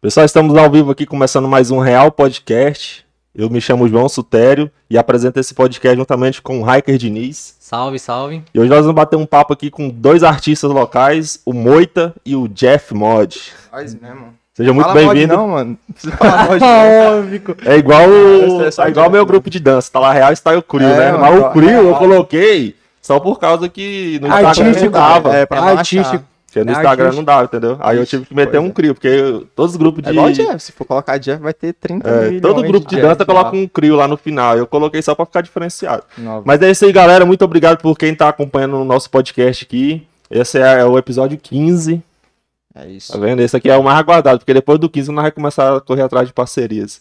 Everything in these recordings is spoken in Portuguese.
Pessoal, estamos ao vivo aqui começando mais um Real Podcast. Eu me chamo João Sutério e apresento esse podcast juntamente com o Raiker Diniz. Salve, salve. E hoje nós vamos bater um papo aqui com dois artistas locais, o Moita e o Jeff Mod. Faz mesmo. Seja muito bem-vindo. Não, mano. Não precisa falar mod, não. Óbvio. É igual o, É é igual o meu né? grupo de dança, tá lá Real Style Crew, É, né? mano, Mas o tá- Crew eu é, coloquei só por causa que não Artístico, dava. É, pra Artístico. Porque no é Instagram não dava, entendeu? Aí eu tive que meter um é. Crew, porque todos os grupos É de... igual o Jeff. Se for colocar Jeff, vai ter 30 É, todo grupo de Jeff dança coloca um Crew lá no final. Eu coloquei só pra ficar diferenciado. Nova. Mas é isso aí, galera. Muito obrigado por quem tá acompanhando o nosso podcast aqui. Esse é o episódio 15. É isso. Tá vendo? Esse aqui é o mais aguardado, porque depois do 15 nós vamos começar a correr atrás de parcerias.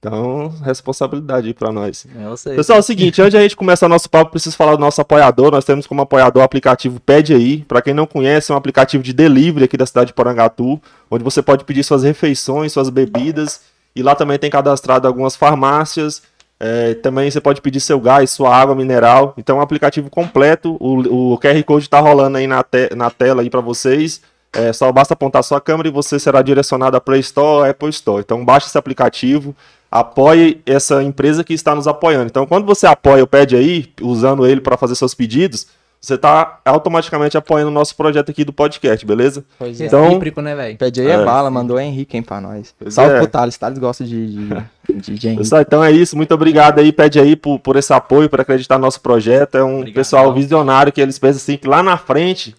Então, responsabilidade aí pra nós. Eu sei. Pessoal, é o seguinte, antes de a gente começar o nosso papo, preciso falar do nosso apoiador. Nós temos como apoiador o aplicativo Pede Aí. Pra quem não conhece, é um aplicativo de delivery aqui da cidade de Porangatu, onde você pode pedir suas refeições, suas bebidas. E lá também tem cadastrado algumas farmácias. É, também você pode pedir seu gás, sua água mineral. Então é um aplicativo completo. O, o QR Code tá rolando aí na, te- na tela aí para vocês. É, só basta apontar sua câmera e você será direcionado a Play Store ou Apple Store. Então baixe esse aplicativo, apoie essa empresa que está nos apoiando. Então quando você apoia o Pede Aí, usando ele para fazer seus pedidos, você está automaticamente apoiando o nosso projeto aqui do podcast, beleza? Pois é. Então- Recíproco, né, velho? Pede aí é, É. bala, mandou o Henrique, hein, pra nós. Pois Salve é. pro Thales. Thales gosta de, de, de, de Henrique. Pessoal, então é isso. Muito obrigado aí, Pede Aí, por, por esse apoio, por acreditar no nosso projeto. É um Obrigado. pessoal visionário que eles pensam assim que lá na frente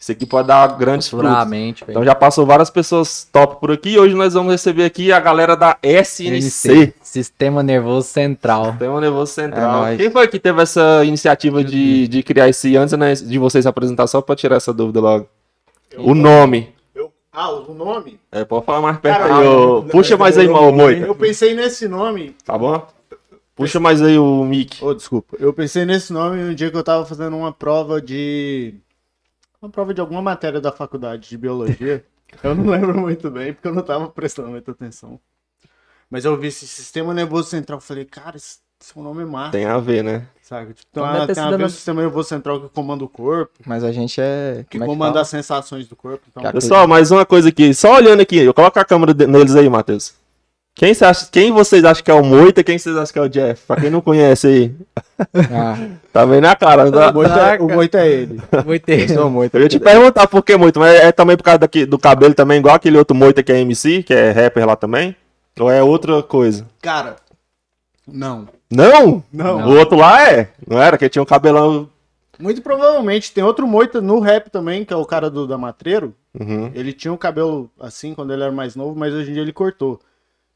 isso aqui pode dar grandes frutos. Futuramente, velho. Então já passou várias pessoas top por aqui. Hoje nós vamos receber aqui a galera da SNC. Sistema Nervoso Central. Tem um nervoso central. É. Quem foi que teve essa iniciativa de, de criar esse antes né, de vocês apresentar, só pra tirar essa dúvida logo? O nome. Eu- ah, o nome? É, pode falar mais perto Cara, aí. eu- Puxa mais aí, Mo- Moita. Eu pensei nesse nome. Tá bom? Puxa mais aí o mic. Oh, desculpa. Eu pensei nesse nome no dia que eu tava fazendo uma prova de. Uma prova de alguma matéria da faculdade de biologia. eu não lembro muito bem, porque eu não tava prestando muita atenção. Mas eu vi esse sistema nervoso central. eu Falei, cara, esse, esse nome é massa. Tem a ver, né? Sabe? Tipo, Então tem, uma, tem a ver o sistema nervoso central que comanda o corpo, Mas a gente é. que como é que comanda fala? as sensações do corpo. Então, Pessoal, mais uma coisa aqui. Só olhando aqui. Eu coloco a câmera neles aí, Matheus. Quem, acha, quem vocês acham que é o Moita? Quem vocês acham que é o Jeff? Pra quem não conhece aí. Ah, Tá vendo na cara? não o moito é, o moito é ele. Vou ter. eu sou muito. Eu ia te perguntar por que muito, mas é também por causa daqui, do cabelo também, igual aquele outro Moita que é MC, que é rapper lá também? Ou é outra coisa? Cara, não. Não? Não. O outro lá é? Não era? Que tinha um cabelão. Muito provavelmente. Tem outro moita no rap também, que é o cara do da Matreiro. Uhum. Ele tinha o cabelo assim quando ele era mais novo, mas hoje em dia ele cortou.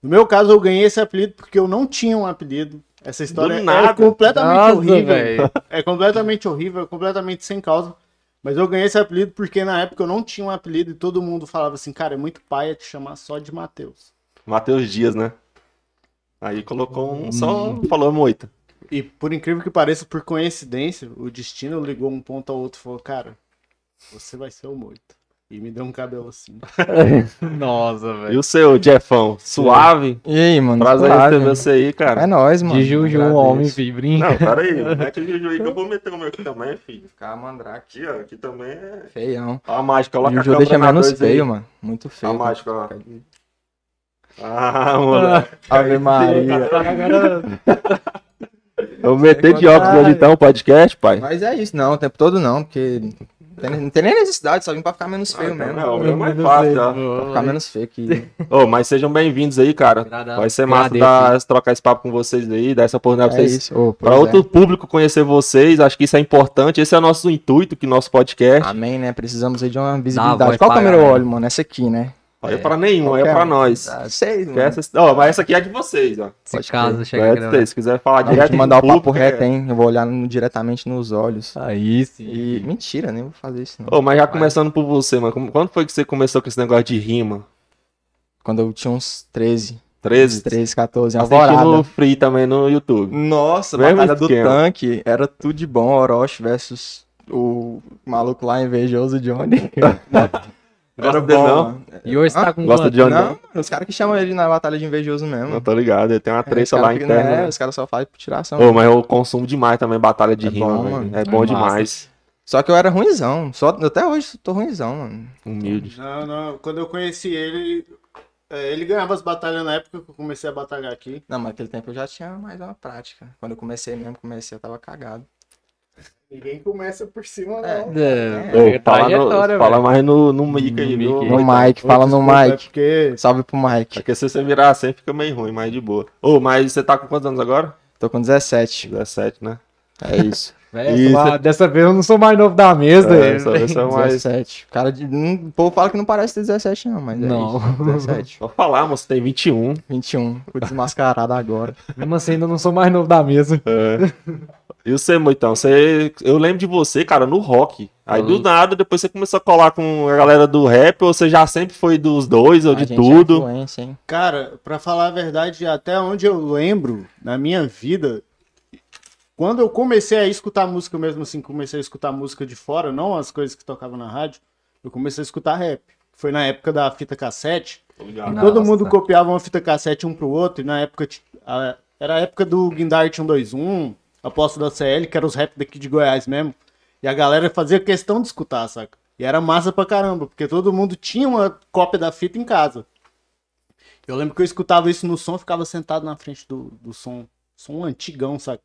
No meu caso, eu ganhei esse apelido porque eu não tinha um apelido. Essa história é completamente Nossa, horrível. velho. É completamente horrível, é completamente sem causa. Mas eu ganhei esse apelido porque na época eu não tinha um apelido e todo mundo falava assim, cara, é muito paia te chamar só de Matheus. Matheus Dias, né? Aí colocou um só, falou Moita. E por incrível que pareça, por coincidência, o destino ligou um ponto ao outro e falou, cara, você vai ser o Moita. E me deu um cabelo assim. Nossa, E velho. o seu, Jeffão? Suave? E aí, mano? Prazer suave. receber você aí, cara. É nóis, mano. De Juju, um Agradeço. homem, filho. Brinca. Não, peraí. Mete o Juju aí que eu vou meter o meu aqui também, filho. Ficar mandrake. Aqui, ó. Aqui também é. Feião. Ó a mágica, coloca a Juju câmera deixa menos dois aí. feio, mano. Muito feio. A mágica, ó. Ah, moleque. Ave Maria. Eu vou meter de óculos hoje então, podcast, pai. Mas é isso, não, o tempo todo não, porque tem, não tem nem necessidade, só vim pra ficar menos feio Ah, mesmo. Não, o meu é mais fácil, ó. Pra ficar menos feio que. Ô, mas sejam bem-vindos aí, cara. Vai ser massa dar, trocar esse papo com vocês aí, dar essa oportunidade É pra vocês. isso. Ô, Pra outro é. público conhecer vocês, acho que isso é importante. Esse é o nosso intuito, que nosso podcast. Amém, né? Precisamos aí de uma visibilidade. Qual pra câmera eu olho, mano? Essa aqui, né? Olha pra nenhum, é Qualquer pra um. nós. Ah, Sei, mano. Essa, ó, mas essa aqui é de vocês, ó. Se Pode caso crer. chegar É a de gravar. vocês. Se quiser falar Não, vou direto te mandar o papo reto, é. hein? Eu vou olhar no- diretamente nos olhos. Aí sim. E. Mentira, nem vou fazer isso, não. Ô, mas já começando por você, mano. Quando foi que você começou com esse negócio de rima? Quando eu tinha uns 13. 13? Uns 13, 14, Assistindo alvorada. Free também no YouTube. Nossa, Mesmo Batalha do esquema. Tanque. Era tudo de bom. Orochi versus o maluco lá invejoso Johnny. Gosta dele, bom, não? mano. E hoje você Hã? tá com Gosta quanto? de Johnny, Não, os caras que chamam ele na batalha de invejoso mesmo. Não tô ligado. Ele tem uma É, treça cara lá interna. É, né? os caras só fazem por tiração. Ô, mas eu consumo demais também batalha de É rima, bom, mano. É bom Massa. demais. Só que eu era ruimzão. Só, até hoje eu tô ruimzão, mano. Humilde. Não, não. Quando eu conheci ele, É, ele ganhava as batalhas na época que eu comecei a batalhar aqui. Não, mas naquele tempo eu já tinha mais uma prática. Quando eu comecei mesmo, comecei, eu tava cagado. Ninguém começa por cima, não. É. É, Ô, fala no- fala mais no, no mic aí, aí. No Mike, fala no é Mike. porque Salve pro Mike. Porque se você virar assim fica meio ruim, mas de boa. Ô, mas você tá com quantos anos agora? Tô com 17. 17, né? É isso. Isso. lá, dessa vez eu não sou mais novo da mesa. É, hein? essa vez é mais... 17. Cara de. O povo fala que não parece ter 17, não, mas é Não. isso. 17. Só falar, moço, tem 21. 21. Fui desmascarado agora. Mesmo assim, ainda não sou mais novo da mesa. É. E você, Moitão? Você... Eu lembro de você, cara, no rock. Aí do Hum. nada, depois você começou a colar com a galera do rap, ou você já sempre foi dos dois, ou A de gente é tudo? hein? Cara, pra falar a verdade, até onde eu lembro, na minha vida, quando eu comecei a escutar música mesmo assim, comecei a escutar música de fora, não as coisas que tocavam na rádio, eu comecei a escutar rap. Foi na época da fita cassete. E ligado. todo Nossa. mundo copiava uma fita cassete um pro outro, e na época era a época do Guindart 121, Apóstolo da CL, que era os rap daqui de Goiás mesmo. E a galera fazia questão de escutar, saca? E era massa pra caramba, porque todo mundo tinha uma cópia da fita em casa. Eu lembro que eu escutava isso no som, ficava sentado na frente do, do som. Som antigão, saca?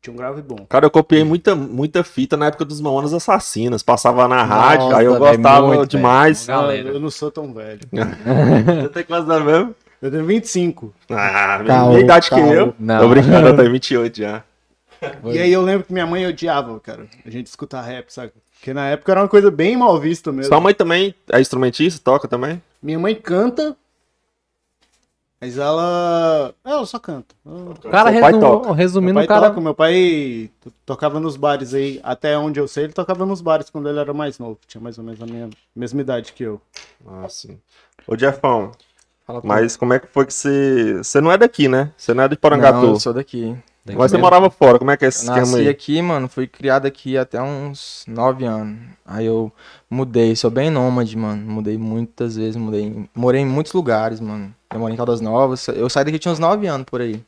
Tinha um grave bom. Cara, eu copiei muita, muita fita na época dos Mamonas Assassinas. Passava na rádio, Nossa, aí eu velho, gostava muito, demais. Galera. Eu não sou tão velho. Você tem quantos anos mesmo? Eu tenho 25. Ah, mesma idade que eu. Não. Tô brincando, eu tenho 28 já. E aí eu lembro que minha mãe odiava, cara, a gente escutar rap, saca? Porque na época era uma coisa bem mal vista mesmo. Sua mãe também é instrumentista? Toca também? Minha mãe canta, mas ela. Ela só canta. Cara, Seu pai resu- toca. Meu resumindo, pai o cara. toca, meu pai to- tocava nos bares aí, até onde eu sei, ele tocava nos bares quando ele era mais novo, tinha mais ou menos a minha mesma idade que eu. Ah, sim. Ô, Jeffão, Fala mas como é que foi que você... Você não é daqui, né? Você não é de Não, Porangatu. eu sou daqui. Mas você morava fora, como é que é esse Eu esquema nasci aí? aqui, mano, fui criado aqui até uns 9 anos. Aí eu mudei, sou bem nômade, mano. Mudei muitas vezes, mudei. Morei em muitos lugares, mano. Eu morei em Caldas Novas. Eu saí daqui tinha uns 9 anos por aí.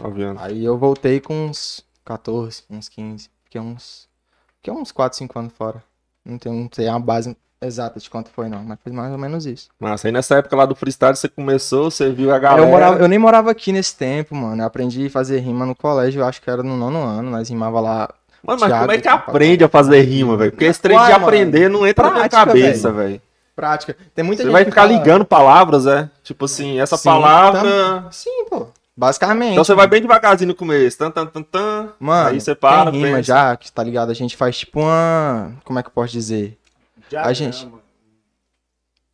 Nove anos. Aí eu voltei com uns 14, uns 15. Fiquei uns. Fiquei uns 4, 5 anos fora. Não, tenho, não sei a base exata de quanto foi, não. Mas foi mais ou menos isso. Mas aí nessa época lá do freestyle você começou, você viu a galera... Eu, morava, eu nem morava aqui nesse tempo, mano. Eu aprendi a fazer rima no colégio, eu acho que era no nono ano. Nós rimava lá. Mano, mas como é que aprende a fazer rima, velho? Porque esse trem de aprender não entra na minha prática, cabeça, velho. Prática. Tem muita Você gente vai ficar fala- ligando palavras, é? Tipo assim, essa Sim, palavra... Sim, pô. Basicamente. Então você vai bem devagarzinho no começo. Tan, tan, tan, tan. Mano, Aí você para, quem rima pensa. já, que tá ligado? A gente faz tipo uma. Como é que eu posso dizer? A gente-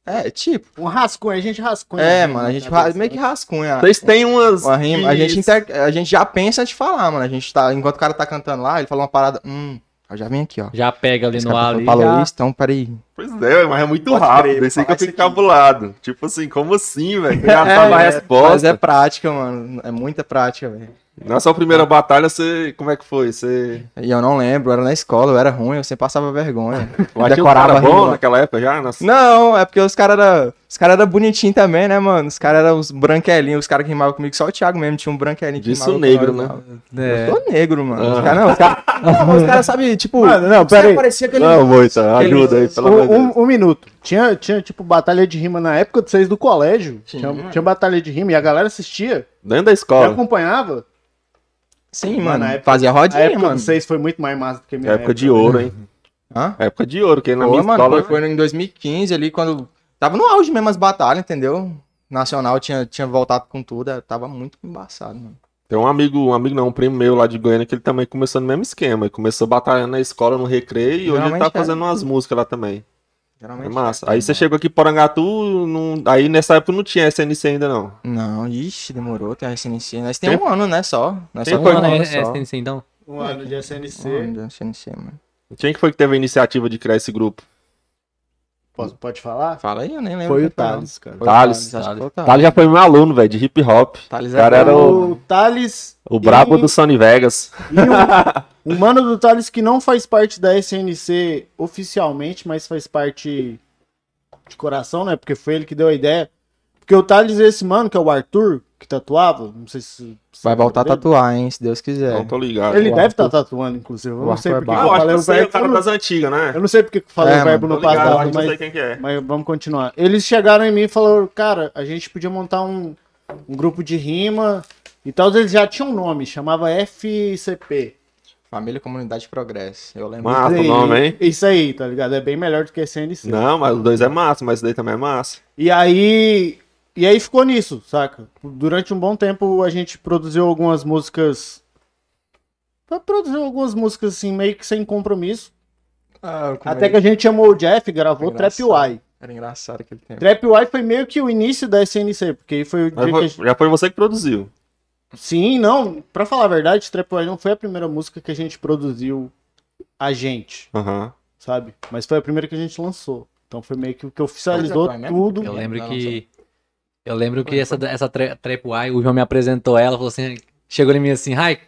É, tipo. Um rascunho, a gente rascunha. É, mano, a gente cabeça, faz meio que rascunha. Vocês têm umas... Uma rima, a, gente inter- a gente já pensa antes de falar, mano. A gente tá. Enquanto o cara tá cantando lá, ele fala uma parada. Hum, eu já vem aqui, ó. Já pega ali Esse no cara ar ali. falou já- isso, então peraí. Pois é, mas é muito Pode rápido. crer, Esse aí que eu fico cabulado. Tipo assim, como assim, velho? Já sabe a mas resposta. é prática, mano. É muita prática, velho. Na sua primeira batalha, você... Como é que foi? Você... E eu não lembro, eu era na escola, eu era ruim, eu sempre passava vergonha. Mas Decorava cara bom naquela época já? Nas... Não, é porque os caras eram. Os caras eram bonitinhos também, né, mano? Os caras eram os branquelinhos, os caras que rimavam comigo, só o Thiago mesmo tinha um branquelinho que Disso negro, né? É. Eu sou negro, mano. Os Ah. caras não, os caras. Não, os caras sabem, tipo. Mano, não, os caras pera aí. parecia aquele. Não, Moita, ajuda aí, pelo amor de Um, Deus. um, um minuto. Tinha, tinha, tipo, batalha de rima na época de vocês do colégio. Tinha. Tinha, tinha batalha de rima e a galera assistia. Dentro da E escola. acompanhava. Sim, Mano, mano. época- fazia A rodinha, época mano. vocês foi muito mais massa do que a minha Época de ouro, hein? Hã? Época de ouro, que na minha mano, escola... foi, foi em 2015 ali, quando. Tava no auge mesmo as batalhas, entendeu? Nacional tinha, tinha voltado com tudo, tava muito embaçado, mano. Tem um amigo, um amigo não, um primo meu lá de Goiânia que ele também começou no mesmo esquema. Ele começou batalhando na escola, no recreio, e hoje ele tá é. fazendo umas músicas lá também. É Geralmente. massa. Aí você chegou aqui em Porangatu, não... aí nessa época não tinha SNC ainda não. Não, ixi, demorou, tem a SNC. Nós tem Tem- um ano, né, só. Nós Tem só foi tem um ano é, só. é SNC, então? Um ano de SNC. Um ano de SNC, mano. Quem que foi que teve a iniciativa de criar esse grupo? Posso, pode falar? Fala aí, eu nem lembro. Foi o Thales, cara. Foi Thales. o Thales, já foi meu aluno, velho, de hip hop. Thales O cara é era o- O Thales. O brabo e- do Sony Vegas. E um mano do Thales que não faz parte da SNC oficialmente, mas faz parte de coração, né? Porque foi ele que deu a ideia. Porque o Thales esse mano, que é o Arthur, que tatuava, não sei se. se Vai voltar a tatuar, hein? Se Deus quiser. Não tô ligado. Ele O deve estar Arthur- tatuando, inclusive. Eu o não sei é porque. Ah, eu eu acho que falei o é o verbo. cara eu não- das antigas, né? Eu não sei porque que eu falei É, o verbo no ligado, eu passado, eu sei mas, quem que é. mas vamos continuar. Eles chegaram em mim e falaram, cara, a gente podia montar um, um grupo de rima e tal. Eles já tinham um nome, chamava FCP. Família Comunidade Progresso. Eu lembro. Massa o nome, aí- hein? Isso aí, tá ligado? É bem melhor do que CNC. Não, mas os dois é massa, mas esse daí também é massa. E aí. E aí ficou nisso, saca? Durante um bom tempo a gente produziu algumas músicas. Produziu algumas músicas assim, meio que sem compromisso. Ah, Até que a gente chamou o Jeff e gravou Trap. Y. Era engraçado aquele tempo. Trap Y foi meio que o início da SNC, porque aí foi o Mas dia que a foi- gente... já foi você que produziu. Sim, não, pra falar a verdade, Trap Y não foi a primeira música que a gente produziu a gente, Aham. sabe? Mas foi a primeira que a gente lançou. Então foi meio que o que oficializou mesmo? tudo. Eu lembro Não, que. Eu lembro que essa, essa tra- Trap Y, o João me apresentou ela, falou assim, chegou em mim assim, Rai, o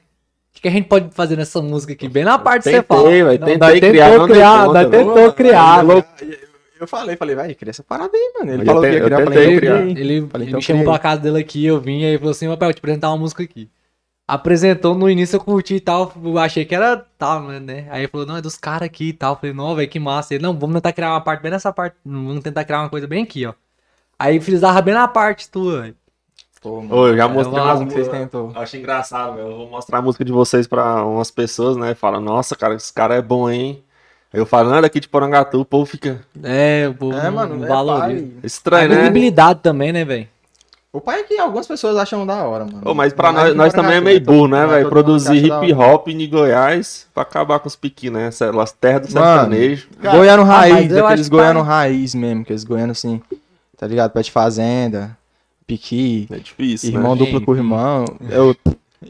que, que a gente pode fazer nessa música aqui? Bem na parte que você Tentei, fala. velho, Não, tentei criar, tentou não criar, nós velho. tentou criar. Eu, falei, falei, vai, cria essa parada aí, mano. Ele Eu falou que ia criar, eu falei, eu criar. Ele, Falei, ele então me chamou pra casa dele aqui, eu vim, aí falou assim, papai, eu te apresentar uma música aqui. Apresentou no início, eu curti e tal, eu achei que era tal, né? Aí ele falou, não, é dos caras aqui e tal. Eu falei, não, velho, que massa. Ele, não, vamos tentar criar uma parte bem nessa parte, vamos tentar criar uma coisa bem aqui, ó. Aí frisava bem na parte tua, velho. Pô. Ô, eu já É, mostrei eu umas vou- que vocês tentou. Eu acho engraçado, velho. Eu vou mostrar a música de vocês pra umas pessoas, né? Fala, nossa, cara, esse cara é bom, hein? Aí eu falando aqui de Porangatu, o povo fica É, o povo É, mano, não é valoriza. pai. A estranho, né? visibilidade também, né, velho? O pai é que algumas pessoas acham da hora, mano. Ô, mas pra Não é nós, nós também é meio né? Todo- burro, né, é velho? mundo Produzir que hip hop em Goiás pra acabar com os piqui, né? As terras do Mano, sertanejo. Cara, Goiano ah, mas raiz, eu aqueles que goiano tá- raiz mesmo, aqueles goianos assim, tá ligado? Pé de fazenda, piqui, É difícil, irmão né? duplo com o irmão. Eu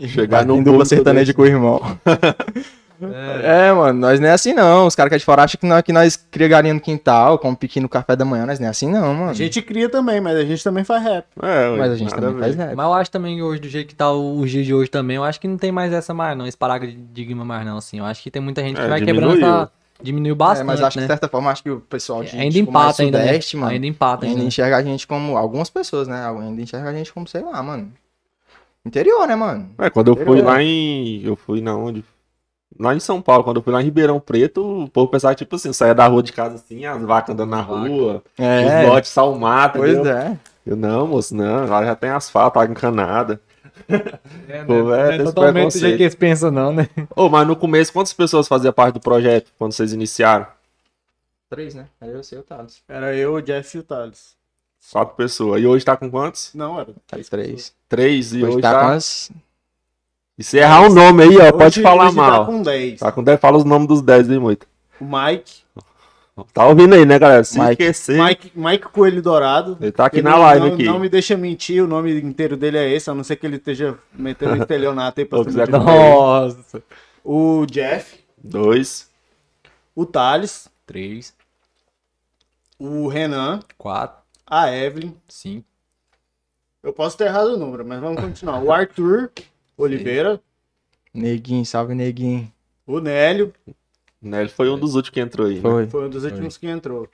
Chegar em dupla sertaneja com o irmão. É. mano, nós não é assim não. Os caras que é de fora acham que nós, que nós cria galinha no quintal, come piqui no café da manhã, nós não é assim não, mano. A gente cria também, mas a gente também faz rap. É, Mas a gente também ver. faz rap. Mas eu acho também que hoje, do jeito que tá o- os dias de hoje também, eu acho que não tem mais essa mais, não. Esse paradigma mais, não, assim. Eu acho que tem muita gente que É, vai diminuiu. quebrando essa. Diminuiu bastante. É, mas acho que né? de certa forma, acho que o pessoal de ainda tipo, mais empata ainda, né? sudeste, mano, Ainda empata ainda ainda. enxerga a gente como, algumas pessoas, né, ainda enxerga a gente como, sei lá, mano, interior, né, mano? É, quando eu fui Interior. lá em. Eu fui na onde? Lá em São Paulo, quando eu fui lá em Ribeirão Preto, o povo pensava, tipo assim, saia da rua de casa assim, as vacas andando na rua, os lotes só o mato, pois entendeu? é. Eu, não, moço, não, lá já tem asfalto, água encanada. É, Pô, né? é, Não esse totalmente do jeito que eles pensam, não, né? Ô, mas no começo, quantas pessoas faziam parte do projeto quando vocês iniciaram? Três, né? Aí eu sei o Thales. Era eu, o Jeff e o Thales. Quatro pessoas. E hoje tá com quantos? Não, era Tá três. Três. E Hoje hoje tá tá. com as... E se errar o nome aí, ó, pode Hoje- falar hoje mal. Tá com 10. Tá com 10, fala os nomes dos 10 aí, muito. O Mike, Tá ouvindo aí, né, galera? Se Mike. esquecer. Mike, Mike Coelho Dourado. Ele tá aqui Ele na live não, aqui. Não me deixa mentir, o nome inteiro dele é esse, a não ser que ele esteja metendo estelionato aí pra cima de. Nossa. O Jeff, Dois. o Thales, Três, o Renan, quatro, a Evelyn. cinco. Eu posso ter errado o número, mas vamos continuar. O Arthur Oliveira, Neguinho, salve Neguinho. o Nélio, Né, ele foi um dos últimos que entrou aí. né? Foi. foi um dos últimos que entrou.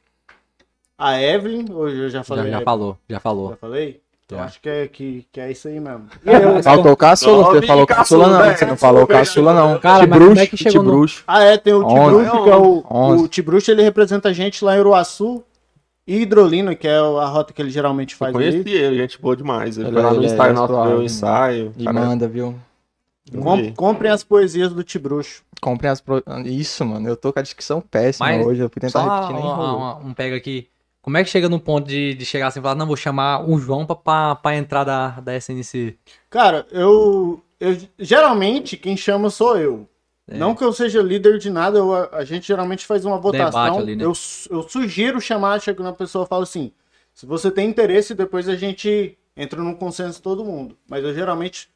A Evelyn, hoje eu já Já, falei. já Evelyn? falou, já falou. Já falei? Então Já. acho que é, que, que é isso aí mesmo. Faltou o caçula, você falou caçula, caçula não, né? você não falou caçula não. Cara, mas como é que chegou no- Tibruxo. Ah, é, tem o. Tibruxo, que é o, Onze. o Tibruxo, ele representa a gente lá em Uruaçu e Hidrolina, que é a rota que ele geralmente Eu faz conheci ali. ele, gente boa demais. Ele, Ele foi lá é- no ele é ensaio nosso, suave, ver o né? ensaio. E cara, manda, viu? eu Com- comprem as poesias do Tibruxo. Comprem as... Pro... Isso, mano, eu tô com a descrição péssima Mas hoje, eu fui tentar Só repetir, nem uma- rolou. uma- um pega aqui. Como é que chega no ponto de, de chegar assim e falar, não, vou chamar o João pra, pra, pra entrar da, da SNC? Cara, eu, eu geralmente quem chama sou eu. É. Não que eu seja líder de nada, eu- a, gente geralmente faz uma votação. Ali, né? eu, eu sugiro chamar, chego na pessoa e falo assim: se você tem interesse, depois a gente entra num consenso todo mundo. Mas eu geralmente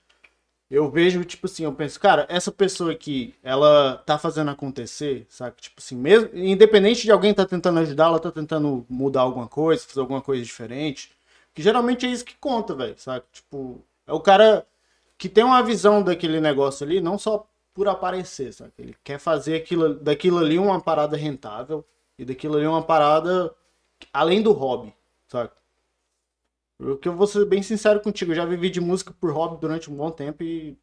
eu vejo, tipo assim, eu penso, cara, essa pessoa aqui, ela tá fazendo acontecer, sabe? Tipo assim, mesmo, independente de alguém tá tentando ajudar, ela tá tentando mudar alguma coisa, fazer alguma coisa diferente. Que geralmente é isso que conta, velho, sabe? Tipo, é o cara que tem uma visão daquele negócio ali, não só por aparecer, sabe? Ele quer fazer aquilo, daquilo ali uma parada rentável e daquilo ali uma parada além do hobby, sabe? Porque eu vou ser bem sincero contigo, eu já vivi de música por hobby durante um bom tempo e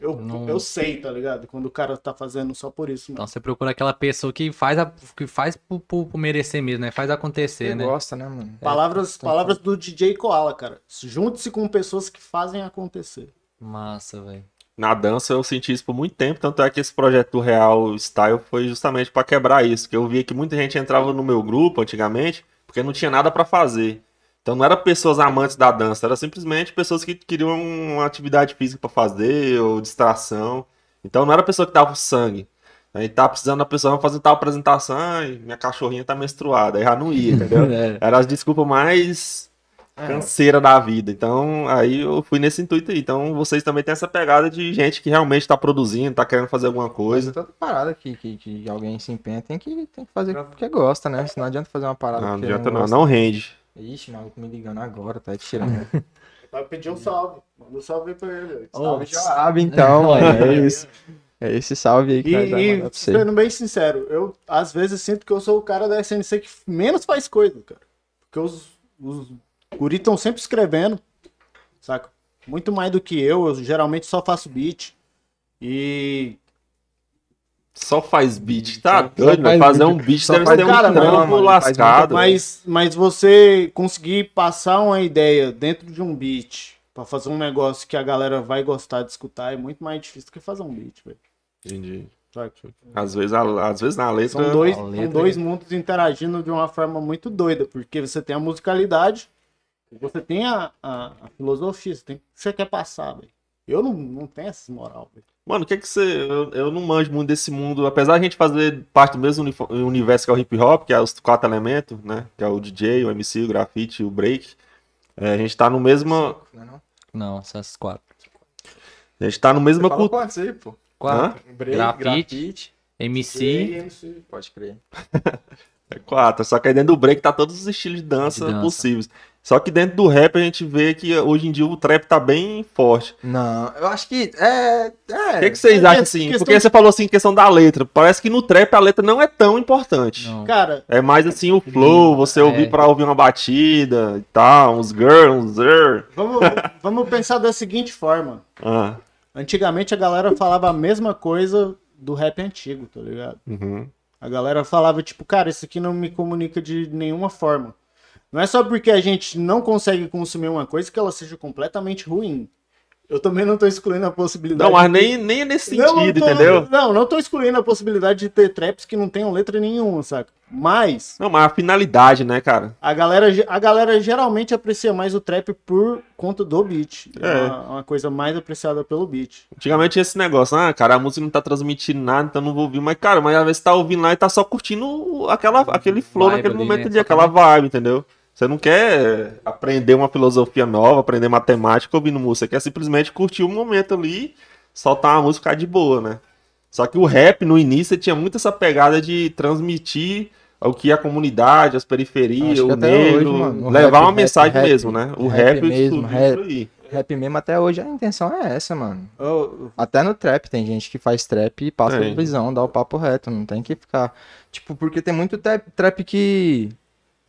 eu, Não- eu sei, tá ligado? Quando o cara tá fazendo só por isso, Então mano. você procura aquela pessoa que faz, a, que faz por, por- por merecer mesmo, né? Faz acontecer, Você né? gosta, né, mano? Palavras, tá palavras do DJ Koala, cara. Junte-se com pessoas que fazem acontecer. Massa, velho. Na dança eu senti isso por muito tempo, tanto é que esse projeto do Real Style foi justamente pra quebrar isso, que eu via que muita gente entrava no meu grupo antigamente porque não tinha nada pra fazer. Então não era pessoas amantes da dança, era simplesmente pessoas que queriam uma atividade física pra fazer ou distração. Então não era pessoa que dava sangue. Aí tava precisando da pessoa fazer tal apresentação, ai, minha cachorrinha tá menstruada, aí já não ia, entendeu? É. Era as desculpas mais. Canseira da vida. Então, aí eu fui nesse intuito aí. Então, vocês também têm essa pegada de gente que realmente tá produzindo, tá querendo fazer alguma Mas coisa. toda parada que, que, que alguém se empenha tem que, tem que fazer porque gosta, né? Senão não adianta fazer uma parada Não, não adianta não, gosta. não rende. Ixi, maluco me ligando agora, tá tirando. Vai pedir um salve. Manda um salve aí pra ele. Salve, Joab, então. É isso. É esse salve aí que E, vamos e você. sendo bem sincero, eu às vezes sinto que eu sou o cara da SNC que menos faz coisa, cara. Porque os, os guri estão sempre escrevendo, saca? Muito mais do que eu, eu geralmente só faço beat. E. Só faz beat, tá Só doido, né? faz Fazer beat. um beat Só deve faz ter um não, mano, lascado. Mas, mas você conseguir passar uma ideia dentro de um beat pra fazer um negócio que a galera vai gostar de escutar é muito mais difícil do que fazer um beat, velho. Entendi. Às vezes, às vezes na letra. São dois, a são letra dois mundos interagindo de uma forma muito doida, porque você tem a musicalidade, você tem a, a, a filosofia, você tem o que você quer passar, velho. Eu não, não tenho essa moral, velho. Mano, o que é que você. Eu, eu não manjo muito desse mundo. Apesar de a gente fazer parte do mesmo universo que é o hip hop, que é os quatro elementos, né? Que é o DJ, o MC, o grafite, o break. É, a gente tá no mesmo. Não, é não? Não, essas quatro. A gente tá no mesmo Você falou cultura. quantos aí, pô? Quatro. Break, Grafite. MC. Pode crer. É quatro. Só que aí dentro do break tá todos os estilos de dança, De dança. possíveis. Só que dentro do rap a gente vê que hoje em dia o trap tá bem forte. Não, eu acho que é. O É. que, que vocês é acham que- assim? questão Porque você falou assim, questão da letra. Parece que no trap a letra não é tão importante. Não. Cara, É mais assim o flow, você É. ouvir pra ouvir uma batida e tal, uns girls, uns er. vamos, vamos pensar da seguinte forma. Ah, Antigamente a galera falava a mesma coisa do rap antigo, tá ligado? uhum. A galera falava, tipo, cara, isso aqui não me comunica de nenhuma forma. Não é só porque a gente não consegue consumir uma coisa que ela seja completamente ruim. Eu também não tô excluindo a possibilidade. Não, mas nem, nem é nesse Não, sentido, não tô- entendeu? Não, não tô excluindo a possibilidade de ter traps que não tenham letra nenhuma, saca? Mas Não, mas a finalidade, né, cara? a galera, a galera geralmente aprecia mais o trap por conta do beat. É, É. uma, uma coisa mais apreciada pelo beat. Antigamente tinha esse negócio, ah, cara, a música não tá transmitindo nada, então não vou ouvir. Mas, cara, mas às vezes você tá ouvindo lá e tá só curtindo aquela, aquele flow Vibe naquele ali, momento né? ali, aquela vibe, entendeu? Você não quer aprender uma filosofia nova, aprender matemática ouvindo música. Você quer simplesmente curtir o momento ali, soltar uma música e ficar de boa, né? Só que o rap, no início, tinha muito essa pegada de transmitir o que a comunidade, as periferias, o negro, hoje, mano, o levar rap, uma mensagem rap, mesmo, né? O rap rap, mesmo, rap. isso aí. Rap mesmo até hoje a intenção é essa, mano. Eu- Até no trap tem gente que faz trap e passa Tem. a visão, dá o papo reto, não tem que ficar. Tipo, porque tem muito trap, trap que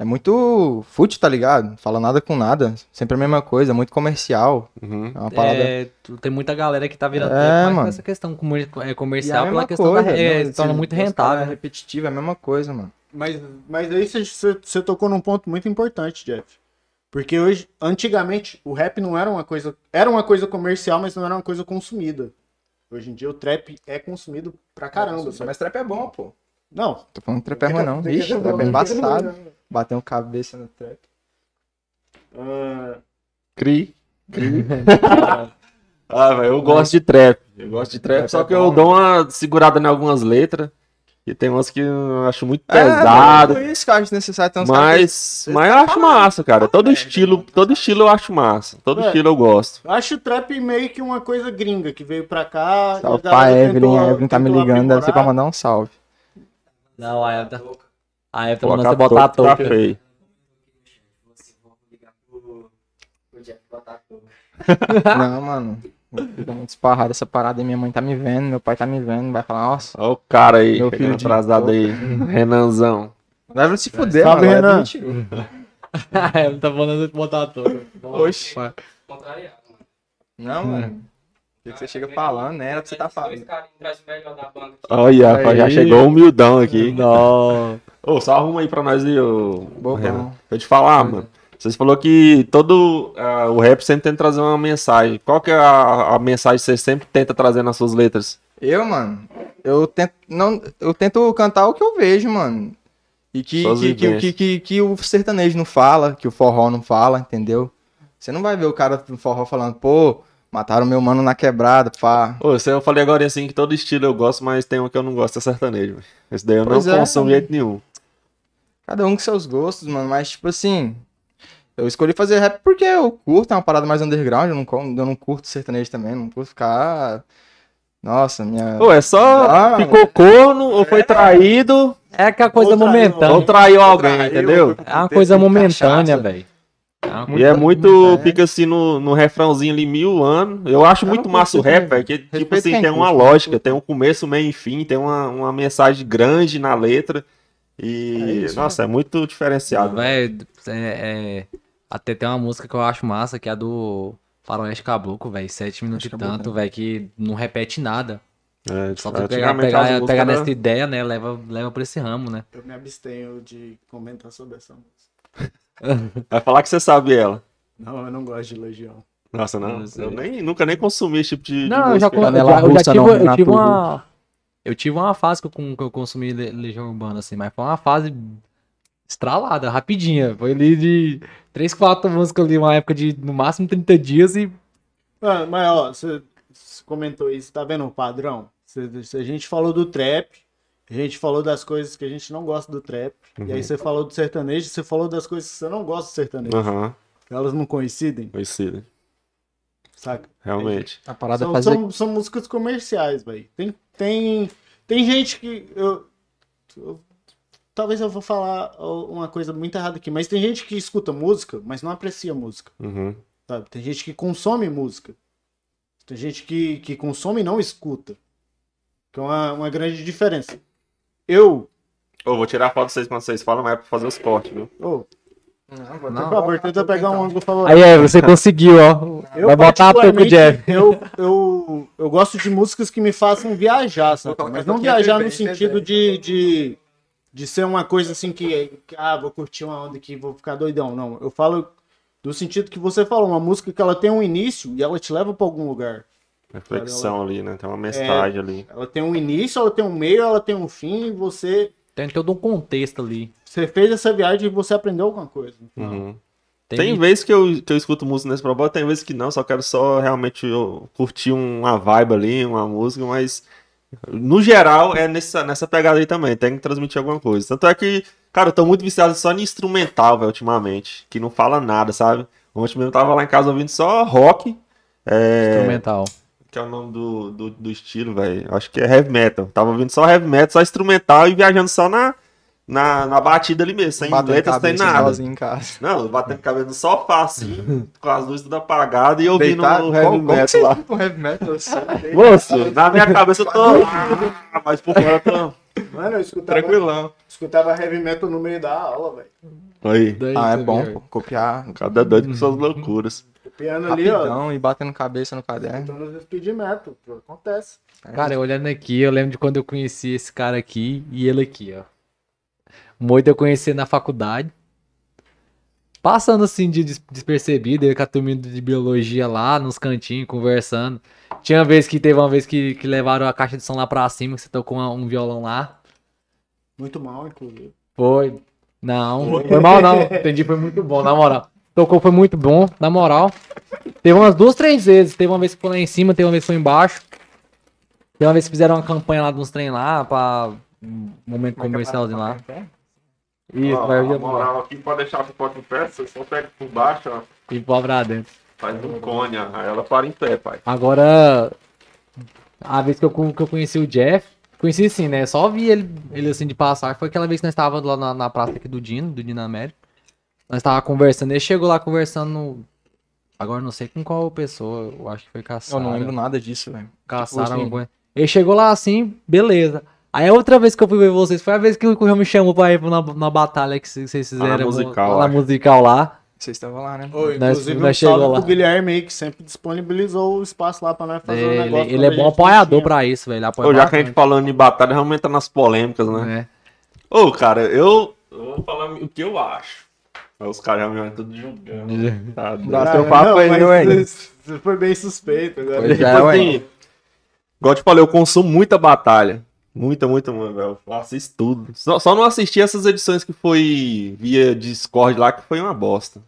é muito fútil, tá ligado? Fala nada com nada, sempre a mesma coisa, muito comercial. Uhum. É uma parada. É, tu- tem muita galera que tá virando É, mano. com essa questão é, é comercial mesma pela questão da coisa, é, não, se torna muito rentável. É repetitivo, é a mesma coisa, mano. Mas, mas aí você- tocou num ponto muito importante, Jeff. Porque hoje, antigamente, o rap não era uma coisa. Era uma coisa comercial, mas não era uma coisa consumida. Hoje em dia o trap é consumido pra caramba. sabe? Mas trap é bom, pô. Não. Tô falando que trap é ruim, não. Vixe, trap é embaçado. Bateu cabeça no trap. Ah, Cri. ah, velho, eu gosto de trap. Eu gosto de trap, só é que eu dou uma segurada em algumas letras. E tem umas que eu acho muito pesado. É, isso que eu acho necessário. Tem uns mas, mas eu acho massa, cara. Todo estilo, todo estilo eu acho massa. Todo É. estilo eu gosto. eu acho o trap meio que uma coisa gringa que veio pra cá. Salve pra Evelyn, tentou- a Evelyn tá me ligando, deve ser pra mandar um salve. Não, a Eva. A Eva tá Colocar mandando você botar a touca tá touca. feio. Não, mano. Fica muito esparrado essa parada aí. Minha mãe tá me vendo, meu pai tá me vendo. Vai falar, nossa, Olha o cara aí, Meu filho atrasado aí. Renanzão. deve se fuder, Salve, mano. Renan. é mentira. é, não tá falando de botar. Oxi. Vai. Contrariado, mano. Não, mano. O que você chega falando, né? Era pra você tá falando. que. Olha, rapaz, já chegou humildão aqui. Não. Ô, só arruma aí pra nós aí, ô. Renan. Deixa eu te falar, mano. Vocês falou que todo ah, o rap sempre tenta trazer uma mensagem. Qual que é a, a mensagem que você sempre tenta trazer nas suas letras? Eu, mano, eu tento, não, eu tento cantar o que eu vejo, mano. E que, que, que, que, que, que o sertanejo não fala, que o forró não fala, entendeu? Você não vai ver o cara do forró falando, pô, mataram meu mano na quebrada, pá. Ô, eu falei agora assim que todo estilo eu gosto, mas tem um que eu não gosto, é sertanejo. Esse daí eu Pois não é, consumo de jeito nenhum. Cada um com seus gostos, mano, mas tipo assim. Eu escolhi fazer rap porque eu curto, é uma parada mais underground, eu não, eu não curto sertanejo também, não curto ficar. Nossa, minha. Ô, é só Ah, ficou corno ou foi traído É aquela coisa Ou traiu, momentânea. ou traiu alguém, Traiu, entendeu? É uma coisa momentânea, velho. É E coisa é muito, momentânea. fica assim no, no refrãozinho ali mil anos. Eu acho Eu muito massa o rap, velho. Que tipo assim, tem uma curte, lógica, tem um começo, meio e fim, tem uma, uma mensagem grande na letra. E, É isso, nossa, é muito diferenciado. Velho, é, é- até tem uma música que eu acho massa, que é a do Faroeste Caboclo, velho. Sete minutos e tanto, velho, que não repete nada. É, Só tu pegar, pegar, pegar era- nessa ideia, né? Leva, leva pra esse ramo, né? Eu me abstenho de comentar sobre essa música. Vai falar que você sabe ela. Não, eu não gosto de Legião. Nossa, não. Não. Eu nem, nunca nem consumi esse tipo de, de Não, eu já, eu já, eu já russa tive, não, eu tive uma. Eu tive uma fase que eu, que eu consumi Le- Legião Urbana, assim, mas foi uma fase estralada, rapidinha. Foi ali de 3, 4 músicas ali, uma época de no máximo 30 dias e. Ah, mas ó, você comentou isso, tá vendo o padrão? Você- você- a gente falou do trap, a gente falou das coisas que a gente não gosta do trap, e Uhum. aí você falou do sertanejo, você falou das coisas que você não gosta do sertanejo. Aham, Elas não coincidem, conhecido. saca? Realmente. A parada é São, fazer. são, são músicas comerciais, velho. Tem, tem, tem gente que. Eu, eu- talvez eu vou falar uma coisa muito errada aqui, mas tem gente que escuta música, mas não aprecia música. Uhum. Sabe? Tem gente que consome música. Tem gente que, que consome e não escuta. Que é uma, uma grande diferença. Eu. Ô, vou tirar a foto de vocês quando vocês falam, mas é pra fazer os cortes, viu? ô, Não, vou Não. por favor, tenta pegar um ângulo favorito. Aí é, você conseguiu, ó. Eu, Vai botar a touca, Jeff. Eu, eu, eu gosto de músicas que me façam viajar, sabe? colocar Mas um não pouquinho viajar no sentido de, de, de ser uma coisa assim que, que, ah, vou curtir uma onda aqui, vou ficar doidão. Não, eu falo do sentido que você falou, uma música que ela tem um início e ela te leva pra algum lugar. Reflexão ali, né? Tem uma mensagem ali. Ela tem um início, ela tem um meio, ela tem um fim e você, Tem todo um contexto ali. você fez essa viagem e você aprendeu alguma coisa. Uhum. Tem, Tem vezes que eu, que eu escuto música nesse problema, tem vezes que não, só quero só realmente curtir uma vibe ali, uma música, mas no geral é nessa, nessa pegada aí também, tem que transmitir alguma coisa. Tanto é que, cara, eu tô muito viciado só em instrumental, velho, ultimamente, que não fala nada, sabe? Ontem mesmo eu tava lá em casa ouvindo só rock, é, instrumental. Que é o nome do, do, do estilo, velho, acho que é heavy metal. Tava ouvindo só heavy metal, só instrumental e viajando só na, na, na batida ali mesmo, sem Batendo letras, sem nada. em casa. Não, batendo cabelo no sofá, assim, com as luzes tudo apagadas e ouvindo Deitado? o heavy Como- como que você metal lá. um heavy metal? Sei. Moço, na minha cabeça eu tô. Ah, mas por fora eu tô. Mano, eu escutava, Tranquilão. escutava heavy metal no meio da aula, velho. Aí, Daí Ah, é bom, pô. Copiar cada doido com suas loucuras. Piano ali, ó. e batendo cabeça no caderno. Então no speed metal, pô, acontece. Cara, olhando aqui, eu lembro de quando eu conheci esse cara aqui e ele aqui, ó. O Moito eu conheci na faculdade. Passando assim de des- despercebido, ele com a turminha de biologia lá, nos cantinhos, conversando. Tinha uma vez que teve uma vez que, que levaram a caixa de som lá pra cima, que você tocou uma- um violão lá. Muito mal, inclusive. Foi. Não, foi mal não. Entendi, foi muito bom, na moral. Tocou, foi muito bom, na moral. Teve umas duas, três vezes. Teve uma vez que foi lá em cima, teve uma vez que foi embaixo. Teve uma vez que fizeram uma campanha lá de uns trem lá, pra um momento comercialzinho lá. Isso, Ó, vai a moral aqui pode deixar a pipoca em pé, você só pega por baixo, ó, e pôr pra dentro. faz um cone, aí ela para em pé, pai. Agora, a vez que eu, que eu conheci o Jeff, conheci sim, né? Só vi ele, ele assim de passar. Foi aquela vez que nós estávamos lá na, na praça aqui do Dino, do Dino América. Nós estávamos conversando, ele chegou lá conversando. Agora não sei com qual pessoa, eu acho que foi Eu Caçara. não lembro nada disso, velho. Caçara, Tipo, alguma coisa. Ele chegou lá assim, beleza. Aí a outra vez que eu fui ver vocês foi a vez que o Cunhão me chamou pra ir na, na batalha que vocês fizeram. musical, Na musical lá. Vocês estavam lá, né? Ô, Nós- inclusive, nós um salve lá. pro Guilherme aí, que sempre disponibilizou o espaço lá pra nós fazer um ele negócio. ele é bom apoiador pra isso, velho. Apoia Ô, já que a gente falando em batalha, vamos entrar nas polêmicas, né? É. Ô, cara, eu, eu vou falar o que eu acho. Os caras já me olham tudo julgando. Tá doido. Dá Ah, teu papo não, aí, mas ué. Você foi bem suspeito agora. Pois Tipo é, assim, igual eu te falei, eu consumo muita batalha. Muita, muita, mano, velho. Eu assisto tudo. Só, só não assisti essas edições que foi via Discord lá, que foi uma bosta.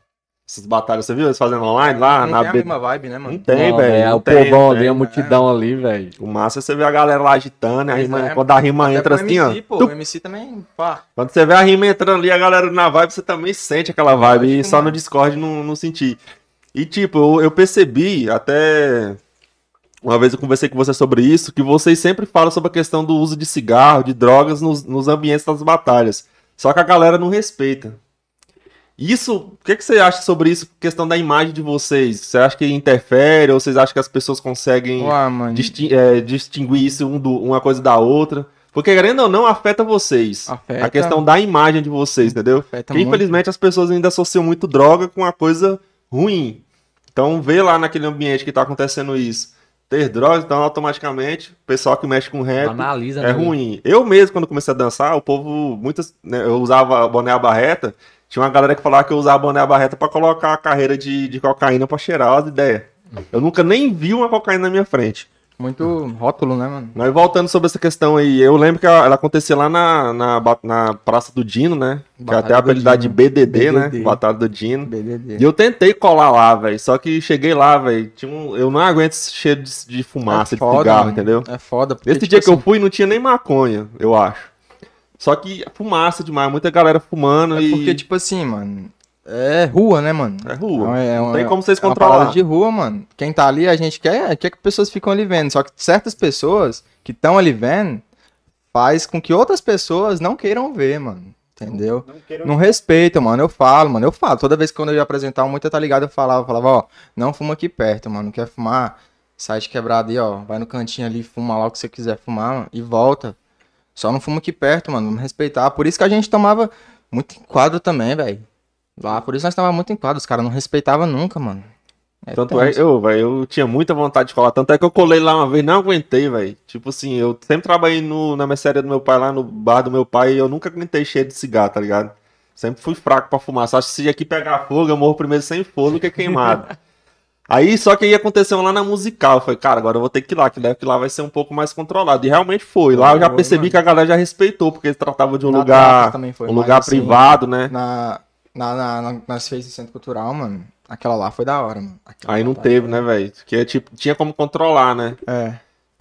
Essas batalhas, você viu eles fazendo online lá? Não na tem a B- mesma vibe, né, Não mano? tem, Não, velho. É não o tem, povão ali, tem. a multidão ali, velho. O massa é você ver a galera lá agitando, a rima, é. quando a rima entra assim, MC, ó. Pô, tup, o MC também, pá. Quando você vê a rima entrando ali, a galera na vibe, você também sente aquela vibe. E só no. Discord não, não senti. E tipo, eu, eu percebi, até uma vez eu conversei com você sobre isso, que vocês sempre falam sobre a questão do uso de cigarro, de drogas nos, nos ambientes das batalhas. Só que a galera não respeita. Isso, o que, que você acha sobre isso, questão da imagem de vocês? Você acha que interfere ou vocês acham que as pessoas conseguem Ué, distin- é, distinguir isso um do- uma coisa da outra. Porque, querendo ou não, afeta vocês. Afeta. A questão da imagem de vocês, entendeu? Afeta Porque, infelizmente, as pessoas ainda associam muito droga com uma coisa ruim. Então, vê lá naquele ambiente que tá acontecendo isso. Ter drogas, então, automaticamente, o pessoal que mexe com rap Analisa, é né? ruim. Eu mesmo, quando comecei a dançar, o povo, muitas, né, eu usava boné à barreta, tinha uma galera que falava que eu usava boné à barreta pra colocar a carreira de, de cocaína pra cheirar as ideias. Eu nunca nem vi uma cocaína na minha frente. Muito rótulo, né, mano? Mas voltando sobre essa questão aí, eu lembro que ela ela acontecia lá na, na, na Praça do Dino, né? Que Batalha até a do apelidade de Dino. BDD, né? BDD. Batalha do Dino. BDD. E eu tentei colar lá, velho. Só que cheguei lá, velho. um- Eu não aguento esse cheiro de, de fumaça, É de foda, cigarro, mano. entendeu? É foda. Esse tipo dia que eu assim, fui não tinha nem maconha, eu acho. Só que fumaça demais, muita galera fumando É e. porque, tipo assim, mano. É rua, né, mano? É rua. É, é não tem como vocês É uma controlar. de rua, mano. Quem tá ali, a gente quer, quer que pessoas ficam ali vendo. Só que certas pessoas que estão ali vendo faz com que outras pessoas não queiram ver, mano. Entendeu? Não quero Não respeitam, mano. Eu falo, mano. Eu falo. Toda vez que quando eu ia apresentar muito, tá ligado? Eu falava, eu falava, ó, não fuma aqui perto, mano. Quer fumar? Sai de quebrada aí, ó. Vai no cantinho ali, fuma lá o que você quiser fumar mano, e volta. Só não fuma aqui perto, mano. Vamos respeitar. Por isso que a gente tomava muito enquadro também, velho. Lá, por isso nós tomava muito enquadro. Os caras não respeitavam nunca, mano. É Tanto é, tenso. eu, velho, eu tinha muita vontade de colar. Tanto é que eu colei lá uma vez, não aguentei, velho. Tipo assim, eu sempre trabalhei no, na mercearia do meu pai, lá no bar do meu pai, e eu nunca aguentei cheio de cigarro, tá ligado? Sempre fui fraco pra fumar. Só acho que se aqui pegar fogo, eu morro primeiro sem fogo do que queimado. Aí, só que aí aconteceu lá na musical. Eu falei, cara, agora eu vou ter que ir lá, que deve que lá vai ser um pouco mais controlado. E realmente foi. Lá eu já percebi que a galera já respeitou, porque eles tratavam de um Na lugar, foi, um lugar assim, privado, né? Na, na, na, na, nas feiras do Centro Cultural, mano. Aquela lá foi da hora, mano. Aquela Aí não batalha teve, né, velho? Porque tipo, tinha como controlar, né? É.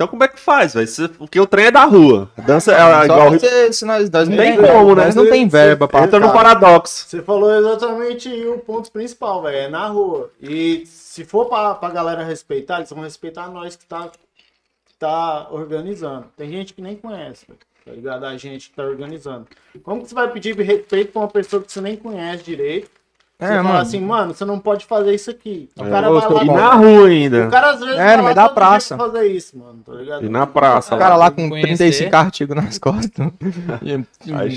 Então como é que faz, velho? Porque o trem é da rua. A dança é igual. se, se nós, nós não tem como, né? Nós não tem verba pra Entra no paradoxo. Você falou exatamente o ponto principal, velho. É na rua. E se for pra, pra galera respeitar, eles vão respeitar nós que tá, que tá organizando. Tem gente que nem conhece, velho. Tá ligado? A gente que tá organizando. Como que você vai pedir respeito pra uma pessoa que você nem conhece direito? É, você fala mano. assim, mano, você não pode fazer isso aqui. O É. cara vai lá. E na rua ainda. O cara às vezes É, vai no meio da praça. pra fazer isso, mano. Tá ligado? E na praça. O cara lá com Conhecer. 35 artigos nas costas.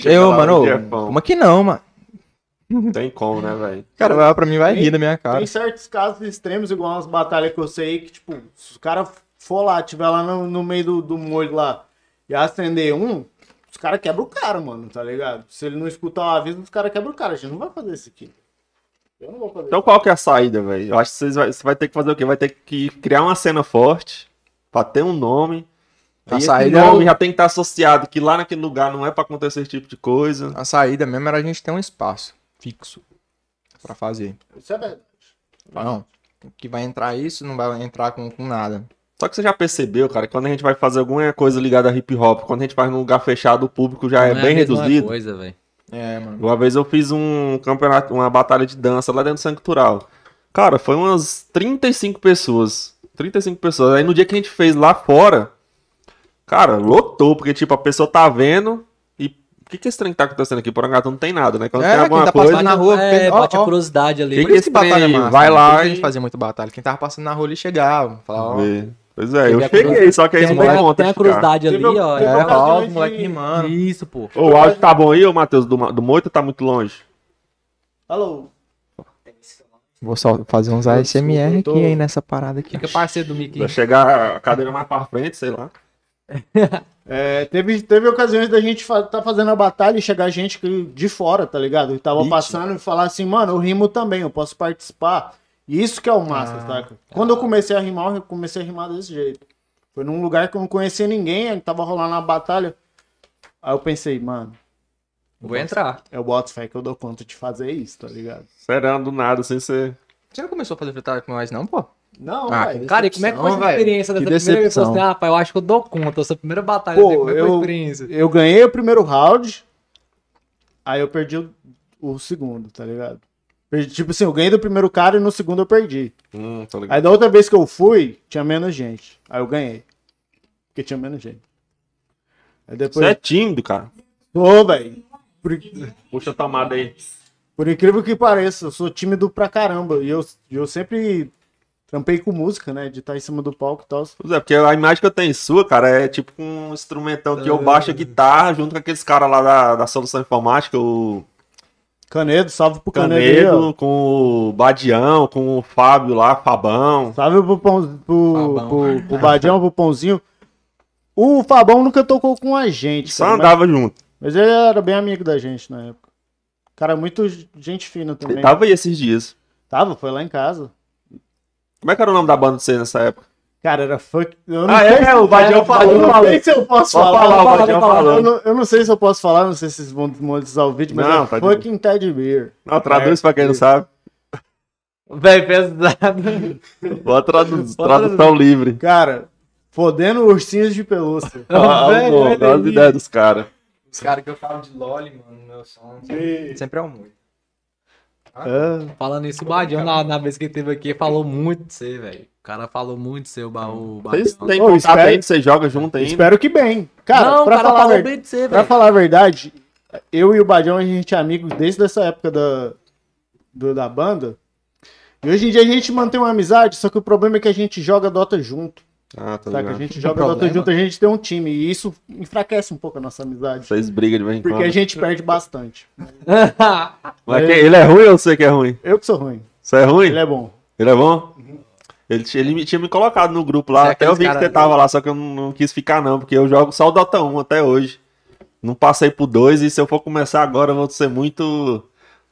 Eu, mano, como é que não, mano? Não tem como, né, velho? O cara vai lá pra mim vai rir da minha cara. Tem certos casos extremos, igual umas batalhas que eu sei que, tipo, se o cara for lá, tiver lá no, no meio do, do molho lá e acender um, os caras quebram o cara, mano, tá ligado? Se ele não escutar o aviso, os caras quebram o cara. A gente não vai fazer isso aqui. Eu não vou fazer Então qual que é a saída, velho? Eu acho que vocês vai, você vai ter que fazer o quê? Vai ter que criar uma cena forte pra ter um nome. A e esse saída é nome o- já tem que estar associado que lá naquele lugar não é pra acontecer esse tipo de coisa. A saída mesmo era a gente ter um espaço fixo pra fazer. isso. É verdade. Não, que vai entrar isso, não vai entrar com, com nada. Só que você já percebeu, cara, que quando a gente vai fazer alguma coisa ligada a hip hop, quando a gente faz num lugar fechado, o público já é Não bem reduzido. Coisa, velho. É, mano. Uma vez eu fiz um campeonato, uma batalha de dança lá dentro do Centro Cultural. Cara, foi umas 35 pessoas. 35 pessoas. Aí no dia que a gente fez lá fora, cara, lotou, porque tipo, a pessoa tá vendo e o que que esse trem tá acontecendo aqui? Por acaso não tem nada, né? Quando É, tem quem alguma tá coisa, passando na rua, é, pensa- ó, bate ó. a curiosidade ali. Que Por isso que esse trem batalha é massa. vai lá que a gente fazia muito batalha. Quem tava passando na rua ali chegava. Falava, ó, Vê. Pois é, eu Teve cheguei, só que aí Tem, não uma- conta tem a de ficar. cruzidade ali, Teve- ó. é, Ó, moleque rimando. Isso, pô. Ô, o áudio tá bom aí, ô Matheus, do, do Moito tá muito longe. Alô? Vou só fazer uns ASMR tô- aqui, hein, nessa parada aqui. Fica parceiro do Mickey. Vai chegar a cadeira mais pra frente, sei lá. É, teve, teve ocasiões da gente fa tá fazendo a batalha e chegar gente que- de fora, tá ligado? Que tava passando e falar assim, mano, eu rimo também, eu posso participar. E isso que é o massa, saca? Quando eu comecei a rimar, eu comecei a rimar desse jeito. Foi num lugar que eu não conhecia ninguém, aí tava rolando uma batalha. Aí eu pensei, mano, Vou entrar. eu boto fé que eu dou conta de fazer isso, tá ligado? Serão do nada, sem ser. Você não começou a fazer freestyle com nós, não, pô? Não, Ah, velho. Cara, e como é que foi velho. experiência dessa Que primeira decepção. assim, ah, pai, eu acho que eu dou conta. Essa primeira batalha, Pô, assim, como é a eu- experiência? Eu ganhei o primeiro round, aí eu perdi o, o segundo, tá ligado? Tipo assim, eu ganhei do primeiro cara e no segundo eu perdi. Hum, tô ligado. Aí da outra vez que eu fui, tinha menos gente. Aí eu ganhei. Porque tinha menos gente. Aí Você depois. é tímido, cara. Ô, velho. Por, Puxa a tomada aí. por incrível que pareça, eu sou tímido pra caramba. E eu, eu sempre trampei com música, né? De estar em cima do palco e tal. Pois é, porque a imagem que eu tenho sua, cara, é tipo um instrumentão que eu baixo a guitarra junto com aqueles caras lá da, da solução informática, o Canedo, salve pro Canedo. aí, Canedo, ó. com o Badião, com o Fábio lá, Fabão. Salve pro, pão, pro, Fabão. pro, pro Badião, pro Pãozinho. O Fabão nunca tocou com a gente. Só cara, mas, andava junto. mas ele era bem amigo da gente na época. Cara, muito gente fina também. Ele tava aí esses dias. Tava, foi lá em casa. Como é que era o nome da banda de você nessa época? Cara, era funk. Eu Ah, é? O Badião falou, Eu não sei se eu posso Pode falar. falar, o não- falou. Eu não, eu não sei se eu posso falar, não sei se vocês vão monetizar o vídeo, mas Não, é tá fucking Ted Beer. Não, traduz É, pra quem não isso. sabe. Velho, pesado. Boa tradu tradução livre. Cara, fodendo ursinhos de pelúcia. Ah, velho, pô, aí. ideias dos caras. Os caras que eu falo de Loli, mano, no meu som. Sempre é um muito. É. Falando isso, o Badião, na, na vez que ele teve aqui, falou muito de você, velho. O cara falou muito de você, o, ba- o Vocês têm Ô, contato ainda? Você joga junto ainda? Espero que bem. Cara, não, pra, cara falar ver- bem de você, pra falar a verdade, eu e o Badião, a gente é amigo desde essa época da, do- da banda. E hoje em dia a gente mantém uma amizade, só que o problema é que a gente joga Dota junto. Ah, tá Saca? A gente joga problema? Dota junto, a gente tem um time. E isso enfraquece um pouco a nossa amizade. Vocês brigam de vez em Porque quando. a gente perde bastante. Mas quem- ele é ruim ou você que é ruim? Eu que sou ruim. Você é ruim? Ele é bom. Ele é bom? Ele, t- ele me- tinha me colocado no grupo lá, Você é até eu vi que você tava lá, só que eu não, não quis ficar não, porque eu jogo só o Dota 1 até hoje. Não passei por dois e se eu for começar agora eu vou ser muito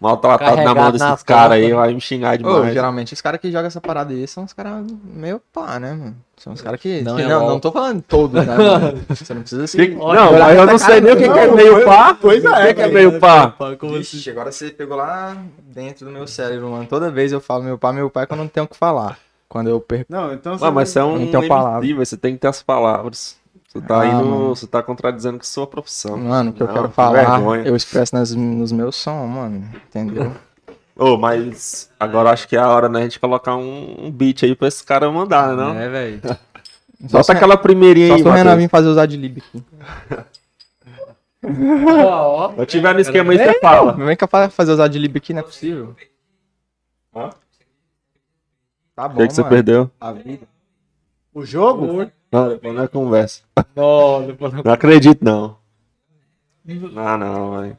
maltratado na mão desses caras aí, vai me xingar Ô, demais. geralmente os caras que jogam essa parada aí são os caras meio pá, né, mano? São os caras que. Não que- é não, não tô falando todos, né? Você não precisa se. Que- não, mas eu não sei nem o que, que é meio pá. Pois é, O que é meio pá? Assim? Ixi, agora você pegou lá dentro do meu cérebro, mano. Toda vez eu falo meu pai, meu pai, quando eu não tenho o que falar. Quando eu perco. Não, então Ué, mas você é um não tenho MC, palavra. velho, você tem que ter as palavras. Você tá Ah, indo, mano. você tá contradizendo com sua profissão. Mano, o que eu Não, quero que falar, vergonha. eu expresso nas, nos meus sons, mano. Entendeu? Ô, mas agora acho que é a hora, né, a gente colocar um, um beat aí pra esse cara mandar, né, não? É, velho. Só Bota se, aquela primeirinha só aí, se o Renan vir fazer usar de lib aqui. Ó, Se eu tiver no esquema aí, você fala. Não vem cá fa- fazer usar de lib aqui, não é possível. Hã? Tá O bom, que, que você mano. perdeu? A vida. O jogo? Não, depois não é conversa. Não, depois não. Não acredito, não. Ah, não, velho.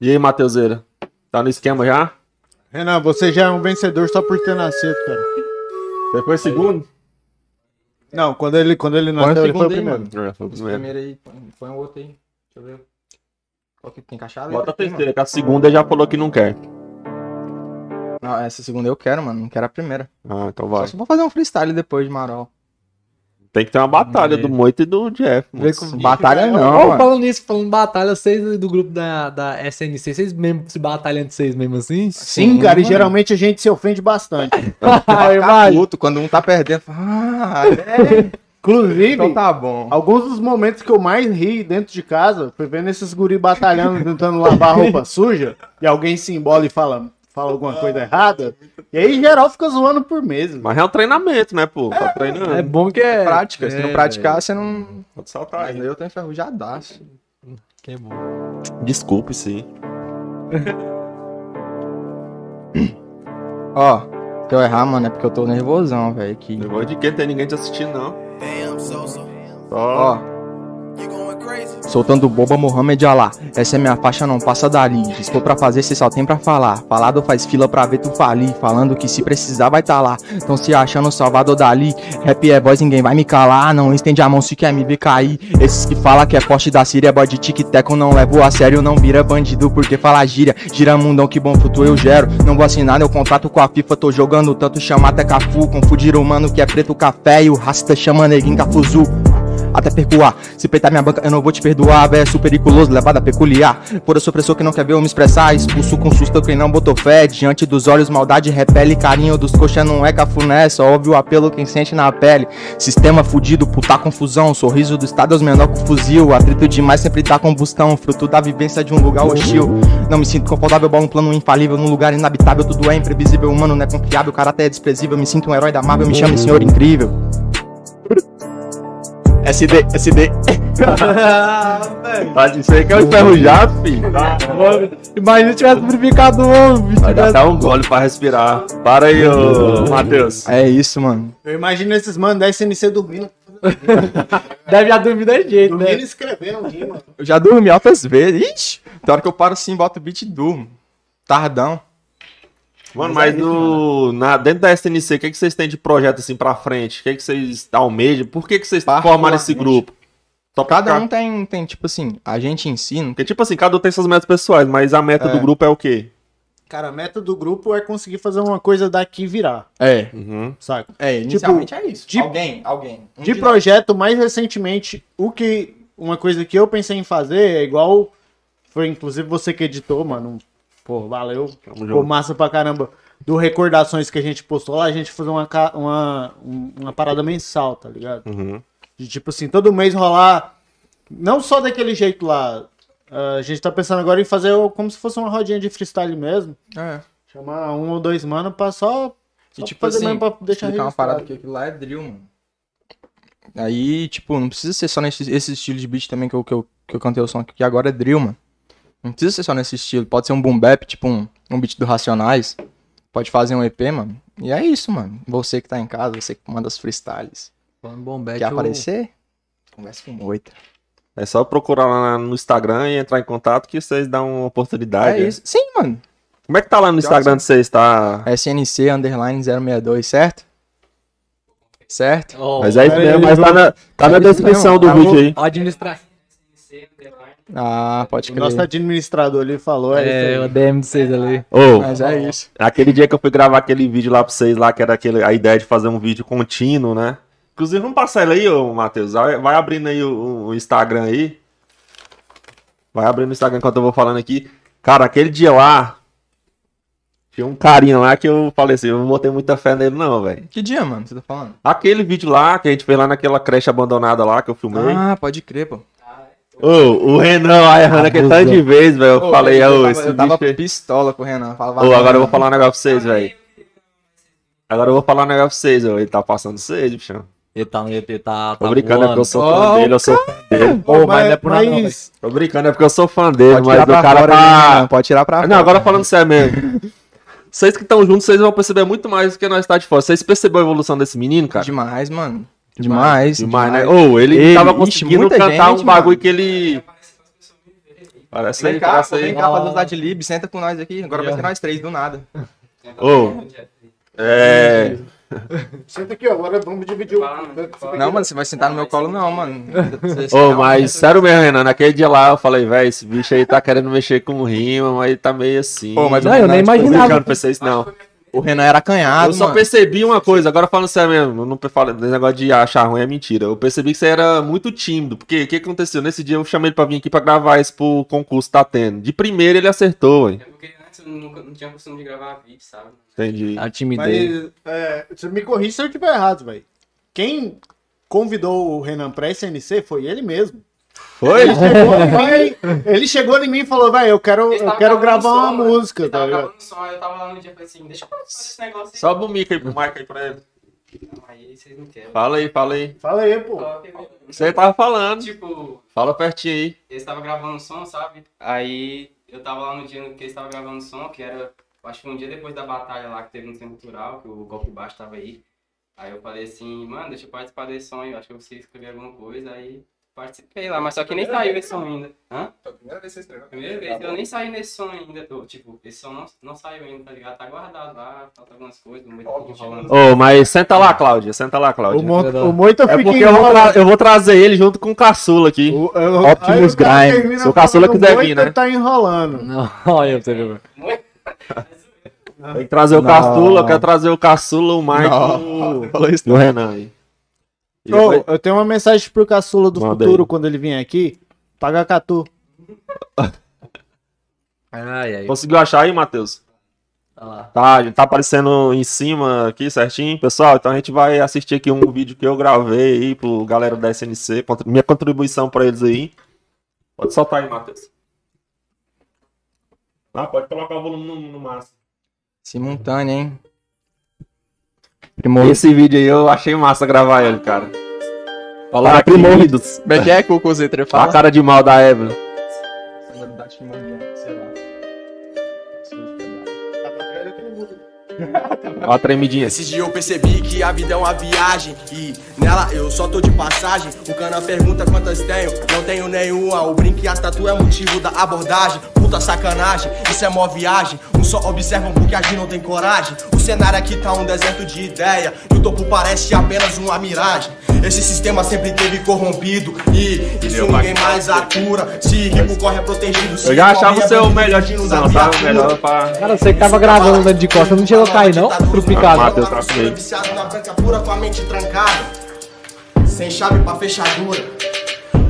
E aí, Mateuseira? Tá no esquema já? Renan, você já é um vencedor só por ter nascido, cara. Você foi segundo? Não, quando ele, quando ele nasceu, ele foi o aí, primeiro. É, foi o primeiro. primeiro aí, põe, põe o outro aí. Deixa eu ver. Qual que tem encaixado? Bota a terceira, que a segunda já falou que não quer. Não, essa segunda eu quero, mano. Não quero a primeira. Ah, então Só vai. se eu vou fazer um freestyle depois de Marol. Tem que ter uma batalha ver. do Moito e do Jeff. Moço. Batalha não, falando nisso, falando batalha, vocês do grupo da, da SNC, vocês mesmo se batalham entre vocês mesmo assim? Sim, cara, e mano. geralmente a gente se ofende bastante. Ai, Ficar puto quando um tá perdendo. fala, Ah, é. Inclusive, então tá bom. alguns dos momentos que eu mais ri dentro de casa foi vendo esses guri batalhando, tentando lavar roupa suja, e alguém se embola e fala, fala alguma coisa errada. E aí geral fica zoando por meses. Mas é um treinamento, né, pô? Tá treinando. É bom que é. Prática. Se é, não praticar, você não. Pode saltar Mas aí. eu tô enferrujadaço. Que é bom. Desculpe, sim. Ó, Se eu errar, mano, é porque eu tô nervosão, velho. Que... Negócio de quem? Tem ninguém te assistindo, não. Ó. Soltando boba Mohamed Alá. Essa é minha faixa, não passa dali. For pra fazer, cê só tem pra falar. Falado faz fila pra ver tu falir. Falando que se precisar vai tá lá. Tão se achando Salvador Dali. Rap é voz, ninguém vai me calar. Não estende a mão se quer me ver cair. Esses que fala que é poste da Síria, boy de tic-teco, não levo a sério. Não vira bandido porque fala gíria. Gira mundão, que bom fruto eu gero. Não vou assinar, eu contrato com a FIFA. Tô jogando tanto, chama até Cafu. Confundir o mano que é preto café e o rasta chama neguinho cafuzu até percoar. Se peitar minha banca, eu não vou te perdoar. Verso periculoso, levada peculiar. Por eu sou que não quer ver eu me expressar. Expulso com susto quem não botou fé. Diante dos olhos, maldade repele. Carinho dos coxa não é cafuné. Só ouve o apelo quem sente na pele. Sistema fudido, puta confusão. Sorriso do estado é os menor com fuzil. Atrito demais sempre dá combustão. Fruto da vivência de um lugar hostil. Não me sinto confortável, bom um plano infalível. Num lugar inabitável, tudo é imprevisível. Humano não é confiável, caráter é desprezível. Me sinto um herói da Marvel, me chame senhor incrível. SD, SD. Tá ser que é o enferrujado, filho. Imagina se tivesse purificado o homem, bicho. Vai dar tivesse- um gole pra respirar. Para aí, ô Matheus. É isso, mano. Eu imagino esses manos da SNC dormindo. Deve já dormir da jeito, Dormindo e né? escrevendo rima. Eu já dormi altas vezes. Ixi, tem hora que eu paro assim, boto o beat e durmo. Tardão. Mano, mas no, na, dentro da SNC, o que, que vocês têm de projeto assim pra frente? O que, que vocês almejam? Por que, que vocês formaram esse grupo? Só Cada ficar- um tem, tem, tipo assim, a gente ensina. Porque, tipo assim, cada um tem suas metas pessoais, mas a meta É. do grupo é o quê? Cara, a meta do grupo é conseguir fazer uma coisa daqui virar, É, Uhum. saca? é, inicialmente é isso. de- alguém, alguém. Um De de projeto, mais recentemente, o que. Uma coisa que eu pensei em fazer é igual. Foi inclusive você que editou, mano. Pô, valeu. Tamo Ficou junto. massa pra caramba. Do Recordações que a gente postou lá, a gente fazer uma, uma, um- uma parada mensal, tá ligado? Uhum. De tipo assim, todo mês rolar. Não só daquele jeito lá. ah, a gente tá pensando agora em fazer como se fosse uma rodinha de freestyle mesmo. É. Chamar um ou dois mano pra só. E só tipo fazer assim, mesmo pra deixar explicar uma parada que aquilo lá é drill, mano. Aí, tipo, não precisa ser só nesse esse estilo de beat também que eu, que eu, que eu cantei o som aqui, que agora é drill, mano. Não precisa ser só nesse estilo. Pode ser um boom bap, tipo um, um beat do Racionais. Pode fazer um EP, mano. E é isso, mano. Você que tá em casa, você que manda os freestyles. Falando bombete, Quer eu- aparecer? Conversa com oito. É só procurar lá no Instagram e entrar em contato que vocês dão uma oportunidade. É isso. Sim, mano. Como é que tá lá no Instagram de vocês? Tá... SNC underline 062, certo? Certo? Ó, Mas é isso mesmo, mas tá na, tá na descrição do Tá vídeo aí. ó, administrar. Ah, pode O crer. nosso administrador ali falou. É, É, o. DM de vocês ali. Ô, Mas é isso. aquele dia que eu fui gravar aquele vídeo lá pra vocês lá, que era aquele, a ideia de fazer um vídeo contínuo, né? Inclusive, vamos passar ele aí, ô Matheus. Vai, vai abrindo aí o, o Instagram aí. Vai abrindo o Instagram enquanto eu vou falando aqui. Cara, aquele dia lá. Tinha um carinha lá que eu falei assim, eu não botei muita fé nele, não, velho. Que dia, mano? Você tá falando? Aquele vídeo lá que a gente fez lá naquela creche abandonada lá que eu filmei. Ah, pode crer, pô. Ô, o Renan lá errando aquele tanto de vez, velho. Eu Ô, falei, eu tava, esse eu tava bicho pistola com o Renan. Falava, Ô, agora eu vou falar um negócio pra vocês, velho. Agora eu vou falar um negócio pra vocês, ó. Ele tá passando vocês, bichão. Ele tá, ele tá, Tô tá brincando, é porque eu sou fã dele, eu sou fã dele. Pô, mas não é por nada não, mas Tô brincando, é porque eu sou fã dele, Pode mas tirar o pra cara fora, Renan, tá. Pode tirar pra fora. Não, agora falando sério mesmo. Vocês que estão juntos, vocês vão perceber muito mais do que nós tá de fora. Vocês perceberam a evolução desse menino, cara? Demais, mano. Demais. Demais, né? Ô, ele, Ele, tava ixi, conseguindo muita cantar gente, um bagulho mano. que ele. Parece Vem aí, cá, parece pô, aí. vem cá fazer os adlib, senta com nós aqui. Agora vai ser nós três, do nada. Ô, é. Senta aqui, ó. Agora vamos dividir o. Não, mano, você vai sentar no meu colo, não, mano. Ô, não, mas sério mesmo, Renan, naquele dia lá eu falei, velho, esse bicho aí tá querendo mexer com rima, mas ele tá meio assim. Pô, mas Não, eu nem imaginava. brincando, pensei isso não. O Renan era acanhado, Eu só mano. percebi uma coisa, agora falando sério mesmo, não falo desse negócio de achar ruim é mentira. Eu percebi que você era muito tímido, porque o que aconteceu? Nesse dia eu chamei ele pra vir aqui pra gravar isso pro concurso que tá tendo. De primeira ele acertou, hein? É porque antes eu nunca, não tinha costume de gravar vídeo, sabe? Entendi. A timidez. Mas é, você me corrija se eu estiver errado, velho. Quem convidou o Renan pra SNC foi ele mesmo. Foi? Ele chegou, em mim, ele chegou em mim e falou, velho, eu quero, eu quero gravar uma som, mano. música, Eles tá ligado? gravando som, aí eu tava lá no dia e falei assim, deixa eu fazer esse negócio aí. Sobe o mic aí pro mic aí pra ele. Não, aí vocês não querem. Fala aí, fala aí. Fala aí, pô. Você tava falando. Tipo, Fala pertinho aí. eles estavam gravando som, sabe? Aí eu tava lá no dia que eles estavam gravando som, que era acho que um dia depois da batalha lá que teve no Centro Cultural, que o golpe baixo tava aí. Aí eu falei assim, mano, deixa eu participar desse sonho, acho que eu preciso escrever alguma coisa, aí participei lá, mas só que nem saiu esse som ainda. Hã? Foi a primeira vez que você escreveu. Primeira vez, eu nem saí nesse som ainda. eu, tipo, esse som não, não saiu ainda, tá ligado? Tá guardado lá, falta algumas coisas, muito enrolando. Ô, mas senta lá, Cláudia. Senta lá, O, Cláudia. Mo Perdão. o Moito É porque eu vou, eu vou trazer ele junto com o caçula aqui. O- eu- Optimus o termina Se o caçula quiser o vir, Moito né? tá enrolando. Não, olha pra você ver. Tem que trazer o Não. caçula, eu quero trazer o caçula, o Michael Falou isso. o Renan aí. Depois- eu tenho uma mensagem pro caçula do Manda futuro aí. quando ele vier aqui. Paga Catu. Ai, ai. Conseguiu achar aí, Matheus? Lá. Tá, a gente tá aparecendo em cima aqui certinho. Pessoal, então a gente vai assistir aqui um vídeo que eu gravei aí pro galera da SNC. Minha contribuição pra eles aí. Pode soltar aí, Matheus. Ah, pode colocar o volume no, no máximo. Simultâneo, hein? Primor... Esse vídeo aí eu achei massa gravar ele, cara. Olha Ah, primórdios. Como é que é que o Cozetra A fala? cara de mal da Evelyn. Sonoridade primordial, Ó a tremidinha. Esses dias eu percebi que a vida é uma viagem e nela eu só tô de passagem. O cana pergunta quantas tenho, não tenho nenhuma. O brinco e a tatu é motivo da abordagem. Puta sacanagem, isso é mó viagem. Uns só observam porque agir não tem coragem. O cenário aqui tá um deserto de ideia e o topo parece apenas uma miragem. Esse sistema sempre teve corrompido e isso ninguém mais atura. Se rico corre é protegido. Se Eu já achava pobre o é seu melhor da tá? viatura. Melhor pra. Cara, você que tava gravando dentro de costa, não chegou a cair, não? Trupicado. Matheus, tá comigo. Viciado na branca pura com a mente trancada. Sem chave pra fechadura.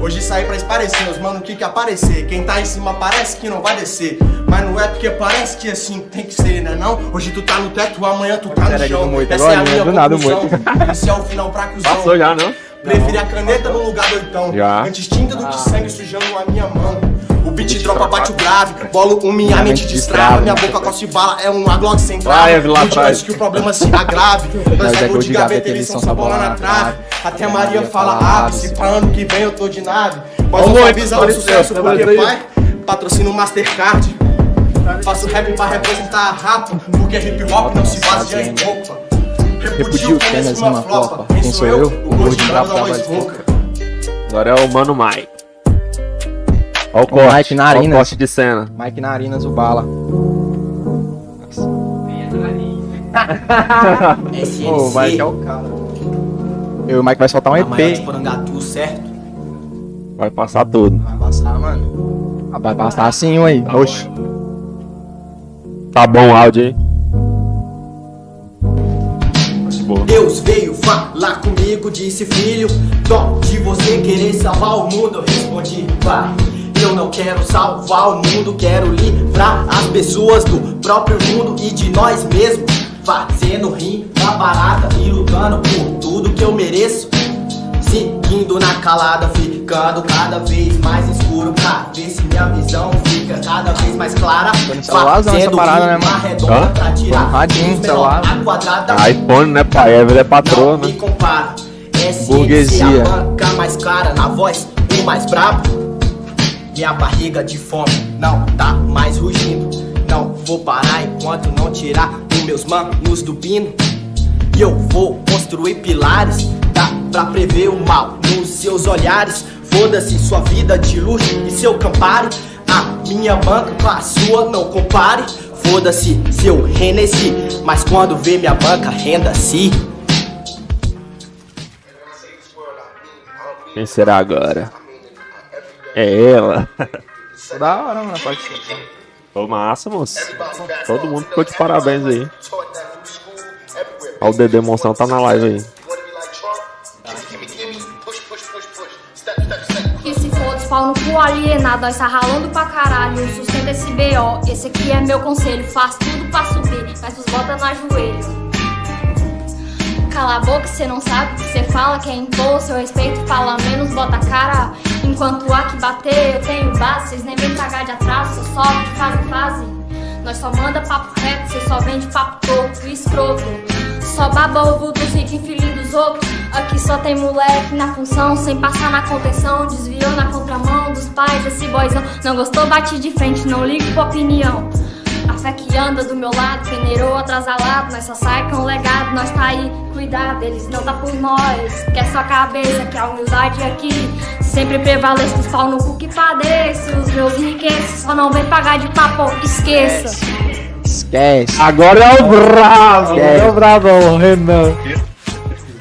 Hoje saí pra esparecer, os mano que que aparecer. Quem tá em cima parece que não vai descer. Mas não é porque parece que assim tem que ser, né não? Hoje tu tá no teto, amanhã tu tá no chão. do Moito, Essa é a minha do nada, o conclusão. Esse é o final pra cuzão. Passou já, não? Preferi a caneta no lugar do oitão. Já. Antes tinta do que sangue sujando a minha mão. O beat dropa, bate o grave. Bolo um, minha mente destrava. Minha boca coce bala, é um Glock sem Última atrás. antes que o problema se agrave. Mas é gol de gaveta, eles são só bola na trave. Até Maria fala ave. Se pra ano que vem eu tô de nave. Mas Ô, eu avisa o sucesso porque pai patrocina o Mastercard. Faço rap pra representar a rapa. Porque hip hop não se baseia em roupa. Repudio penas uma flopa. Quem sou eu? O gordinho da voz rouca. Agora é o Mano Mike. Ó o corte. Mike ó o Narinas. corte de cena. Mike Narinas, o bala. Ô, o Mike é o cara. E o Mike vai soltar um A de EP. Porangatu, certo? Vai passar tudo. Vai passar, mano. Ah, Vai passar assim, um aí. Oxi. Tá bom o áudio aí. Boa. Deus veio falar comigo, disse filho Dó de você querer salvar o mundo Eu respondi, vai Eu não quero salvar o mundo Quero livrar as pessoas do próprio mundo E de nós mesmos Fazendo rir da barata E lutando por tudo que eu mereço Seguindo na calada, ficando cada vez mais escuro Pra ver se minha visão fica cada vez mais clara celularzão essa parada, né, mano? redonda Hã? pra tirar No radinho, celular. a quadrada iPhone, né, pai? Evelyn é patroa, né? Burguesia. a banca mais cara, na voz o mais brabo. Minha barriga de fome não tá mais rugindo. Não vou parar enquanto não tirar os meus manos do pino. E eu vou construir pilares, dá pra prever o mal nos seus olhares. Foda-se sua vida de luxo e seu campari. A minha banca com a sua não compare. Foda-se seu Hennessy, mas quando vê minha banca, renda-se. Quem será agora? É ela. Da hora, mano. Pode ser. Ô, massa, moço. Todo mundo ficou de parabéns aí. Ó, o Dedê Monção tá na live aí. Que se pau no cu alienado, nós tá ralando pra caralho. Sustenta esse BO. Esse aqui é meu conselho. Faz tudo pra subir, mas os bota no joelho. Cala a boca, cê não sabe o que cê fala. Quem impor seu respeito, fala menos, bota a cara. Enquanto há que bater, eu tenho base. Cês nem vem cagar de atraso, cê sobe de fase em fase. Nós só manda papo reto, cê só vende papo torto e escroto. Só baba ovo dos ricos e filho dos outros. Aqui só tem moleque na função, sem passar na contenção. Desviou na contramão dos pais desse boyzão. Não gostou, bate de frente, não ligo pra opinião. A fé que anda do meu lado, peneirou atrasalado, nós só sai com legado, nós tá aí, cuidado, eles não tá por nós. Quer sua cabeça, que a humildade aqui sempre prevalece dos pau no cu que padeço. Os meus riquezas só não vem pagar de papo, esqueça. Esquece. Agora é o bravo! É o brabão, Renan.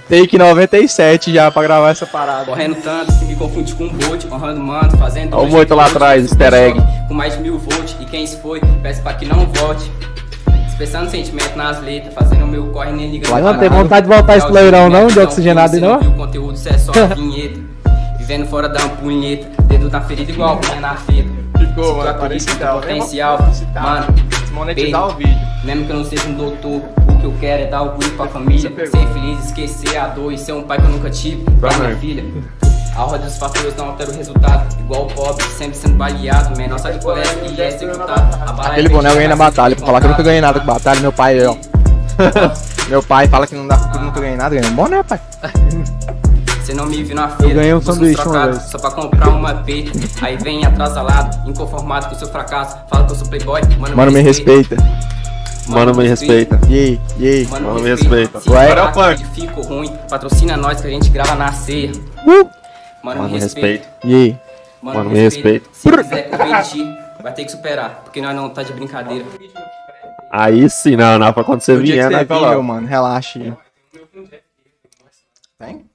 Take 97 já pra gravar essa parada. Correndo tanto, me confunde com um bote, honrando manto, fazendo. Olha o moito lá atrás, easter egg. Com mais de mil volts, e quem se foi, peço pra que não volte. Expressando sentimento nas letras, fazendo o meu corre nem ligando. Não pra tem vontade de voltar esse loirão, não, de Não, oxigenado não? O conteúdo é só vinheta. Vivendo fora da punheta, dedo na ferida igual unha na fita. Ficou, mano, que dá, potencial, né, mano, Monetizar Bem. o vídeo. mesmo que eu não seja um doutor, o que eu quero é dar orgulho pra família. Ser feliz, esquecer a dor e ser um pai que eu nunca tive pra minha filha. A roda dos fatores não altera o resultado. Igual o pobre, sempre sendo baleado. Menor sai de colégio e é executado. A bala Aquele é boné eu ganhei na batalha. Pra falar que eu nunca ganhei nada com batalha, meu pai, ó. meu pai fala que não dá nunca ganhei nada, ganhei um boné, pai. Você não me viu na feira. ganhei um sanduíche uma trocados vez. Só pra comprar uma peita. Aí vem atrasalado, inconformado com seu fracasso. Fala que eu sou playboy, mano, Mano, me respeita. Mano, me respeita. Yay, yay. Mano, Mano, me me respeita. Ué, falar é o funk. que ficou ruim, patrocina nós que a gente grava na ceia. Uh! Mano, Mano, me me respeita. respeita. Yay. Mano, me respeita. Se quiser competir, vai ter que superar. Porque nós não tá de brincadeira. Aí sim, não, não, pra quando você vier, você né, meu, mano, relaxa. Tem?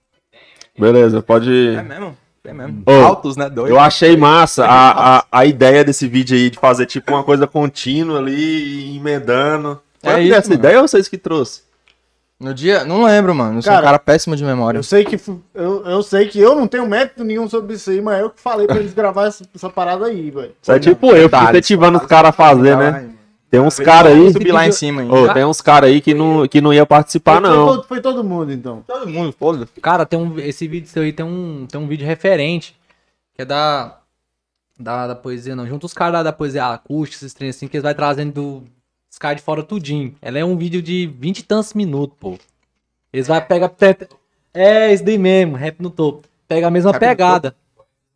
Beleza, pode. É mesmo? É mesmo. Ô, Altos, né? Dois. Eu achei massa a, a, a ideia desse vídeo aí de fazer tipo uma coisa contínua ali emendando. É Foi isso, essa mano. ideia ou vocês que trouxe? No dia, não lembro, mano. Eu sou um Cara, cara péssimo de memória. Eu sei que eu, eu sei que eu não tenho mérito nenhum sobre isso aí, mas eu que falei pra eles gravar essa, essa parada aí, velho. Isso é tipo eu, incentivando os caras a fazer, né? Tem uns caras aí. Subir lá em cima aí. Ô, tem uns caras aí que não, que não ia participar, Foi não. todo- Foi todo mundo, então. Todo mundo, foda Cara, tem um, esse vídeo seu aí tem um, tem um vídeo referente, que é da, da, da poesia, não. Junto os caras da, da poesia acústica, esses trem assim, que eles vai trazendo do, os caras de fora tudinho. Ela é um vídeo de 20 e tantos minutos, pô. Eles vai pegar... É, isso daí mesmo, rap no topo. Pega a mesma Rap no pegada.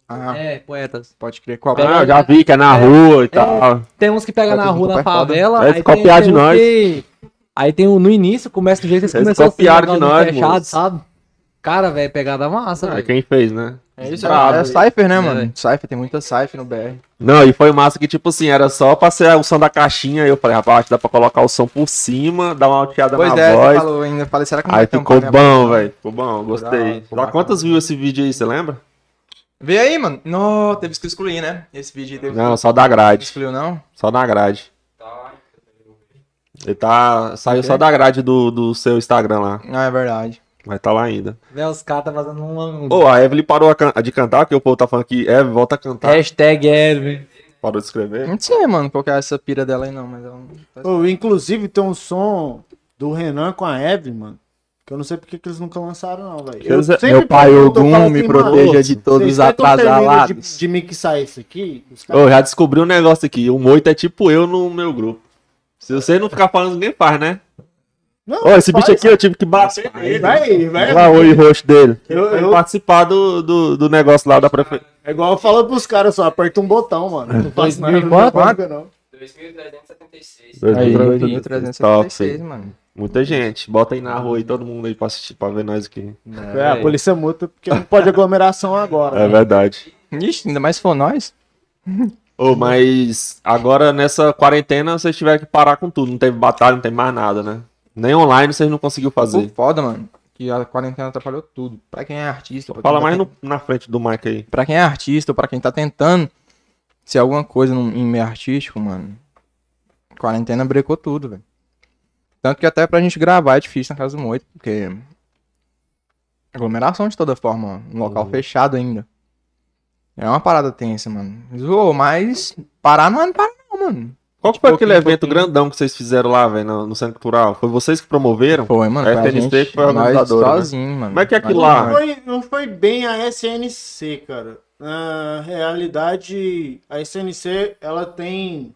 Ah, É, poetas. pode crer. Qual? Ah, eu já vi que é na rua e tal. Tem uns que pegam Vai na rua, na foda. favela. Vai aí copiar tem, de nós. que- Aí tem o no início, começa do jeito que eles começaram assim, copiaram de nós, fechado, moço. sabe? Cara, velho, pegada massa, Ah, velho. quem fez, né? É isso, Brabo. é, é Cypher, né, É, mano? velho. Cypher, tem muita Cypher no BR. Não, e foi massa que, tipo assim, era só pra ser o som da caixinha. E eu falei, rapaz, dá pra colocar o som por cima, dar uma alteada Pois na é, voz. falou ainda. Falei, será que não Aí um ficou bom, velho. Ficou bom, gostei. Dá quantas viu esse vídeo aí, você lembra? Vê aí, mano. Não, teve que excluir, né? Esse vídeo aí teve Não, só da grade. Excluiu, não? Só da grade. Tá. Ele tá. Saiu só da grade do, do seu Instagram lá. Ah, é verdade. Mas tá lá ainda. Velho, os caras tá fazendo um... Ô, a Evelyn parou a can- de cantar, porque o povo tá falando que Evelyn volta a cantar. Hashtag Elvin. Parou de escrever. Não sei, mano, qual que é essa pira dela aí, não, mas ela não. Ô, inclusive tem um som do Renan com a Eve, mano. Que eu não sei porque que eles nunca lançaram, não, velho. Eu Meu pai eu Ogum falo me assim, proteja mano, de todos os atrasalados. De, de mixar isso aqui, caras Ô, já descobri um negócio aqui. O Moito é tipo eu no meu grupo. Se você não ficar falando, ninguém faz, né? Não, Ô, esse faz, bicho aqui eu tive que bater nele. Vai, vai. Olha lá o oi rosto dele. Eu- eu- participar do, do, do negócio lá da prefeitura. É igual eu falo pros caras, só aperta um botão, mano. Não faço nada. não quanto? paga, não. 2.376. Aí, Top, 1376, mano. Muita gente. Bota aí na rua aí todo mundo aí pra assistir, pra ver nós aqui. É, a polícia multa porque não pode aglomeração agora. É verdade. Ixi, ainda mais se for nós. Ô, mas agora nessa quarentena vocês tiveram que parar com tudo. Não teve batalha, não tem mais nada, né? Nem online vocês não conseguiu Pô, fazer. foda, mano. Que a quarentena atrapalhou tudo. Pra quem é artista. Fala tá mais no- na frente do mic aí. Pra quem é artista, ou pra quem tá tentando ser alguma coisa num, em meio artístico, mano. Quarentena brecou tudo, velho. Tanto que até pra gente gravar é difícil na casa do Moito, porque. Aglomeração de toda forma, um local Uhum. fechado ainda. É uma parada tensa, mano. Zoou, mas parar não é parar, não, mano. Qual que foi pouquinho aquele evento pouquinho. grandão que vocês fizeram lá, velho, no, no Centro Cultural? Foi vocês que promoveram? Foi, mano. A FNC gente, que foi a organizadora, né? sozinho, mano. Como é que é aquilo lá? Não foi, não foi bem a SNC, cara. Na realidade, a SNC, ela tem,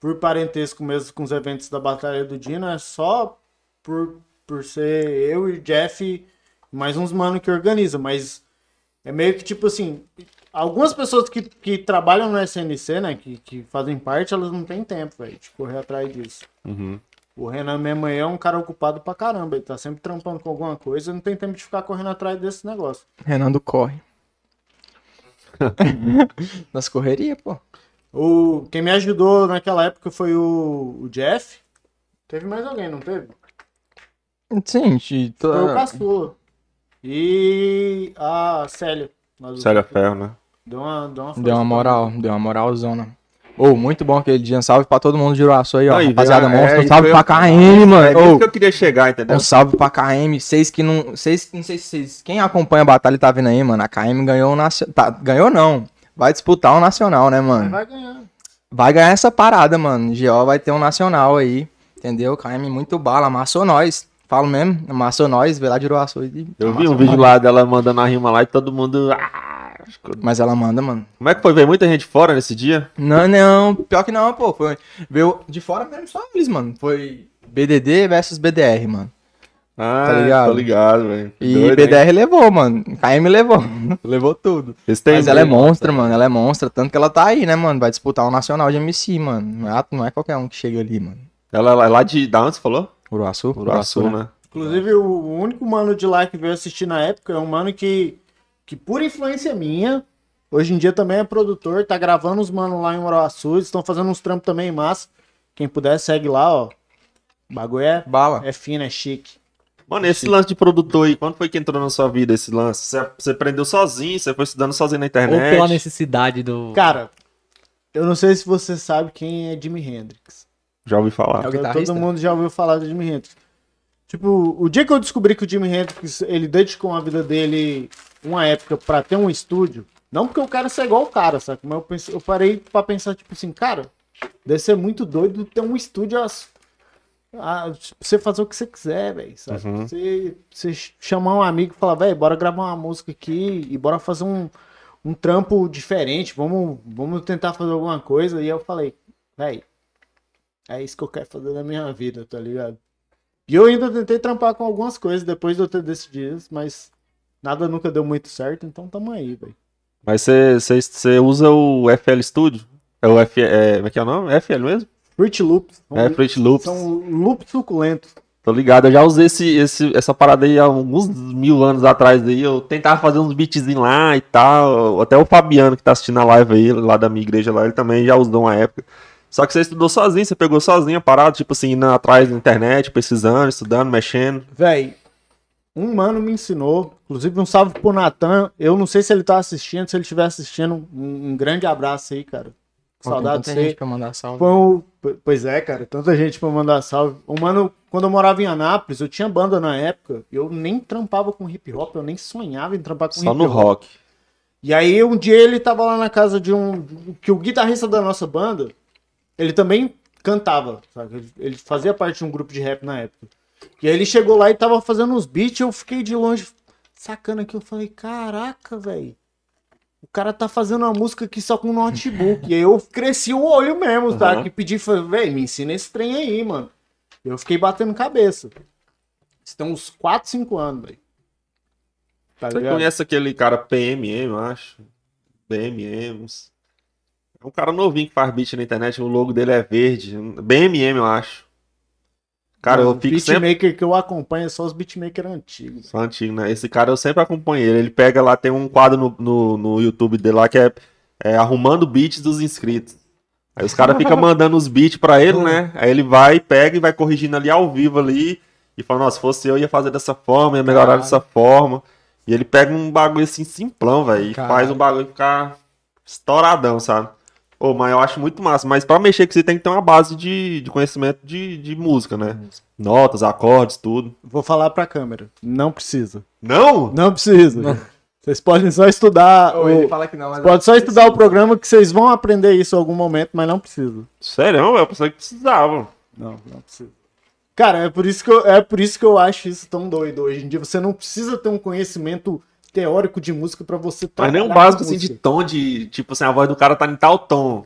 por parentesco mesmo com os eventos da Batalha do Dino, é só por, por ser eu e Jeff, mais uns mano que organiza, mas É meio que tipo assim, algumas pessoas que, que trabalham no SNC, né, que, que fazem parte, elas não têm tempo, velho, de correr atrás disso. Uhum. O Renan mesmo é um cara ocupado pra caramba, ele tá sempre trampando com alguma coisa, não tem tempo de ficar correndo atrás desse negócio. Renando corre. Nas correrias, pô. O, quem me ajudou naquela época foi o, o Jeff. Teve mais alguém, não teve? Sim, de Foi o. Caçula. E a Célia. Sério, ferro, né? Deu uma, deu uma, Deu uma moral, deu uma moralzona. Ô, muito bom aquele dia. Um salve pra todo mundo de Uruaçu aí, ó. E Rapaziada, veio- monstro. é, Um salve pra KM, mano. É isso que eu queria chegar, entendeu? Um salve pra KM. Vocês que não. Vocês, não sei se vocês. Quem acompanha a batalha e tá vendo aí, mano. A KM ganhou o nacional. Tá, ganhou não. Vai disputar o nacional, né, mano? vai ganhar. Vai ganhar essa parada, mano. GO vai ter um nacional aí. Entendeu? KM muito bala. Amassou nós. Falo mesmo. Amassou nós. Veio lá de Uruaçu. e Eu vi um vídeo nós. lá dela mandando a rima lá e todo mundo. Ah, Mas ela manda, mano. Como é que foi? Veio muita gente fora nesse dia? Não, não. Pior que não, pô. Foi. Veio de fora mesmo só eles, mano. Foi BDD versus BDR, mano. Ah, Tá ligado? Tô ligado, velho. E Doido, hein? BDR levou, mano. KM levou. levou tudo. Mas ela é monstra, mano. Ela é monstra. Tanto que ela tá aí, né, mano? Vai disputar o Nacional de MC, mano. Não é, não é qualquer um que chega ali, mano. Ela é lá de. Da onde você falou? Uruaçu? Uruaçu, né? Inclusive, o único mano de lá que veio assistir na época é um mano que, que por influência minha, hoje em dia também é produtor, tá gravando os manos lá em Uruaçu, eles estão fazendo uns trampos também massa. Quem puder, segue lá, ó. O bagulho é, Bala. é fino, é chique. Mano, esse lance de produtor aí, quando foi que entrou na sua vida esse lance? Você, você aprendeu sozinho, você foi estudando sozinho na Ou internet? pela necessidade do. Cara, eu não sei se você sabe quem é Jimi Hendrix. Já ouvi falar. É? Todo mundo já ouviu falar do Jimi Hendrix. Tipo, o dia que eu descobri que o Jimi Hendrix, ele dedicou a vida dele uma época pra ter um estúdio, não porque eu quero ser igual o cara, sabe? Mas eu, pensei- eu parei pra pensar, tipo assim, cara, deve ser muito doido ter um estúdio as- a- pra você fazer o que você quiser, velho? Uhum. Você, você chamar um amigo e falar, velho, bora gravar uma música aqui e bora fazer um, um trampo diferente, vamos, vamos tentar fazer alguma coisa. E eu falei, velho, é isso que eu quero fazer na minha vida, tá ligado? E eu ainda tentei trampar com algumas coisas depois de eu ter decidido mas nada nunca deu muito certo, então tamo aí, velho. Mas você, usa o FL Studio? É o F, é, como é que é o nome? FL mesmo? Fruit Loops. É, Fruit Loops. são loops suculentos. Tô ligado, eu já usei esse, esse, essa parada aí há alguns mil anos atrás aí. Eu tentava fazer uns beatzinhos lá e tal. Até o Fabiano que tá assistindo a live aí, lá da minha igreja lá, ele também já usou uma época. Só que você estudou sozinho, você pegou sozinho a parada, tipo assim, indo atrás da internet, pesquisando, estudando, mexendo. Véi, um mano me ensinou, inclusive um salve pro Natan. Eu não sei se ele tá assistindo, se ele estiver assistindo, um, um grande abraço aí, cara. Pô, Saudade de tanta gente pra mandar salve. Um- Pois é, cara, tanta gente pra mandar salve. O mano, quando eu morava em Anápolis, eu tinha banda na época, eu nem trampava com hip hop, eu nem sonhava em trampar com Só hip no hop. rock. E aí um dia ele tava lá na casa de um. Que o guitarrista da nossa banda, ele também cantava, sabe? Ele, ele fazia parte de um grupo de rap na época. E aí ele chegou lá e tava fazendo uns beats, eu fiquei de longe sacando aqui, eu falei, caraca, velho. O cara tá fazendo uma música aqui só com notebook. e aí eu cresci o olho mesmo, tá? Uhum. Que pedi, falei, velho, me ensina esse trem aí, mano. Eu fiquei batendo cabeça. Isso tem uns 4, 5 anos, velho. Tá Você ligado? conhece aquele cara PMM, eu acho? BMMs. É um cara novinho que faz beat na internet, o logo dele é verde. BMM, eu acho. Cara, eu o fico sempre. beatmaker que eu acompanho é só os beatmakers antigos. Só antigo, né? Esse cara eu sempre acompanho ele. Ele pega lá, tem um quadro no, no, no YouTube dele lá que é, é arrumando beats dos inscritos. Aí os caras ficam mandando os beats pra ele, né? Aí ele vai, pega e vai corrigindo ali ao vivo ali. E fala, nossa, se fosse eu ia fazer dessa forma, ia melhorar Caralho. dessa forma. E ele pega um bagulho assim simplão, velho. E faz o bagulho ficar estouradão, sabe? Ô, mas eu acho muito massa. Mas pra mexer com você tem que ter uma base de, de conhecimento de, de música, né? Notas, acordes, tudo. Vou falar pra câmera. Não precisa. Não? Não precisa. Vocês podem só estudar. Ô, o... ele fala que não, mas... Pode só estudar o programa que vocês vão aprender isso em algum momento, mas não precisa. Sério, eu pensei que precisava. Não, não precisa. Cara, é por isso que eu, é por isso que eu acho isso tão doido. Hoje em dia você não precisa ter um conhecimento teórico de música pra você Mas nem um básico assim de tom de. Tipo assim, a voz do cara tá em tal tom.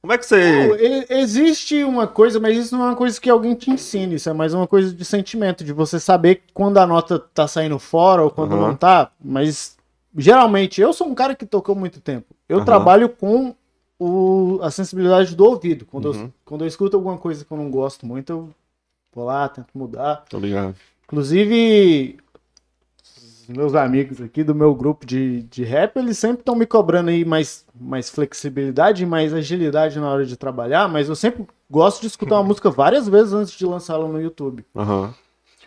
Como é que Não, você. e- existe uma coisa, mas isso não é uma coisa que alguém te ensine. Isso é mais uma coisa de sentimento, de você saber quando a nota tá saindo fora ou quando Aham. não tá. Mas geralmente, eu sou um cara que tocou muito tempo. Eu Aham. trabalho com o, a sensibilidade do ouvido. Quando, Uhum. eu, quando eu escuto alguma coisa que eu não gosto muito, eu vou lá, tento mudar. Tô ligado. Inclusive, meus amigos aqui do meu grupo de, de rap, eles sempre estão me cobrando aí mais, mais flexibilidade, mais agilidade na hora de trabalhar, mas eu sempre gosto de escutar uma música várias vezes antes de lançá-la no YouTube. Aham.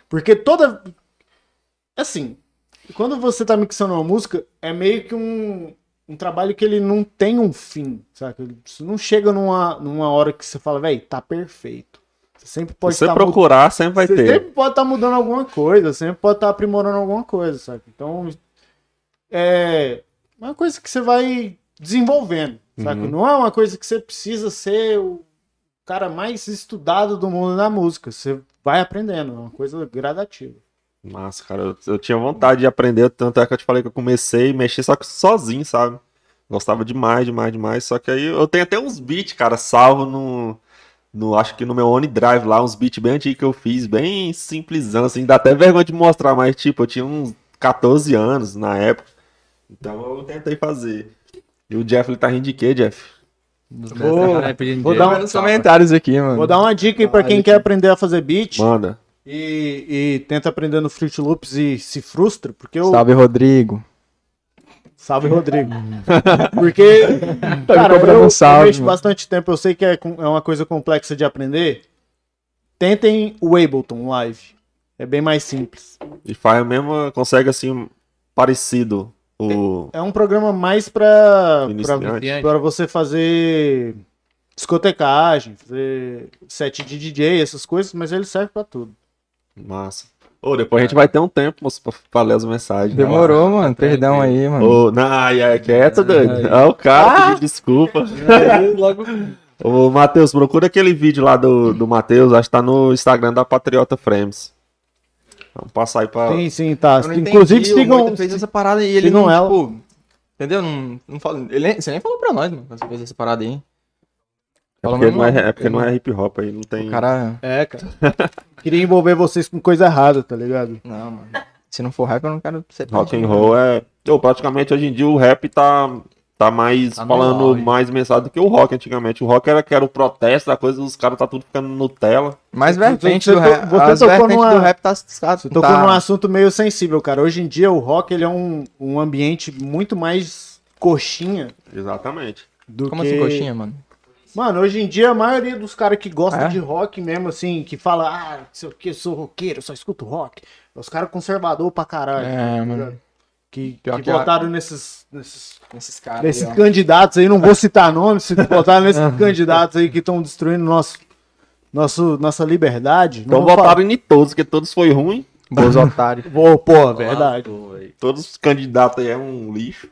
Porque toda. Assim, quando você tá mixando uma música, é meio que um, um trabalho que ele não tem um fim, saca? Isso não chega numa, numa hora que você fala, velho, tá perfeito. Você sempre pode Se você estar procurar, sempre vai você ter. sempre pode estar mudando alguma coisa, sempre pode estar aprimorando alguma coisa, sabe? Então, é uma coisa que você vai desenvolvendo, sabe? Uhum. Não é uma coisa que você precisa ser o cara mais estudado do mundo na música. Você vai aprendendo, é uma coisa gradativa. Massa, cara. Eu, eu tinha vontade de aprender, tanto é que eu te falei que eu comecei a mexer só que sozinho, sabe? Gostava demais, demais, demais. Só que aí eu tenho até uns beats, cara, salvo no. No acho que no meu OneDrive lá, uns beats bem antigos que eu fiz, bem simplesão, assim. Dá até vergonha de mostrar, mas tipo, eu tinha uns 14 anos na época. Então eu tentei fazer. E o Jeff, ele tá rindo de quê, Jeff? Vou, vou dar um- nos comentários aqui, mano. vou dar uma dica aí pra quem quer aprender a fazer beat Manda. e, e tenta aprender no Fruit Loops e se frustra, porque eu. Salve, Rodrigo. Salve, Rodrigo. Porque, Tá cara, eu, um salve, eu bastante tempo, eu sei que é, é uma coisa complexa de aprender. Tentem o Ableton Live. É bem mais simples. E faz mesmo, consegue assim, parecido. O. É um programa mais pra, pra, pra você fazer discotecagem, fazer set de DJ, essas coisas, mas ele serve pra tudo. Massa. Ô, depois a gente vai ter um tempo moço, pra, as mensagens. Demorou, mano. Perdão aí, mano. Ô, não, ai, ai, quieto, doido. Ah, o cara pediu desculpa. Logo. Ô, Matheus, procura aquele vídeo lá do, do Matheus, acho que tá no Instagram da Patriota Frames. Vamos passar aí pra. Sim, sim, tá. Eu não Inclusive, sigam. Moita fez essa parada e ele não, ela. tipo... Entendeu? Não, não fala, ele nem- você nem falou pra nós, mano, quando você fez essa parada aí. É Fala porque, mesmo, não é, é porque não é hip hop aí, não tem. O cara... É, cara. Queria envolver vocês com coisa errada, tá ligado? Não, mano. Se não for rap, eu não quero ser Rock and roll é. Ô, praticamente hoje em dia o rap tá, tá mais Tá falando auge. mais mensagem do que o rock antigamente. O rock era que era o protesto, a coisa, os caras tá tudo ficando Nutella. Mais vertente Você do rap. você As tocou numa- do rap tá... tá Você tocou tá- num assunto meio sensível, cara. Hoje em dia o rock ele é um, um ambiente muito mais coxinha Exatamente. do Como que... assim, coxinha, mano? Mano, hoje em dia a maioria dos caras que gostam é? de rock mesmo, assim, que fala, ah, sei o que, eu sou roqueiro, eu só escuto rock. É os caras conservador pra caralho. É, tá mano. Que, que que a- votaram nesses, nesses, Esses caras nesses aí, candidatos aí, não vou citar nomes, se votaram nesses candidatos aí que estão destruindo nosso, nosso, nossa liberdade. Então votaram em todos, porque todos foi ruim. Bons otários. Vou, pô, verdade. Todos os candidatos aí é um lixo.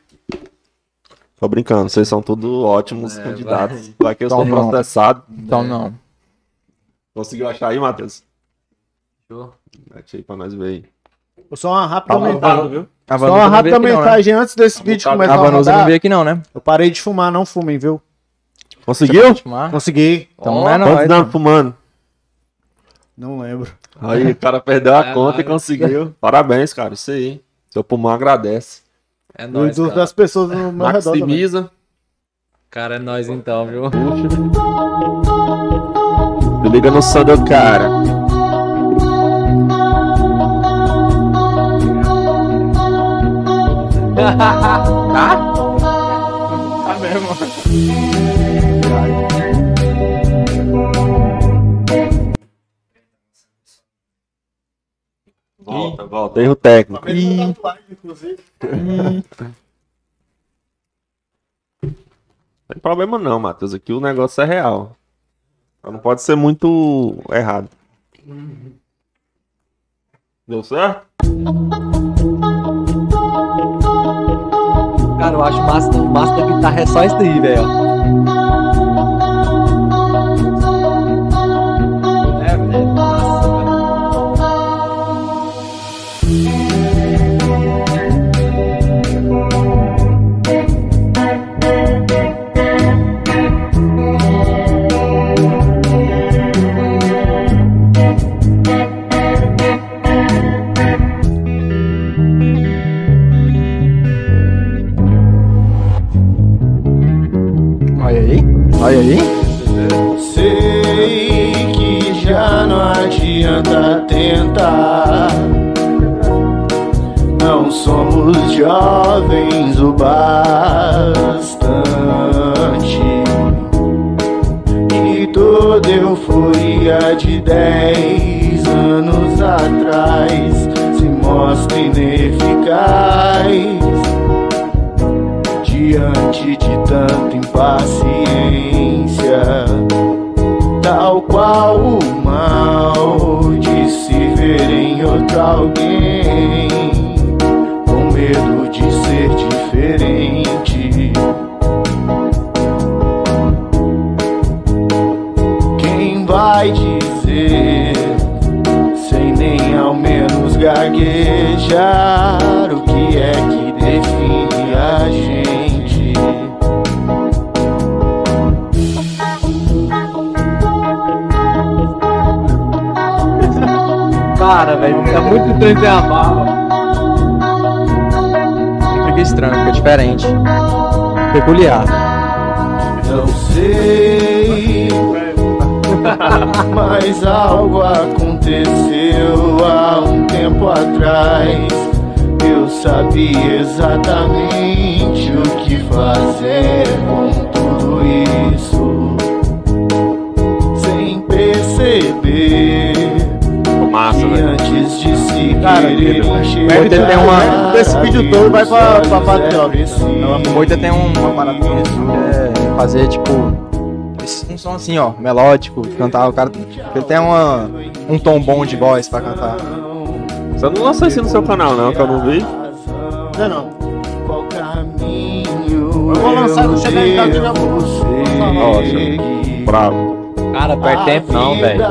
Tô brincando, vocês são tudo ótimos É, candidatos. Vai que eu sou Então não. processado. Então não. Conseguiu achar aí, Matheus? Show. Mete aí pra nós ver aí. Só uma rápida, Tá men- mutado, viu? A só uma não rápida não, né? mensagem antes desse vídeo começar A a Vanusa não veio aqui não, né? Eu parei de fumar, não fumem, viu? Conseguiu? Consegui. Então não é Quantos nóis. anos fumando? Não lembro. Aí, o cara perdeu a É conta e conseguiu. Parabéns, cara. Isso aí. Seu pulmão agradece. É nóis, do- cara. das pessoas no meu redor também. Maximiza. Cara, é nóis então, viu? Se liga no som do cara. Tá mesmo. Volta, volta. Erro técnico. Mesma inclusive. Não tem problema não, Matheus. Aqui o negócio é real. Não pode ser muito errado. Deu certo? Cara, eu acho massa, massa da guitarra é só isso daí, velho. Adianta tentar. Não somos jovens o bastante. E toda euforia de dez anos atrás se mostra ineficaz diante de tanta impaciência, qual o mal de se ver em outro alguém, com medo de ser diferente. Quem vai dizer, sem nem ao menos gaguejar, o que é que Cara, velho, é muito estranho ter a barba. Fica estranho, fica diferente. Peculiar. Não sei, mas algo aconteceu há um tempo atrás. Eu sabia exatamente o que fazer com tudo isso, Massa, velho. antes de se Cara, Moita tem uma- Desse vídeo todo vai pra- pra Patriota. O Moita tem um- uma parada que é fazer tipo. esse- Um som assim, ó, melódico, cantar. O cara. Ele tem uma, um tom bom de voz pra cantar. Você não lançou isso no seu canal, não, que eu não vi. Não, não. Qual caminho Eu vou lançar, vou chegar em casa já vou- seguir? Bravo. Cara, perde tempo não, velho.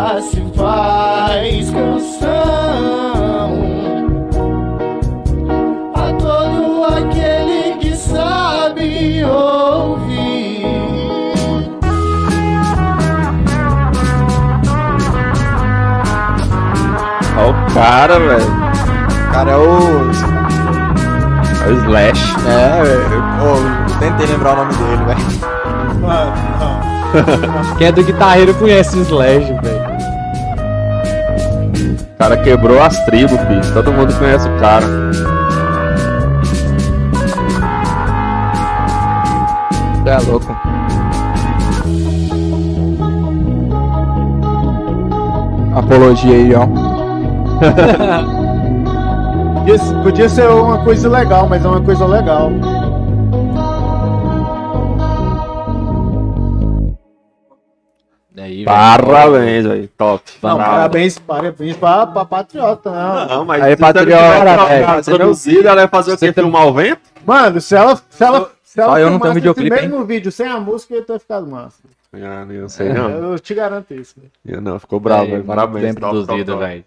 Cara, velho. O cara é o. É o Slash. É, eu tentei lembrar o nome dele, velho. Quem é do guitarreiro conhece o Slash, velho. O cara quebrou as tribos, filho. Todo mundo conhece o cara. Você é louco. Apologia aí, ó. Podia, podia ser uma coisa legal, mas é uma coisa legal. Aí. Parabéns, velho. Top. Não, parabéns, parabéns pra, pra Patriota, não. Não, mas Aí, você Patriota, não- produzida, ela ia fazer o quê? Filmar o vento? Mano, se ela, se ela, se ela Só eu não tenho videoclipe, mesmo vídeo sem a música, ia ter ficado massa. Ah, eu não sei não. Eu te garanto isso. Eu não, ficou bravo, É, velho. Parabéns. Bem produzido, velho.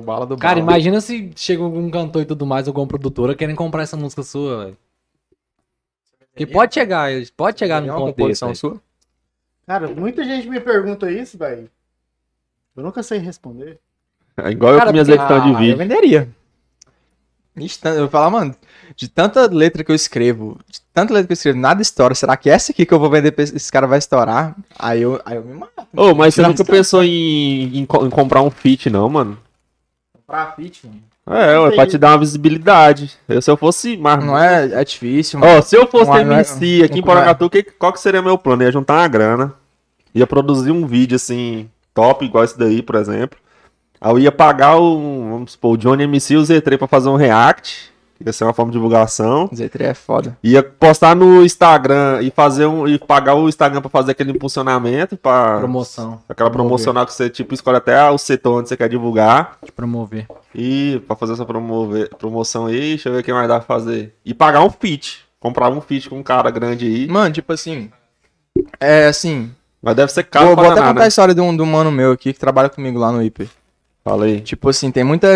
Bala do Cara, bala. imagina se chega algum cantor e tudo mais, alguma produtora querendo comprar essa música sua, velho. Que pode chegar, pode chegar composição velho. sua? Cara, muita gente me pergunta isso, velho. Eu nunca sei responder. É igual eu Cara, com minhas editões de Ah, Eu vídeo. venderia. Ixi, tan- Eu vou falar, mano, de tanta letra que eu escrevo, de tanta letra que eu escrevo, nada estoura. Será que essa aqui que eu vou vender pra esse cara vai estourar? Aí eu, aí eu me mato. Ô, mas você nunca pensou em, em em comprar um feat, não, mano? Pra fit, mano. É, ué, pra te dar uma visibilidade. Eu, se eu fosse mais. Não é, é difícil, mano. Ó, se eu fosse Não é- não é- MC aqui em não Porangatu, que, qual que seria meu plano? Eu ia juntar uma grana. Ia produzir um vídeo assim, top, igual esse daí, por exemplo. Aí eu ia pagar o, vamos supor, o Johnny MC e o Z3 pra fazer um react. Ia ser uma forma de divulgação. Z3 é foda. Ia postar no Instagram e fazer um. E pagar o Instagram pra fazer aquele impulsionamento. Pra, Promoção. Aquela promocional que você tipo, escolhe até o setor onde você quer divulgar. De promover. E pra fazer essa promover, promoção aí, deixa eu ver o que mais dá pra fazer. E pagar um fit. Comprar um fit com um cara grande aí. Mano, tipo assim. É assim. Mas deve ser caro Vou, vou até contar a né? história de um, de um mano meu aqui que trabalha comigo lá no IP. Fala aí. Tipo assim, tem muita.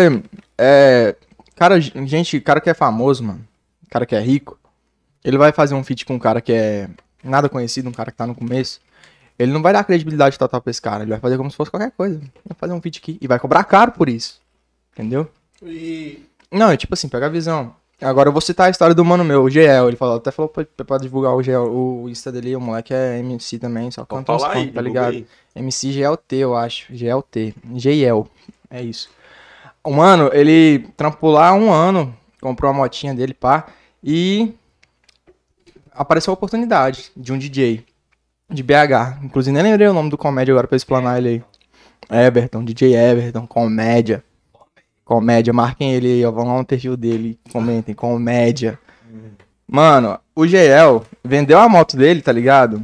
É, cara, gente, cara que é famoso, mano. Cara que é rico. Ele vai fazer um feat com um cara que é nada conhecido, um cara que tá no começo. Ele não vai dar credibilidade total pra esse cara. Ele vai fazer como se fosse qualquer coisa. Vai fazer um feat aqui. E vai cobrar caro por isso. Entendeu? E Não, é tipo assim, pega a visão. Agora eu vou citar a história do mano meu, o GL. Ele falou, até falou pra, pra divulgar o GL, o Insta dele, o moleque é MC também, só Pode canta uns aí, funk, tá ligado? aí. MC GLT, eu acho. GLT. GL. É isso. O mano, ele trampou lá um ano, comprou a motinha dele, pá, e apareceu a oportunidade de um DJ de BH. Inclusive, nem lembrei o nome do comédia agora pra explanar ele aí. Everton, DJ Everton, comédia. Comédia, marquem ele aí, ó. Vão lá no perfil dele, comentem, comédia. Mano, o GL vendeu a moto dele, tá ligado?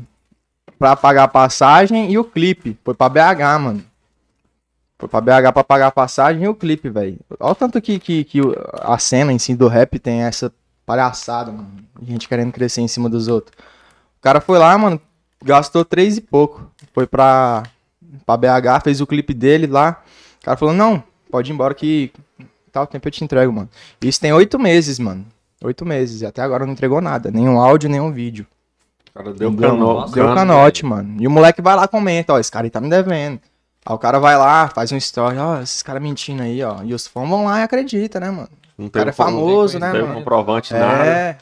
Pra pagar a passagem e o clipe. Foi pra BH, mano. Foi pra BH pra pagar a passagem e o clipe, velho. Olha o tanto que, que, que o- a cena em si do rap tem essa palhaçada, mano. Gente querendo crescer em cima dos outros. O cara foi lá, mano, gastou três e pouco. Foi pra, pra BH, fez o clipe dele lá. O cara falou, não, pode ir embora que tal tempo eu te entrego, mano. Isso tem oito meses, mano. Oito meses. E até agora não entregou nada. Nenhum áudio, nenhum vídeo. Cara, deu Deu, cano, deu cano, canote, mano. E o moleque vai lá e comenta, ó, esse cara aí tá me devendo. Aí o cara vai lá, faz um story, ó, esses caras mentindo aí, ó. E os fãs vão lá e acreditam, né, mano? Não O cara é teve como- famoso, Não né, teve mano? comprovante nada. É.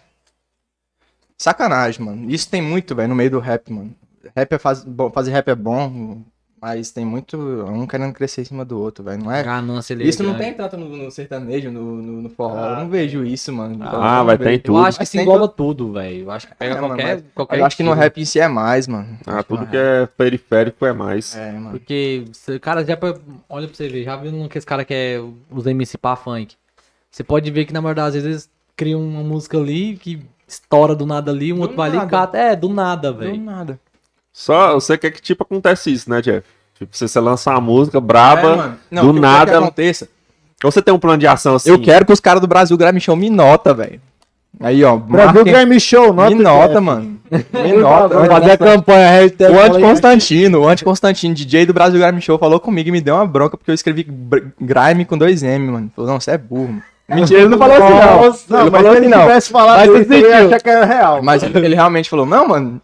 Sacanagem, mano. Isso tem muito, velho, no meio do rap, mano. Rap é faz... fazer rap é bom, mas tem muito um querendo crescer em cima do outro, velho. Não é? Ganância ali. Isso não tem tanto no, no sertanejo, no, no, no forró. eu não vejo isso, mano. Ah, Eu vai ter em tudo. Eu acho que se engloba tudo, velho. Eu acho que pega É, mano, qualquer, mas- qualquer Eu acho que no rap em si é mais, mano. Ah, Acho tudo que rap. é periférico é mais. É, mano. Porque, cara, já pra- olha pra você ver, já viu que esse cara que é os MC pra funk? Você pode ver que na maioria das vezes eles criam uma música ali que estoura do nada ali, um Do outro vai ali e nada. cata. É, do nada, Do velho. nada. Só você quer que tipo acontece isso, né, Jeff? Tipo, você, você lança uma música braba, É. Não, do nada. que aconteça. Ou você tem um plano de ação assim? Eu quero que os caras do Brasil Grammy Show me nota, velho. Aí, ó. Brasil marquem- Grammy Show, nota. Me nota, mano. Me nota. Vamos fazer a campanha, O Anti. Constantino, o Anti Constantino, DJ do Brasil Grime Show, falou comigo e me deu uma bronca porque eu escrevi Grime com dois M, mano. Falou, não, você é burro. mano. Mentira, ele não falou assim, não. Não, Ele mas falou se assim, ele não. tivesse falado Mas isso, ele eu ia achar que era real. Mas ele realmente falou, não, mano,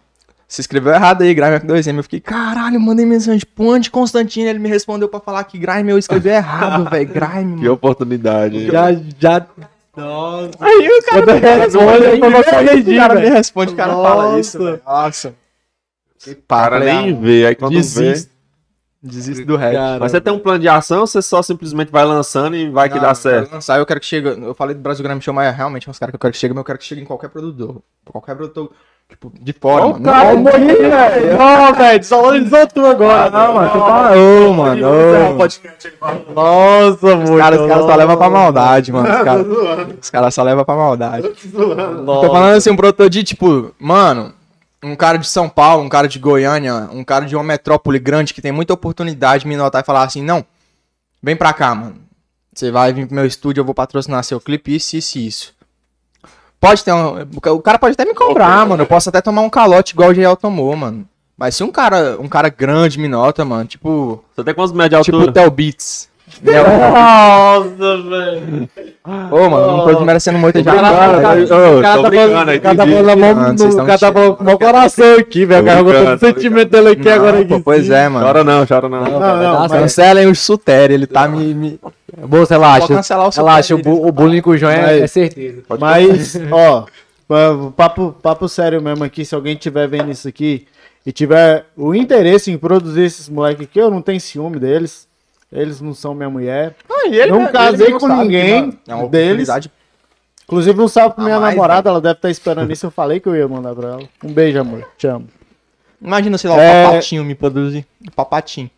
você escreveu errado aí, Grime com dois M. Eu fiquei, caralho, eu mandei mensagem pro Anti Constantino, ele me respondeu pra falar que Grime eu escrevi errado, velho. Grime, Que oportunidade. Já, já. Aí o cara me responde, aí eu o cara me responde, o cara fala isso, velho. Nossa. Que cara falei, nem ah, vê. Aí quando vê. Desisto. Desisto do rap. Mas você tem um plano de ação ou você só simplesmente vai lançando e vai que Não, dá eu quero certo? lançar, eu quero que chegue. Eu falei do Brasil Grime Show, mas é realmente uns caras que eu quero que chegue, mas eu quero que chegue em qualquer produtor. Qualquer produtor, tipo, de fora, Ó, mano. o cara, Não, morri, velho. Ó, velho, desvalorizou tu agora. não, mano, tu ô, mano. ô. Nossa, Os caras, os caras só levam pra maldade, mano. Os caras, os caras só levam pra maldade. Tô falando assim, um produtor de, tipo, mano, um cara de São Paulo, um cara de Goiânia, um cara de uma metrópole grande que tem muita oportunidade de me notar e falar assim, não, vem pra cá, mano. Você vai vir pro meu estúdio, eu vou patrocinar seu clipe, isso, isso e isso. Pode ter um. O cara pode até me cobrar, mano. Eu posso até tomar um calote igual o GL tomou, mano. Mas se um cara, um cara grande me nota, mano, tipo. Você tem quantos metros de Tipo altura? o Tel Beats. Nossa, velho. Ô, mano, não tô desmerecendo muito O cara, agora, o cara, tô tá brincando, falando, aí, o cara tá entendi. falando a mão, no- tão o cara tá falando com o meu coração aqui, velho. O cara Tô botou brincando, todo o sentimento dele aqui agora. Pô, aqui. pois é, mano. Chora não, chora não. Não, não, mas- Cancelem o Sutério, ele tá me. Vou relaxa. cancelar o. Relaxa, o, bu- o bullying com o João é, Mas- é certeza. Mas, ó, pa- papo, papo sério mesmo aqui, se alguém tiver vendo isso aqui e tiver o interesse em produzir esses moleques aqui, eu não tenho ciúme deles. Eles não são minha mulher. Não casei com ninguém É uma deles. Inclusive, um salve pra A minha mais, namorada, ela deve estar esperando isso. Eu falei que eu ia mandar pra ela. Um beijo, amor. Te amo. Imagina, sei lá, o É- papatinho me produzir. O papatinho.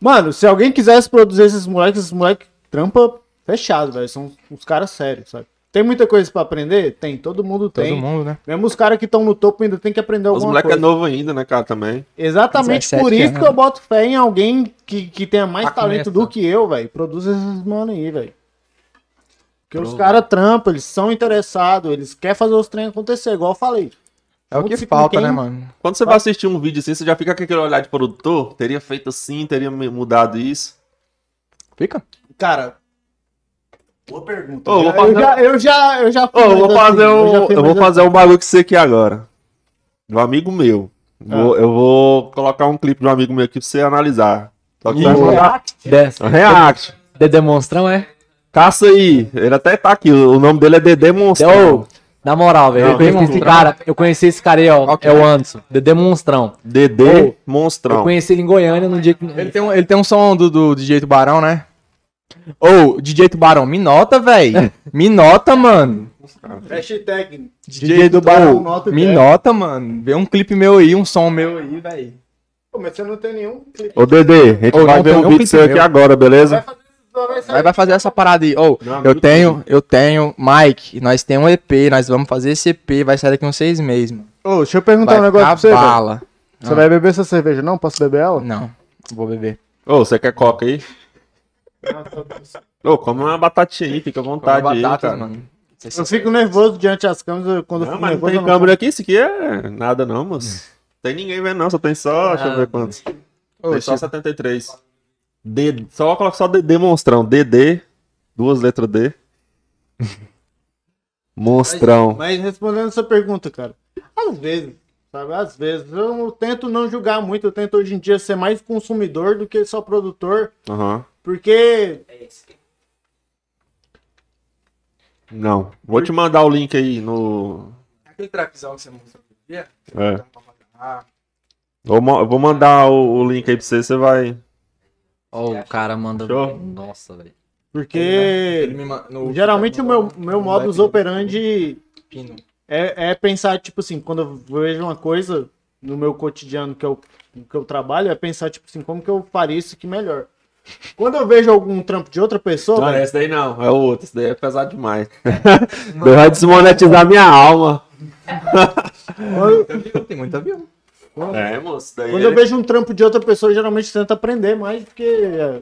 Mano, se alguém quisesse produzir esses moleques, esses moleques trampa fechado, velho. São uns caras sérios, sabe? Tem muita coisa pra aprender? Tem, todo mundo Todo tem. mundo, né? Mesmo os caras que estão no topo ainda tem que aprender Os alguma moleques é coisa. novo ainda, né, cara, também. Exatamente 17 por isso anos. que eu boto fé em alguém que, que tenha mais Pra talento começar. do que eu, velho. Produz esses mano aí, velho. Porque os caras trampam, eles são interessados, eles querem fazer os treinos acontecer, igual eu falei. É o que falta, quem- né, mano? Quando você vai assistir um vídeo assim, você já fica com aquele olhar de produtor? Teria feito assim, teria mudado isso. Fica. Cara, boa pergunta. Ô, vou eu, fazer- já, eu já, eu já Ô, eu vou mais fazer assim, um, já fiz eu vou fazer um bagulho com você aqui agora. Um amigo meu. Vou- Eu vou colocar um clipe de um amigo meu aqui pra você analisar. Só que vai Dessa. React. De demonstrão, é? Caça aí. Ele até tá aqui. O nome dele é Dedê Monstrão. Ô, na moral, velho, eu conheci esse Monstrão. cara, eu conheci esse cara aí, ó, que é o? Anderson, Dedê Monstrão. Dedê Ô, Eu Monstrão. conheci ele em Goiânia no dia que... Ele tem um, ele tem um som do, do DJ Tubarão, né? Ô, DJ Tubarão, me nota, velho. Me nota, mano. Hashtag DJ do Barão, Ô, nota Me 10. nota, mano. Vê um clipe meu aí, um som meu aí, velho. Mas você não tem nenhum clipe. Ô, Dedê, a gente Ô, vai ver um vídeo seu aqui meu. agora, beleza? Vai, vai fazer essa parada aí. Ô, Não, eu tenho, eu tenho, Mike, nós temos um EP, nós vamos fazer esse EP, vai sair daqui uns seis meses, mano. Ô, deixa eu perguntar Vai um negócio pra você, bala. Você Ah. vai beber essa cerveja, não? Posso beber ela? Não, vou beber. Ô, você quer coca aí? Ô, come uma batatinha aí, fica à vontade Come aí, batata, cara. mano. Eu fico nervoso diante das câmeras. eu- Quando eu Não, fico mas não nervoso, tem eu não câmera aqui, isso aqui é nada não, moço. Tem ninguém vendo não, só tem só, deixa eu ver quantos. Ô, Tem só tio, 73. D, só coloca só DD Monstrão, DD, duas letras D. Monstrão. Mas respondendo essa pergunta, cara, às vezes, sabe, às vezes, eu tento não julgar muito, eu tento hoje em dia ser mais consumidor do que só produtor, Aham. Porque Não. Vou te mandar o link aí no. Aquele trackzão que você mostrou dia? É. Vou, mo- vou mandar o, o link aí pra você, você vai. Ó, o cara manda... Show. Nossa, velho. porque Ele no- geralmente o meu, meu no modus operandi Pino. é, é pensar, tipo assim, quando eu vejo uma coisa no meu cotidiano que eu, que eu trabalho, é pensar, tipo assim, como que eu faria isso aqui melhor. Quando eu vejo algum trampo de outra pessoa, Não, velho, esse daí não, é o outro, esse daí é pesado demais. Daí vai desmonetizar minha alma. Tem muita view. É, moço, daí. quando eu vejo um trampo de outra pessoa, eu geralmente tento aprender mais, porque é,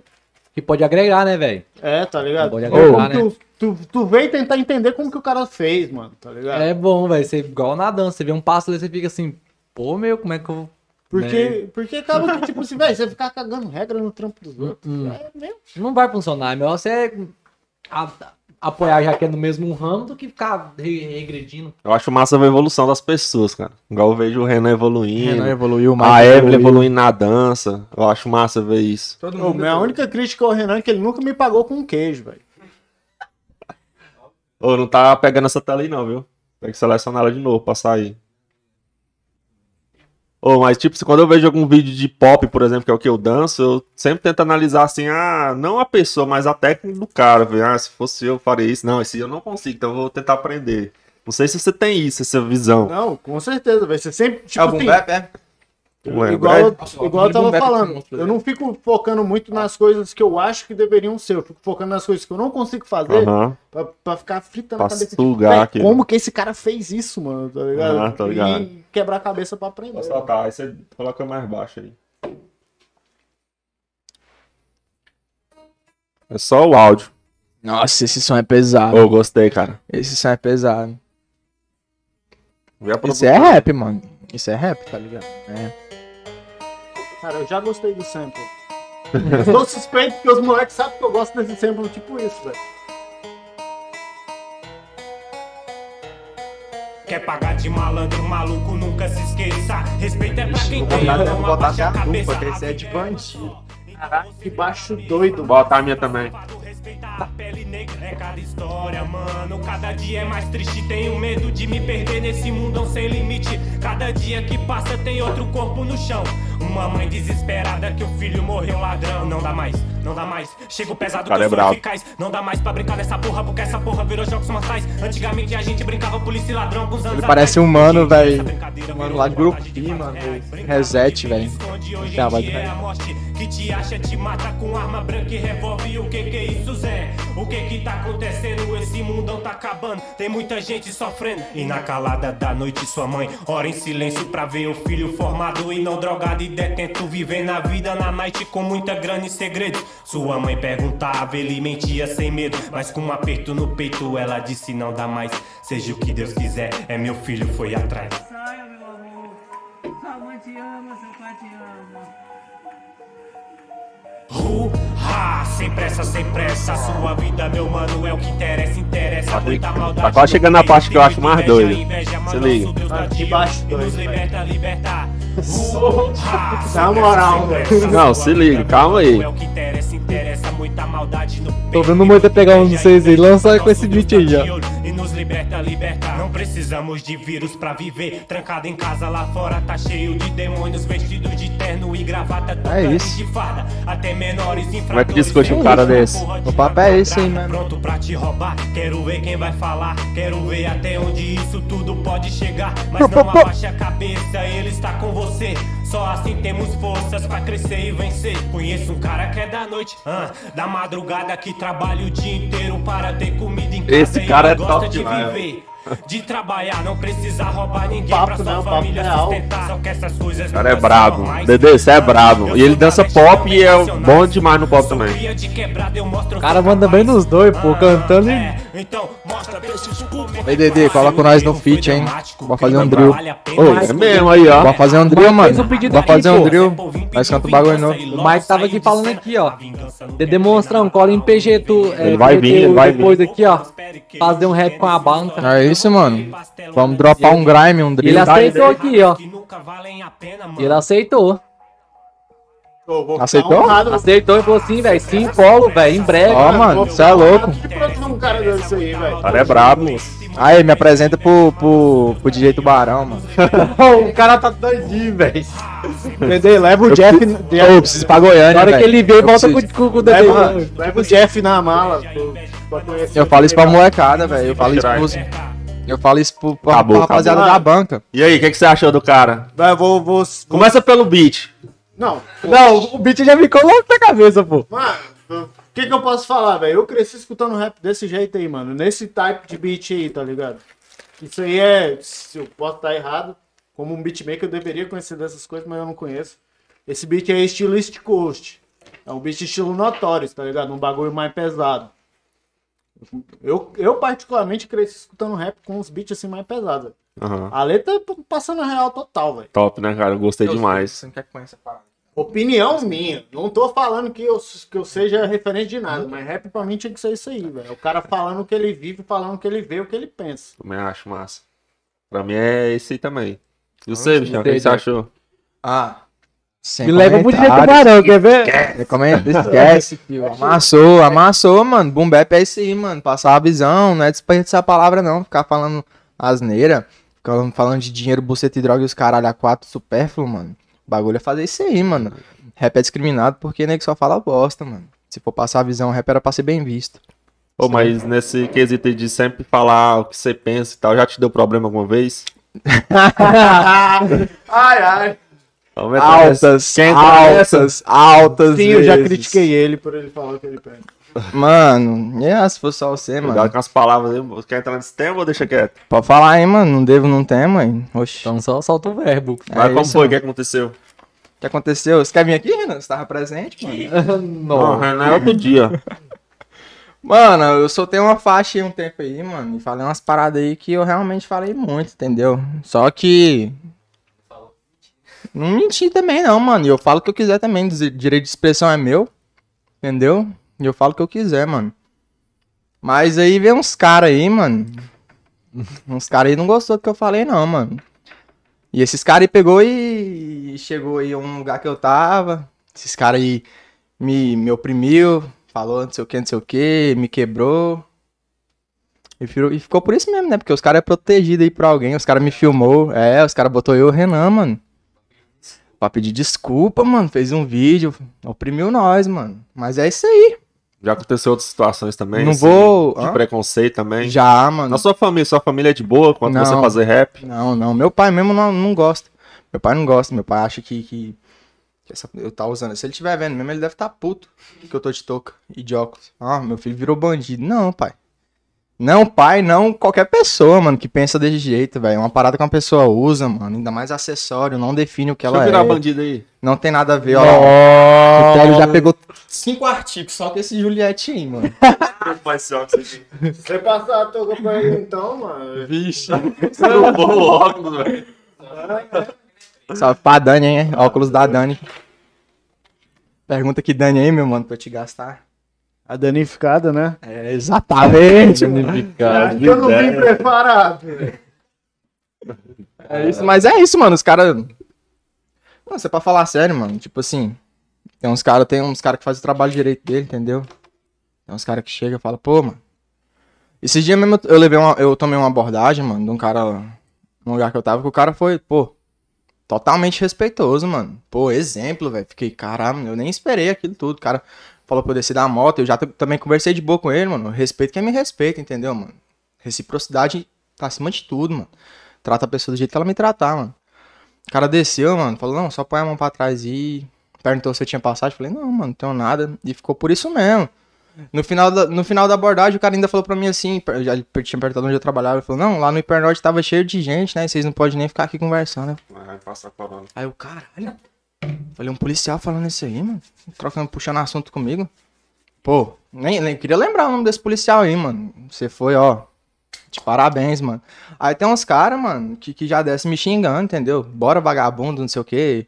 Que pode agregar, né, velho? É, tá ligado? Pode agregar, que né? tu, tu vem tentar entender como que o cara fez, mano, tá ligado? É bom, velho. Você igual na dança, você vê um passo ali, você fica assim, pô, meu, como é que eu. Porque, porque acaba que, tipo assim, velho, você ficar cagando regra no trampo dos outros. Hum. É mesmo. Não vai funcionar. É melhor você a- apoiar já que é no mesmo ramo do que ficar re- regredindo. Eu acho massa ver a evolução das pessoas, cara. Igual eu vejo o Renan evoluindo. Renan evoluiu, a Mike Evelyn evoluindo na dança. Eu acho massa ver isso. Todo Ô, mundo minha única crítica ao Renan é que ele nunca me pagou com queijo, velho. Ô, não tá pegando essa tela aí não, viu? Tem que selecionar ela de novo pra sair. Mas tipo, se quando eu vejo algum vídeo de pop, por exemplo, que é o que eu danço, eu sempre tento analisar assim, ah, não a pessoa, mas a técnica do cara, ver, ah, se fosse eu, eu faria isso. Não, esse eu não consigo, então eu vou tentar aprender. Não sei se você tem isso, essa visão. Não, com certeza, velho. Você sempre, tipo É o boom assim, bap, é? Igual, eu- Nossa, igual eu tava falando, eu não fico focando muito nas coisas que eu acho que deveriam ser. Eu fico focando nas coisas que eu não consigo fazer Aham. pra, pra ficar fritando Pra a cabeça. sugar aquilo. como que esse cara fez isso, mano? Tá ligado? Ah, tá ligado. E quebrar a cabeça pra aprender. Vou soltar, aí você coloca mais baixo aí. É só o áudio. Nossa, esse som é pesado. Ô, gostei, cara. Esse som é pesado. Isso é rap, mano. Isso é rap, tá ligado? É. Cara, eu já gostei do sample. eu sou suspeito porque os moleques sabem que eu gosto desse sample tipo isso, velho. Quer pagar de malandro, maluco, nunca se esqueça. Respeito é pra quem tem, não botar abaixa a cabeça. esse é de bandido. Caralho, que baixo doido. Bota a minha também. A pele negra é cada história, mano. Cada dia é mais triste. Tenho medo de me perder nesse mundão sem limite. Cada dia que passa tem outro corpo no chão. Uma mãe desesperada que o filho morreu ladrão. Não dá mais, não dá mais. Chego pesado Cara, que é eu eficaz. Não dá mais pra brincar nessa porra, porque essa porra virou jogos mortais. Antigamente a gente brincava polícia e ladrão alguns anos Ele parece um atrás. mano, Hoje em dia velho. Mano lá de uma vontade Grupi, fazer mano. Reset, velho. vai que te acha, te mata com arma branca e revólver. O que que é isso, Zé? O que que tá acontecendo? Esse mundão tá acabando, tem muita gente sofrendo. E na calada da noite, sua mãe ora em silêncio pra ver o filho formado e não drogado e detento. Vivendo a vida na night com muita grana e segredo. Sua mãe perguntava, ele mentia sem medo. Mas com um aperto no peito, ela disse: Não dá mais. Seja o que Deus quiser, é meu filho, foi atrás. Saia, meu amor. Sua mãe te ama, seu pai te ama. Uh-ha, sem pressa, sem pressa. Sua vida, meu mano, é o que interessa, interessa. Tá Muita maldade tá quase chegando na parte que eu acho mais doida. inveja, Se liga. dá de baixo e doido, nos velho. liberta, libertar. Na moral, velho. Não, se liga, calma aí. É Tô vendo o Moita pegar um de vocês aí, lança com esse beat aí, ó. Liberta, liberta. Não precisamos de vírus pra viver. Trancado em casa lá fora, tá cheio de demônios vestidos de terno e gravata. tocando isso. de farda, até menores Como é que discute um cara desse? O papo é esse aí, mano. Pronto pra te roubar, quero ver quem vai falar. Quero ver até onde isso tudo pode chegar. Mas não abaixe a cabeça, ele está com você. Só assim temos forças pra crescer e vencer. Conheço um cara que é da noite, ah, da madrugada que trabalha o dia inteiro para ter comida em casa. Esse cara é top de demais. Viver. De trabalhar, não precisa roubar ninguém Papo pra sua não, família real. sustentar. Só que essas coisas O cara é brabo. Dedê, você é brabo. E ele dança pop e é bom demais no pop também. O cara manda bem nos dois, pô, cantando e. É, então mostra pra esses públicos. Ei, Dedê, coloca nós no feat, hein? Bora fazer um drill. Ô, é mesmo aí, ó. Bora fazer um drill, mano. aqui, fazer um drill. Nós canta o bagulho novo. O Mike tava aqui falando aqui, ó. De demonstrando, cola em PG, tu. é, Ele vai vir, ele vai Depois aqui, ó. Fazer um rap com a banca. É isso, mano. Vamos dropar um grime, um drill. ele aceitou aqui, ó. Ele aceitou. Aceitou? honrado. Aceitou e falou assim, velho. Sim, polo, velho. Em breve. Ó, mano, você é louco. Que produzir um cara desse aí, velho. O cara é brabo. Aí, me apresenta pro, pro, pro DJ Tubarão, mano. o cara tá doidinho, velho. Entendeu? Leva o Jeff. Eu preciso ir pra Goiânia, Na hora que velho. ele veio, Eu volta com, preciso- com, com o Leva, Dedê. leva o Jeff na mala. pra Eu falo isso pra molecada, velho. Eu falo isso pros... Eu falo isso pro, pra, Acabou, rapaziada acabou. da banca. E aí, o que, que você achou do cara? Vai, vou, vou, vou- Começa pelo beat. Não, Não, o beat já ficou louco na cabeça, pô. Mano, o que que eu posso falar, velho? Eu cresci escutando rap desse jeito aí, mano. Nesse type de beat aí, tá ligado? Isso aí é. Se eu posso estar errado, como um beatmaker eu deveria conhecer dessas coisas, mas eu não conheço. Esse beat é estilo East Coast. É um beat estilo Notorious, tá ligado? Um bagulho mais pesado. Eu, eu particularmente cresci escutando rap com uns beats assim mais pesados. Aham. A letra é passando a real total, velho. Top, né, cara? Eu gostei demais. Você não quer conhecer a parada? Opinião minha. Não tô falando que eu, que eu seja referente de nada, mas rap pra mim tinha que ser isso aí, velho. O cara falando o que ele vive, falando o que ele vê, o que ele pensa. Também acho massa. Pra mim é esse aí também. E você, bichão, o que, você achou? Ah. Sem Me leva pro DJ comentários. Tubarão, quer ver? Recomendo, esquece, filho. Amassou, amassou, mano. Boom bap é isso aí, mano. Passar a visão, não é desperdiçar a palavra, não. Ficar falando asneira, ficar falando de dinheiro, buceta e droga e os caralho a quatro supérfluo, mano. O bagulho é fazer isso aí, mano. Rap é discriminado porque nego só fala bosta, mano. Se for passar a visão, rap era pra ser bem visto. Ô, mas nesse quesito aí de sempre falar o que você pensa e tal, já te deu problema alguma vez? Ai, ai. Altas, nessa? altas, altas Sim, eu já vezes. critiquei ele por ele falar o que ele pensa. Mano, é, se fosse só você, mano. Cuidado com as palavras aí. Você Quer entrar nesse tema ou deixa quieto? Pode falar aí, mano. Não devo, não tem, mãe. Oxi. Então só solta o verbo. Mas É como isso, foi? O que aconteceu? O que aconteceu? Você quer vir aqui, Renan? Você tava presente, mano? Não, Renan é outro dia. Mano, eu soltei uma faixa aí um tempo aí, mano. E falei umas paradas aí que eu realmente falei muito, entendeu? Só que. Não menti também, não, mano. E eu falo o que eu quiser também. Direito de expressão é meu. Entendeu? E eu falo o que eu quiser, mano. Mas aí vem uns caras aí, mano. Uns caras aí não gostou do que eu falei, não, mano. E esses caras aí pegou e chegou aí a um lugar que eu tava. Esses caras aí me, me oprimiu, falou não sei o que, não sei o que, me quebrou. E, virou- e ficou por isso mesmo, né? Porque os caras é protegido aí por alguém, os caras me filmou. É, os caras botou eu e o Renan, mano. Pra pedir desculpa, mano. Fez um vídeo, oprimiu nós, mano. Mas é isso aí. Já aconteceu outras situações também? Não assim, vou- De Hã? preconceito também? Já, mano. Na sua família, sua família é de boa quando Não. você fazer rap? Não, não. Meu pai mesmo não, não gosta. Meu pai não gosta. Meu pai acha que, que, que essa, eu tá usando. Se ele estiver vendo mesmo, ele deve estar puto que eu tô de touca e de óculos. Ah, meu filho virou bandido. Não, pai. Não, pai, não qualquer pessoa, mano, que pensa desse jeito, velho. É uma parada que uma pessoa usa, mano. Ainda mais acessório, não define o que Deixa ela eu virar é. bandido aí. Não tem nada a ver, ó. O Télio já pegou cinco artigos só com esse Juliette aí, mano. Você passar a touca pra ele então, mano. Vixe. Você roubou o óculos, velho. Salve pra Dani, hein? Óculos da Dani. Pergunta que Dani aí, meu mano, pra eu te gastar. A danificada, né? É, exatamente. Acho que eu não vim preparado. É isso, mas é isso, mano. Os caras. Não, isso é pra falar sério, mano. Tipo assim, tem uns caras tem uns cara que fazem o trabalho direito dele, entendeu? Tem uns caras que chegam e falam, pô, mano. Esses dias mesmo eu levei uma, eu tomei uma abordagem, mano, de um cara no lugar que eu tava, que o cara foi, pô, totalmente respeitoso, mano. Pô, exemplo, velho. Fiquei, caramba, eu nem esperei aquilo tudo. O cara falou pra eu descer da moto, eu já também conversei de boa com ele, mano. Respeito quem me respeita, entendeu, mano? Reciprocidade tá acima de tudo, mano. Trata a pessoa do jeito que ela me tratar, mano. O cara desceu, mano, falou, não, só põe a mão pra trás e perguntou se eu tinha passagem. Falei, não, mano, não tenho nada. E ficou por isso mesmo. No final, da, no final da abordagem, o cara ainda falou pra mim assim, per- já tinha perguntado onde eu trabalhava. Ele falou, não, lá no Hipernorte tava cheio de gente, né? Vocês não podem nem ficar aqui conversando. Vai passar corona. Aí o caralho. Falei, um policial falando isso aí, mano. Trocando, puxando assunto comigo. Pô, nem, nem queria lembrar o nome desse policial aí, mano. Você foi, ó. De parabéns, mano. Aí tem uns caras, mano, que, que já desce me xingando, entendeu? Bora vagabundo, não sei o quê.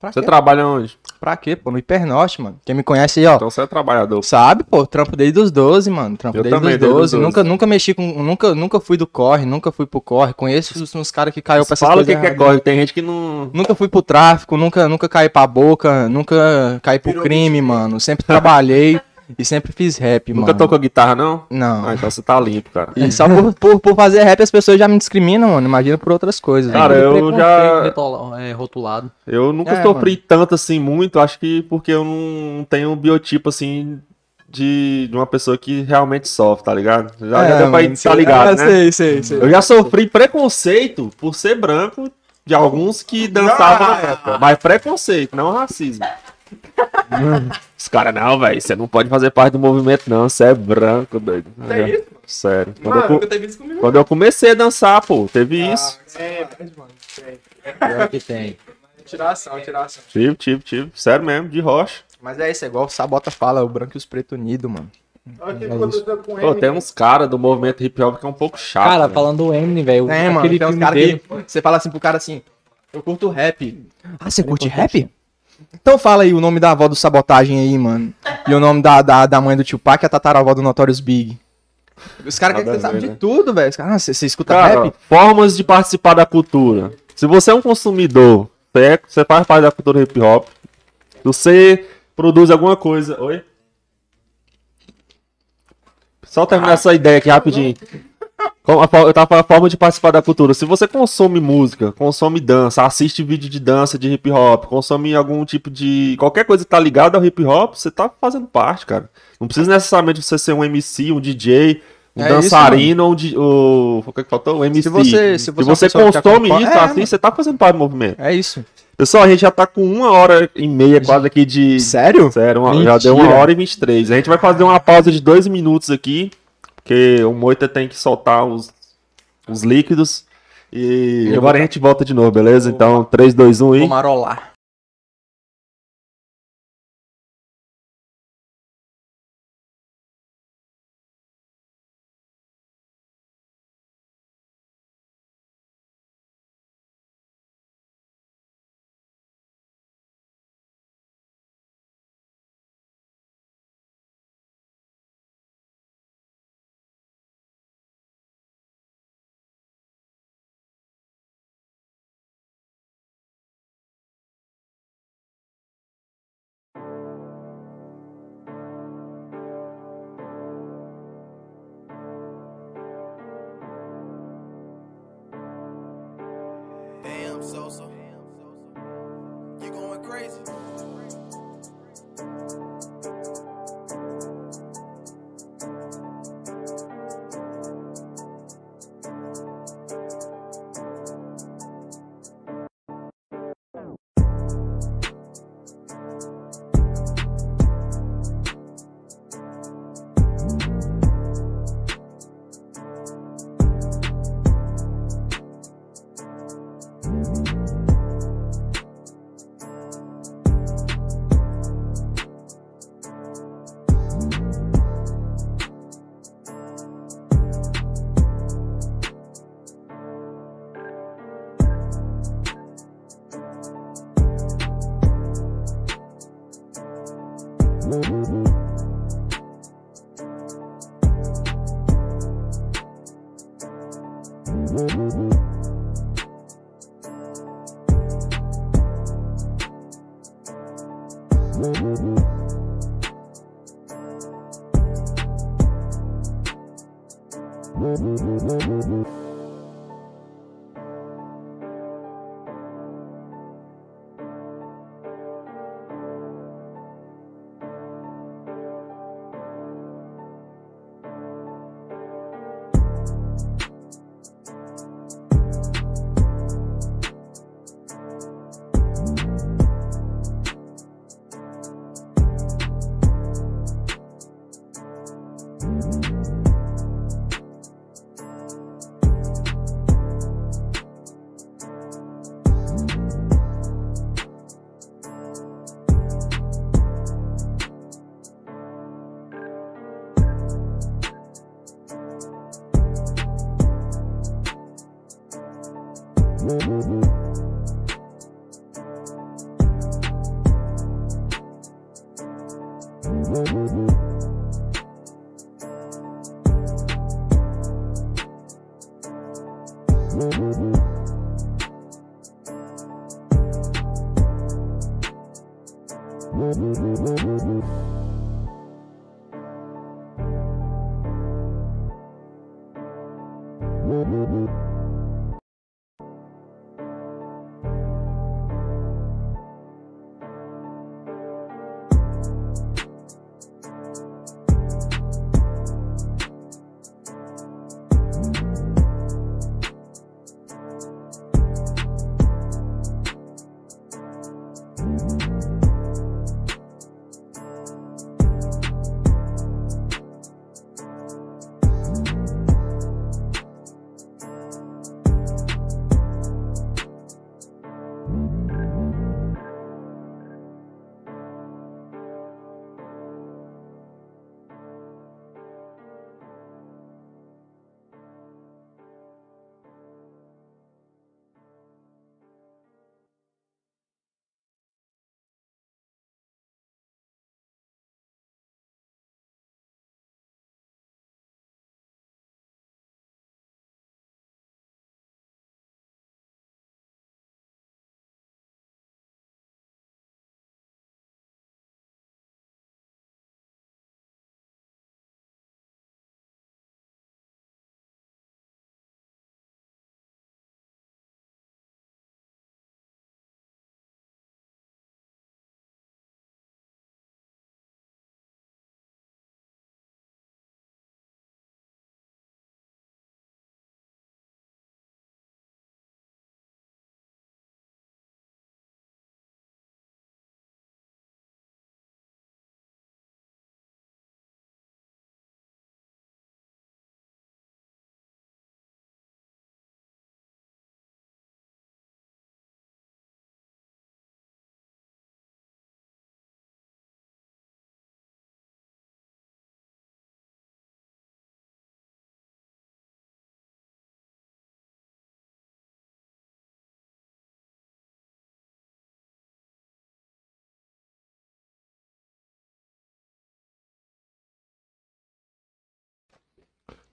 Pra Você quê? trabalha onde? Pra quê, pô? No Hipernorte, mano. Quem me conhece aí, ó. Então você é trabalhador. Sabe, pô, trampo desde os 12, mano. Trampo Eu desde os desde os 12. 12. Nunca, nunca mexi com. Nunca, nunca fui do corre, nunca fui pro corre. Conheço os, uns caras que caiu pra essas Fala o que, que é corre, tem gente que não. Nunca fui pro tráfico, nunca, nunca caí pra boca, nunca caí pro crime, mano. Sempre trabalhei e sempre fiz rap, Nunca mano. tocou guitarra, não? Não. Ah, então você tá limpo, cara. E só por, por, por fazer rap as pessoas já me discriminam, mano. Imagina por outras coisas. Cara, mano. eu já. é, rotulado. Eu nunca É, sofri tanto assim, muito, acho que porque eu não tenho um biotipo assim de, de uma pessoa que realmente sofre, tá ligado? Já, já É, deu pra mano, tá ligado, ah, né? sei, sei, sei. Eu já sofri preconceito por ser branco de alguns que dançavam na época. Mas preconceito, não racismo. Os caras, não, velho, você não pode fazer parte do movimento, não. Você é branco, doido. É isso? Sério. Quando, Mano, eu, nunca teve isso comigo. quando eu comecei a dançar, pô, teve isso. Pior que tem. Tiração, tiração. Tive, tive, tive. Sério mesmo, de rocha. Mas é isso, é igual o Sabota fala, o branco e os preto unido, mano. É Pô, tem uns caras do movimento hip hop que é um pouco chato. Cara, né? falando do Eminem, velho. É, mano, aquele tem uns caras que você fala assim pro cara assim, eu curto rap. Ah, você curte rap? Então fala aí o nome da avó do Sabotagem aí, mano. E o nome da, da, da mãe do Tupac e a tataravó do Notorious Big. Os caras querem que Nada você a sabe ver, de né? tudo, velho. Os caras, ah, você, escuta Cara, rap? formas de participar da cultura. Se você é um consumidor, você, é- faz parte da cultura hip hop, se você produz alguma coisa. Oi? Só terminar essa ideia aqui rapidinho. Eu tava falando a forma de participar da cultura. Se você consome música, consome dança, assiste vídeo de dança de hip hop, consome algum tipo de. qualquer coisa que tá ligada ao hip hop, você tá fazendo parte, cara. Não precisa necessariamente você ser um MC, um DJ, um É dançarino ou um. O, que que faltou? Um MC. Se você- se Se você é uma você consome isso É, assim, você tá fazendo parte do movimento. É isso. Pessoal, a gente já tá com uma hora e meia quase aqui de. Sério? Sério, uma- já deu uma hora e vinte e três. A gente vai fazer uma pausa de dois minutos aqui, porque o Moita tem que soltar os, os líquidos. E Eu agora vou- a gente volta de novo, beleza? Então, 3, 2, 1 Vou e. marolar.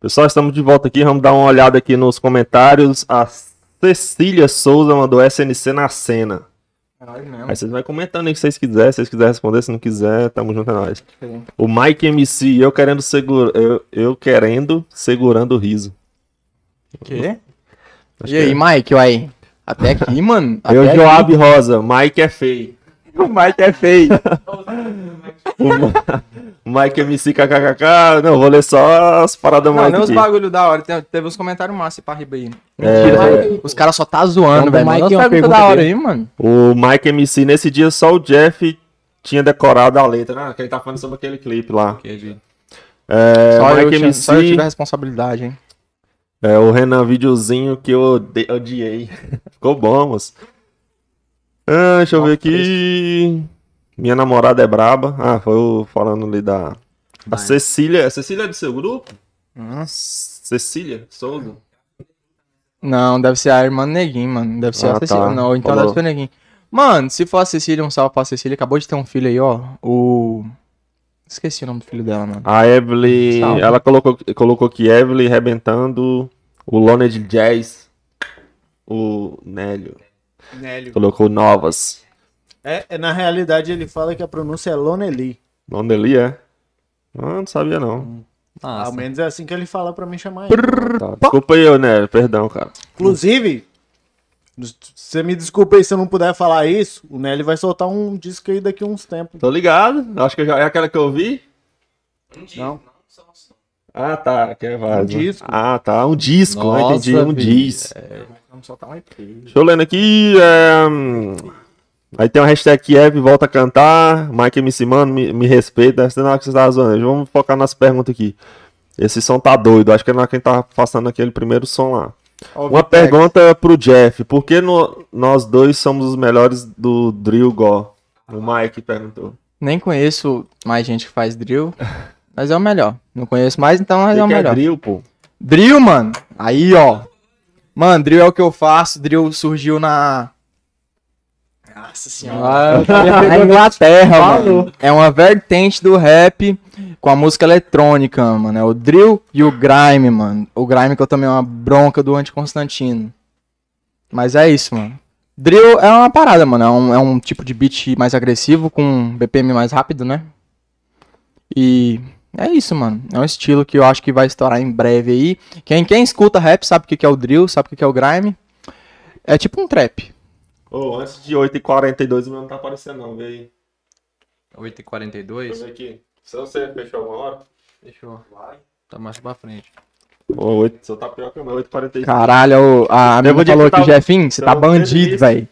Pessoal, estamos de volta aqui. Vamos dar uma olhada aqui nos comentários. A Cecília Souza mandou SNC na cena. Mesmo. Aí vocês vão comentando aí que vocês quiserem. Se vocês quiserem responder, se não quiser, tamo junto, é nóis. Sim. O Mike MC, eu querendo segurar. Eu, eu querendo segurando o riso. Quê? Acho E que aí, é. Mike, aí? Até aqui, mano. Até Eu. Joab Rosa, Mike é feio. O Mike é feio. O Ma- Mike MC KKKK. Não, vou ler só as paradas Não, mais nem os aqui. bagulho da hora. Tem- teve uns comentários massa pra riba aí. É. Mentira, os caras só tá zoando, velho. Mike é uma pergunta da hora dele. aí, mano. O Mike MC, nesse dia só o Jeff tinha decorado a letra, né? Que ele tá falando sobre aquele clipe lá. É, Só, eu Mike tinha, só eu MC, tive a responsabilidade, hein? é, o Renan videozinho que eu odiei. Ficou bom, moço. Ah, deixa eu ver aqui. Minha namorada é braba. Ah, foi o falando ali da. A Cecília. A Cecília é do seu grupo? Hum. Cecília Souza? Não, deve ser a irmã do Neguinho, mano. Deve ser Ah, a Cecília. tá. Não, então Falou. deve ser o Neguinho. Mano, se for a Cecília, um salve pra Cecília. Acabou de ter um filho aí, ó. O. Esqueci o nome do filho dela, mano. A Evelyn. Salve. Ela colocou, colocou aqui Evelyn rebentando. O Lone de Jazz. O Nélio. Nélio. Colocou novas. É, é, na realidade, ele fala que a pronúncia é Lonely. Ele é? Ah, não sabia não. Nossa. Ao menos é assim que ele fala pra mim chamar ele. Tá, Desculpa aí, eu, né? Perdão, cara. Inclusive, você me desculpa aí se eu não puder falar isso, o Nelly vai soltar um disco aí daqui a uns tempos. Tô ligado. Acho que já é aquela que eu vi. Não. Ah, tá. Que é né? disco. Ah, tá. Um disco. ah, Nossa, entendi. Um filho. disco. Vamos soltar um EP. Deixa eu lendo aqui. é, Aí tem uma hashtag Kiev, volta a cantar. Mike MC, mano, me, me respeita. Essa não é que você tava zoando. Vamos focar nas perguntas aqui. Esse som tá doido. Acho que é na quem tá passando aquele primeiro som lá. Uma pergunta pro Jeff. Por que no- nós dois somos os melhores do Drill Go? O Mike perguntou. Nem conheço mais gente que faz drill, mas é o melhor. Não conheço mais, então mas O é o que, que é melhor. Drill, pô? Drill, mano. Aí, ó. Mano, drill é o que eu faço. Drill surgiu na. Nossa senhora. na Inglaterra, mano. É uma vertente do rap com a música eletrônica, mano. É o drill e o grime, mano. O grime que eu tomei uma bronca do Anti-Constantino. Mas é isso, mano. Drill é uma parada, mano. É um, é um tipo de beat mais agressivo, com BPM mais rápido, né? E é isso, mano. É um estilo que eu acho que vai estourar em breve aí. Quem, quem escuta rap sabe o que que é o drill, sabe o que que é o grime. É tipo um trap. Ô, antes de 8h42 o meu não tá aparecendo não, vê aí. 8h42? Deixa eu ver aqui. Se você fechou alguma hora? Fechou. Tá mais pra frente. Ô, 8, seu tapioca é meu, 8h45. Caralho, o- a amiga o falou que tava- Jefinho, você tá vendo bandido, velho.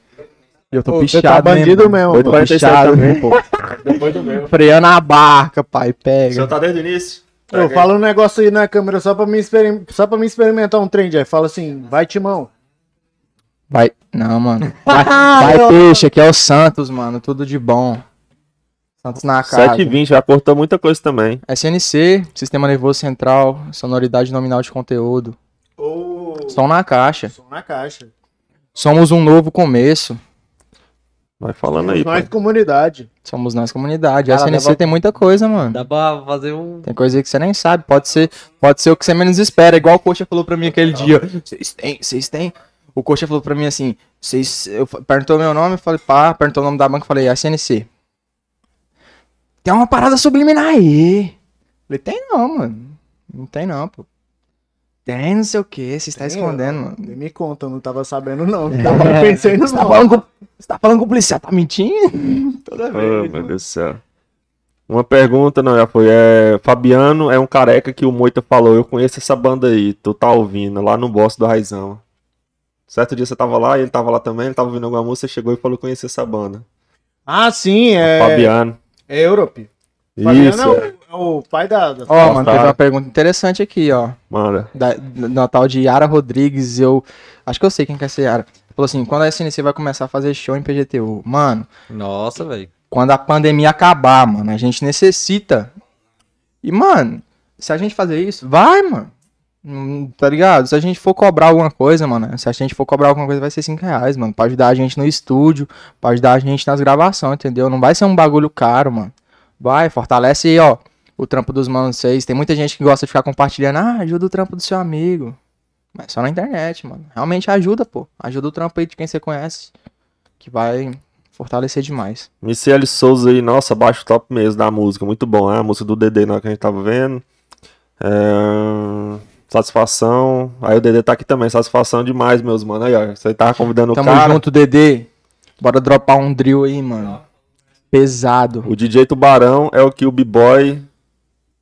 Eu tô Ô, você pichado, tá bandido mesmo. Tô 8h47 pichado, também, pô. Depois do meu. Freando a barca, pai, pega. senhor tá desde o início? Ô, fala um negócio aí na câmera só pra, me experim... só pra me experimentar um trem, Jeff. Fala assim, vai Timão. Vai. Não, mano. Vai, vai peixe, aqui é o Santos, mano. Tudo de bom. Santos na casa. 7h20, já cortou muita coisa também. SNC, Sistema Nervoso Central, Sonoridade Nominal de Conteúdo. Ou Som na caixa. som na caixa. Somos um novo começo. Vai falando aí, Nós pô. comunidade. Somos nós comunidade. Cara, SNC dava- tem muita coisa, mano. Dá pra fazer um. Tem coisa aí que você nem sabe. Pode ser, pode ser o que você menos espera. Igual o Coxa falou pra mim aquele dia. Vocês têm, vocês têm. O Coxa falou pra mim assim. Vocês. Eu perguntou meu nome, eu falei, pá, perguntou o nome da banca, eu falei, SNC. Tem uma parada subliminar aí. Falei, tem não, mano. Não tem não, pô. Tem não sei o que, você está Tem, escondendo, eu- mano. Nem me conta, eu não tava sabendo não. Não tava pensando Você tá falando com, você tá falando com o policial, tá mentindo? Toda vez. meu Deus do céu. Uma pergunta, não, já foi. É, Fabiano é um careca que o Moita falou. Eu conheço essa banda aí, tu tá ouvindo, lá no Boss do Raizão. Certo dia você tava lá, e ele tava lá também, ele tava ouvindo alguma música, chegou e falou que conhecia essa banda. Ah, sim, é. Fabiano. É Europe. Fabiano Isso, é o, é o pai da. da... Ó, Nossa, mano, tá. teve uma pergunta interessante aqui, ó. manda. da, da tal de Yara Rodrigues, eu acho que eu sei quem quer ser Yara. Falou assim, quando a SNC vai começar a fazer show em PGTU? Mano, Nossa, velho. quando a pandemia acabar, mano, a gente necessita. E, mano, se a gente fazer isso, vai, mano. Hum, Tá ligado? Se a gente for cobrar alguma coisa, mano, se a gente for cobrar alguma coisa, vai ser 5 reais, mano. Pra ajudar a gente no estúdio, pra ajudar a gente nas gravações, entendeu? Não vai ser um bagulho caro, mano. Vai, fortalece aí, ó. O trampo dos manos seis. Tem muita gente que gosta de ficar compartilhando. Ah, ajuda o trampo do seu amigo. Mas só na internet, mano. Realmente ajuda, pô. Ajuda o trampo aí de quem você conhece. Que vai fortalecer demais. Michele Souza aí, nossa, baixo top mesmo da música, muito bom, é a música do Dedê na hora que a gente tava vendo. É, Satisfação. Aí o Dedê tá aqui também, satisfação demais, meus mano. Aí, ó, você tava convidando Tamo o cara. junto, Dedê. Bora dropar um drill aí, mano. Pesado. O DJ Tubarão é o que o B-Boy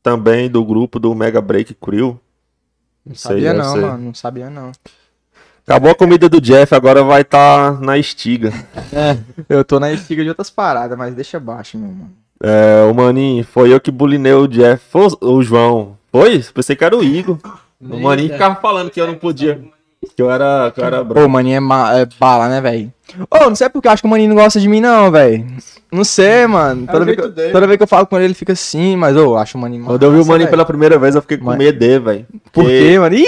também do grupo do Mega Break Crew. Não sei, Sabia não, ser. mano. Não sabia não. Acabou a comida do Jeff, agora vai estar na estiga. Eu tô na estiga de outras paradas, mas deixa baixo, meu mano. É, o Maninho, foi eu que bulinei o Jeff. Foi o o João. Foi? Pensei que era o Igor. O Maninho ficava falando que eu não podia. Que eu era, que eu era Ô, branco. maninho é, é bala, né, velho? Ô, não sei porque eu acho que o maninho não gosta de mim, não, velho. Não sei, mano. É Toda, o vez que, eu- toda vez que eu falo com ele, ele fica assim, mas ô, eu acho o maninho Quando eu vi o Maninho pela primeira vez, eu fiquei com medo dele, velho. Por Porque quê, mano? Ih!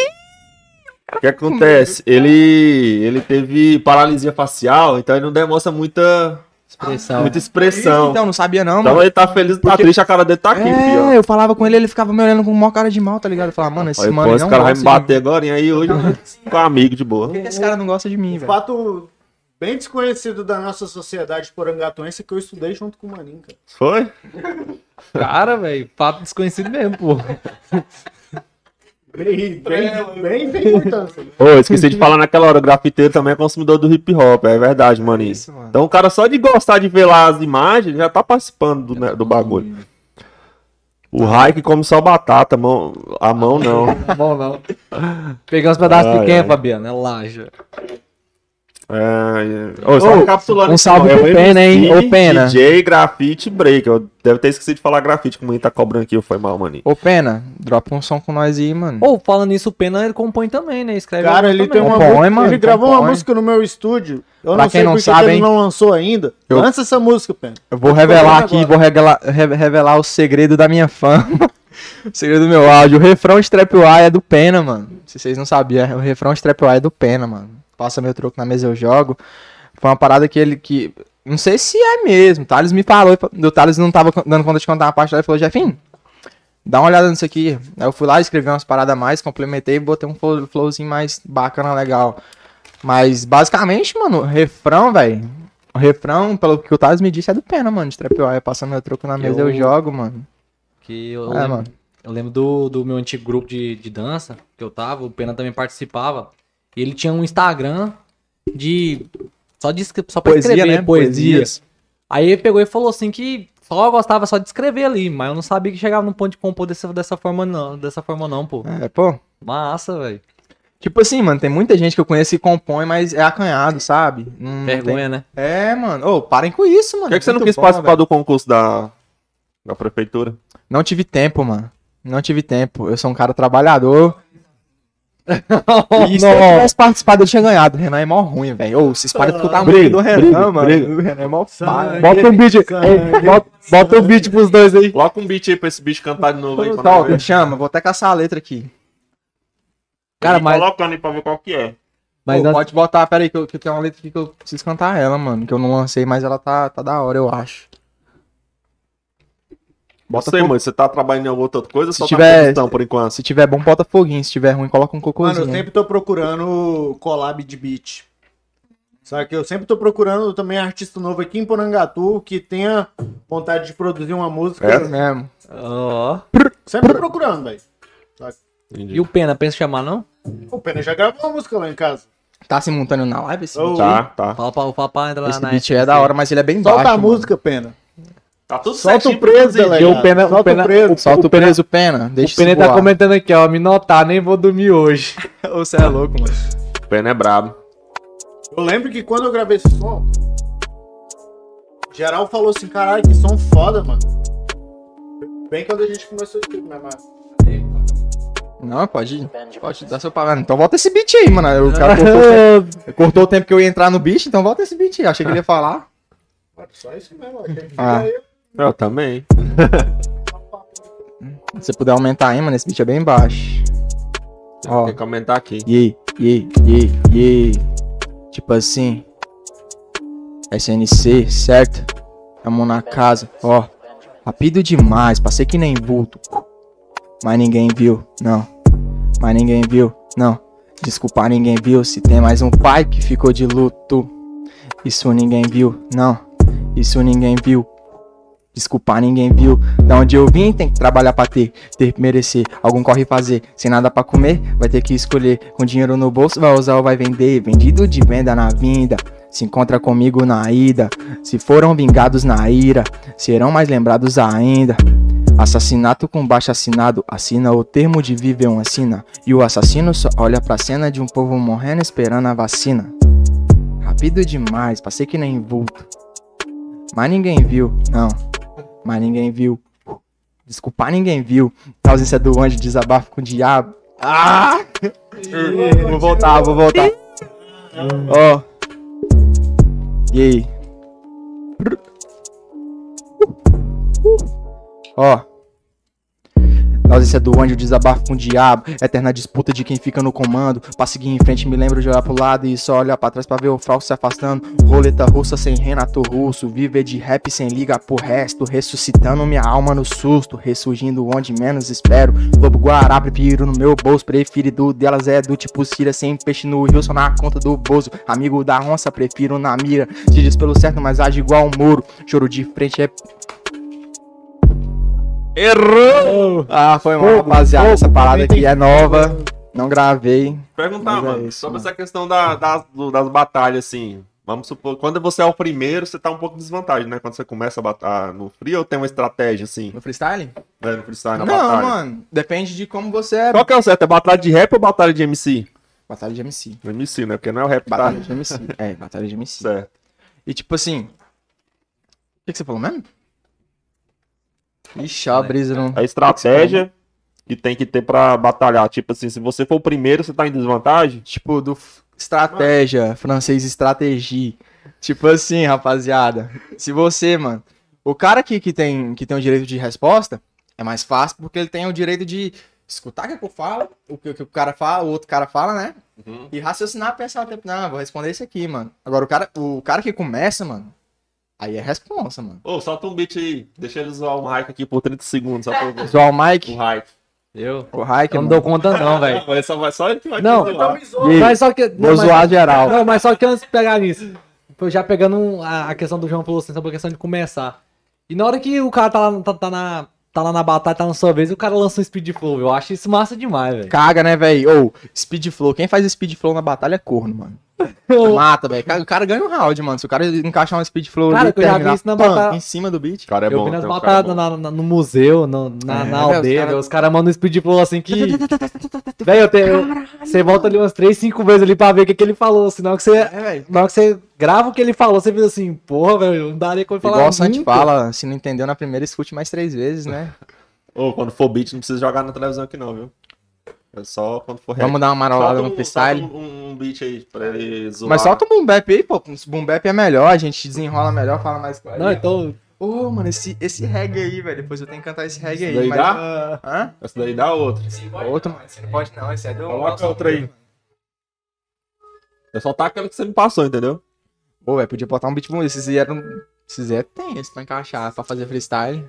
O que acontece? Ele, ele teve paralisia facial, então ele não demonstra muita, Expressão. muita expressão. Então, não sabia não, Então mano. ele tá feliz, tá triste, a cara dele tá aqui, É, filho. eu falava com ele, ele ficava me olhando com uma cara de mal, tá ligado? Eu falava, mano, esse Aí, mano pô, esse não cara vai me de bater agora, e aí hoje eu com amigo de boa. Por que esse cara não gosta de mim, velho? Fato bem desconhecido da nossa sociedade porangatuense que eu estudei junto com o Maninho, cara. Foi? Cara, velho, fato desconhecido mesmo, pô. Bem, bem, bem, bem importância. Ô, esqueci de falar naquela hora, o grafiteiro também é consumidor do hip hop, é verdade, maninho. Isso, mano. Então o cara só de gostar de ver lá as imagens já tá participando do, né, do bagulho. O Raik come só batata, mão, a mão não. Bom, não. Peguei uns pedaços pequenos. Fabiano, é laja. É, é. Ô, só Ô, encapsulando um salve é pro o Pena, hein? Ô, Pena. DJ Grafite Break. Eu deve ter esquecido de falar grafite, como ele tá cobrando aqui, foi mal, maninho. Ô, Pena, dropa um som com nós aí, mano. Ou, falando nisso, o Pena ele compõe também, né? Escreve Cara, ele tem também. uma Compõe, música, mano, ele gravou uma compõe. música no meu estúdio. Eu Pra não quem sei não sabe, ele hein? não lançou ainda. Eu- Lança essa música, Pena. Eu vou revelar aqui, agora. vou revelar, re- revelar o segredo da minha fama. o segredo do meu áudio. O refrão de Trapwire é do Pena, mano. Se vocês não sabiam, o refrão de Trapwire é do Pena, mano. Passa meu troco na mesa, eu jogo. Foi uma parada que ele que. Não sei se é mesmo. O Thales me falou. O Thales não tava dando conta de contar uma parte lá. Ele falou, Jefinho, dá uma olhada nisso aqui. Aí eu fui lá, escrevi umas paradas a mais, complementei e botei um flow- flowzinho mais bacana, legal. Mas basicamente, mano, refrão, velho. O refrão, pelo que o Thales me disse, é do Pena, mano. De Trapwire. Passando meu troco na mesa, eu, Eu- jogo, mano. Que eu, É, lembro, mano. eu lembro do, do meu antigo grupo de, de dança que eu tava, o Pena também participava. E ele tinha um Instagram de. Só, de, só pra Poesia, escrever, né? poesia. Poesias. Aí ele pegou e falou assim que só gostava só de escrever ali, mas eu não sabia que chegava no ponto de compor dessa, dessa forma, não. Dessa forma, não, pô. É, pô. Massa, velho. Tipo assim, mano, tem muita gente que eu conheço que compõe, mas é acanhado, sabe? Não Vergonha, né? tem- É, mano. Ô, parem com isso, mano. Por que, que você não Muito quis bom, participar velho. do concurso da, da prefeitura? Não tive tempo, mano. Não tive tempo. Eu sou um cara trabalhador. E se eu tivesse participado, eu tinha ganhado. O Renan é mó ruim, velho. Ô, vocês param de escutar a música Briga, do Renan, briga, mano. briga. O Renan é mó. Bota um beat. Bota, bota um beat pros dois aí. Coloca um beat aí pra esse bicho cantar de novo aí. Toca, ver. chama. Vou até caçar a letra aqui. Cara, mas- Colocando aí pra ver qual que é. Mas Ô, nós- Pode botar, pera aí, que eu, que eu tenho uma letra aqui que eu preciso cantar ela, mano. Que eu não lancei, mas ela tá, tá da hora, eu acho. Bota fo- mano. Você tá trabalhando em alguma outra coisa ou Se só tiver- tá produção por enquanto? Se tiver bom, bota foguinho. Se tiver ruim, coloca um Mano, cocôzinho. eu sempre tô procurando collab de beat. Só que eu sempre tô procurando também artista novo aqui em Porangatu que tenha vontade de produzir uma música. É? mesmo. Ó. Sempre procurando, velho. E o Pena, pensa em chamar, não? O Pena já gravou uma música lá em casa. Tá simultâneo na live esse Ô, beat? Tá, tá. Fala pra, fala pra entrar lá Esse na beat é da hora, mas ele é bem Solta baixo. a mano. música, Pena. Tá tudo Solta certinho o preso, delegado. o Pena- o Solta Pena- o preso. Solta o preso, pena. Deixa O Pena tá comentando aqui, ó. Me notar, nem vou dormir hoje. Você é louco, mano. O Pena é brabo. Eu lembro que quando eu gravei esse som, geral falou assim, caralho, que som foda, mano. Bem quando a gente começou o estudo, né, mano? Não, pode, pode dar seu palavra. Então volta esse beat aí, mano. O cara cortou, o tempo- cortou o tempo que eu ia entrar no beat, então volta esse beat aí. Achei que ele ia falar. Só isso mesmo, achei que Ah. aí. Eu também. Se você puder aumentar aí, mano, esse beat é bem baixo. Ó. Tem que comentar aqui. Yeah, yeah, yeah, yeah. Tipo assim. SNC, certo? Tamo na casa, ó. Rápido demais, passei que nem vulto. Mas ninguém viu, não. Mas ninguém viu, não. Desculpa, ninguém viu. Se tem mais um pai que ficou de luto. Isso ninguém viu, não. Isso ninguém viu. Desculpa, ninguém viu. Da onde eu vim, tem que trabalhar pra ter. Ter que merecer. Algum corre fazer. Sem nada pra comer, vai ter que escolher. Com dinheiro no bolso, vai usar ou vai vender. Vendido de venda na vinda. Se encontra comigo na ida. Se foram vingados na ira, serão mais lembrados ainda. Assassinato com baixo assinado, assina o termo de viver um assina. E o assassino só olha pra cena de um povo morrendo esperando a vacina. Rápido demais, passei que nem vulto. Mas ninguém viu, não. Mas ninguém viu. Desculpa, ninguém viu. A ausência do anjo desabafo com o diabo. Ah! vou voltar, vou voltar. Ó. E aí? Ó. Na ausência do anjo, desabafo com o diabo. Eterna disputa de quem fica no comando. Pra seguir em frente, me lembro de olhar pro lado e só olhar pra trás pra ver o falso se afastando. Roleta russa sem Renato Russo. Viver de rap sem liga pro resto. Ressuscitando minha alma no susto. Ressurgindo onde menos espero. Lobo Guará, prefiro no meu bolso. Preferido delas é do tipo Cira. Sem peixe no rio, só na conta do bozo. Amigo da onça, prefiro na mira. Se diz pelo certo, mas age igual um muro. Choro de frente é Errou! Ah, foi mal, rapaziada. Essa parada aqui é nova. Não gravei. Perguntar, é mano, isso, sobre mano. essa questão da- das, das batalhas, assim. Vamos supor, quando você é o primeiro, você tá um pouco em desvantagem, né? Quando você começa a batalhar no free ou tem uma estratégia, assim, No freestyle? né? No freestyle, na Não, batalha? mano. Depende de como você é. Qual que é o certo? É batalha de rap ou batalha de MC? Batalha de MC. MC, né? Porque não é o rap, tá? Batalha de MC. É, batalha de MC. Certo. E tipo assim. O que, que você falou mesmo? Ixi, a brisa não. A estratégia que tem que ter pra batalhar. Tipo assim, se você for o primeiro, você tá em desvantagem? Tipo, do estratégia, francês estratégia. Tipo assim, rapaziada. Se você, mano. O cara que, que, tem, que tem o direito de resposta é mais fácil porque ele tem o direito de escutar o que eu falo, o que, o que o cara fala, o outro cara fala, né? E raciocinar, pensar, tipo, não, vou responder isso aqui, mano. Agora, o cara, o cara que começa, mano, aí é responsa, mano. Ô, solta um beat aí. Deixa ele zoar o Mike aqui por 30 segundos, só pra. Zoar o Mike, O Mike. Eu? o Raik, Eu não mano. dou conta não, velho. Não, só, vai, só ele que vai Não. E aí? Mas só que. Vou mas- zoar geral. Não, mas só que antes de pegar nisso, já pegando um- a, a questão do João falou assim, sobre a questão de começar. E na hora que o cara tá lá, tá, tá na, tá lá na batalha, tá na sua vez, o cara lança um speed flow. Eu acho isso massa demais, velho. Caga, né, velho? Ou, speed flow. Quem faz speed flow na batalha é corno, mano. Mata, velho. O cara ganha um round, mano. Se o cara encaixar um speed flow Cara, ali, eu já vi isso na pam, batalha- em cima do beat. Cara é eu bom. vi nas cara batalhas bom. na- na- no museu, no- na, É, na os aldeia, cara- os caras mandam um speed flow assim que. Velho, eu tenho- você volta ali umas 3, 5 vezes ali pra ver o que, que ele falou. Senão que você. É. Na hora que você grava o que ele falou, você fica assim, porra, velho, não daria como ele falar. Igual o Santi fala, se não entendeu na primeira, escute mais três vezes, né? Ô, quando for beat, não precisa jogar na televisão aqui não, viu? É só quando for. Vamos dar uma marolada no um- freestyle. Um, um beat aí pra ele zoar. Mas solta o boom bap aí, pô. O boom bap é melhor, a gente desenrola melhor, fala mais coisa. Não, então. Ô, mano, esse, esse reggae aí, velho. Depois eu tenho que cantar esse reggae aí. daí mas- dá? Hã? Essa daí dá outra. Outro, mano. Você não pode não, esse é do. Coloca outra aí. Eu só tá aquela que você me passou, entendeu? Pô, velho, podia botar um beat bom. Esses eram. Esses é tem esse pra encaixar, pra fazer freestyle.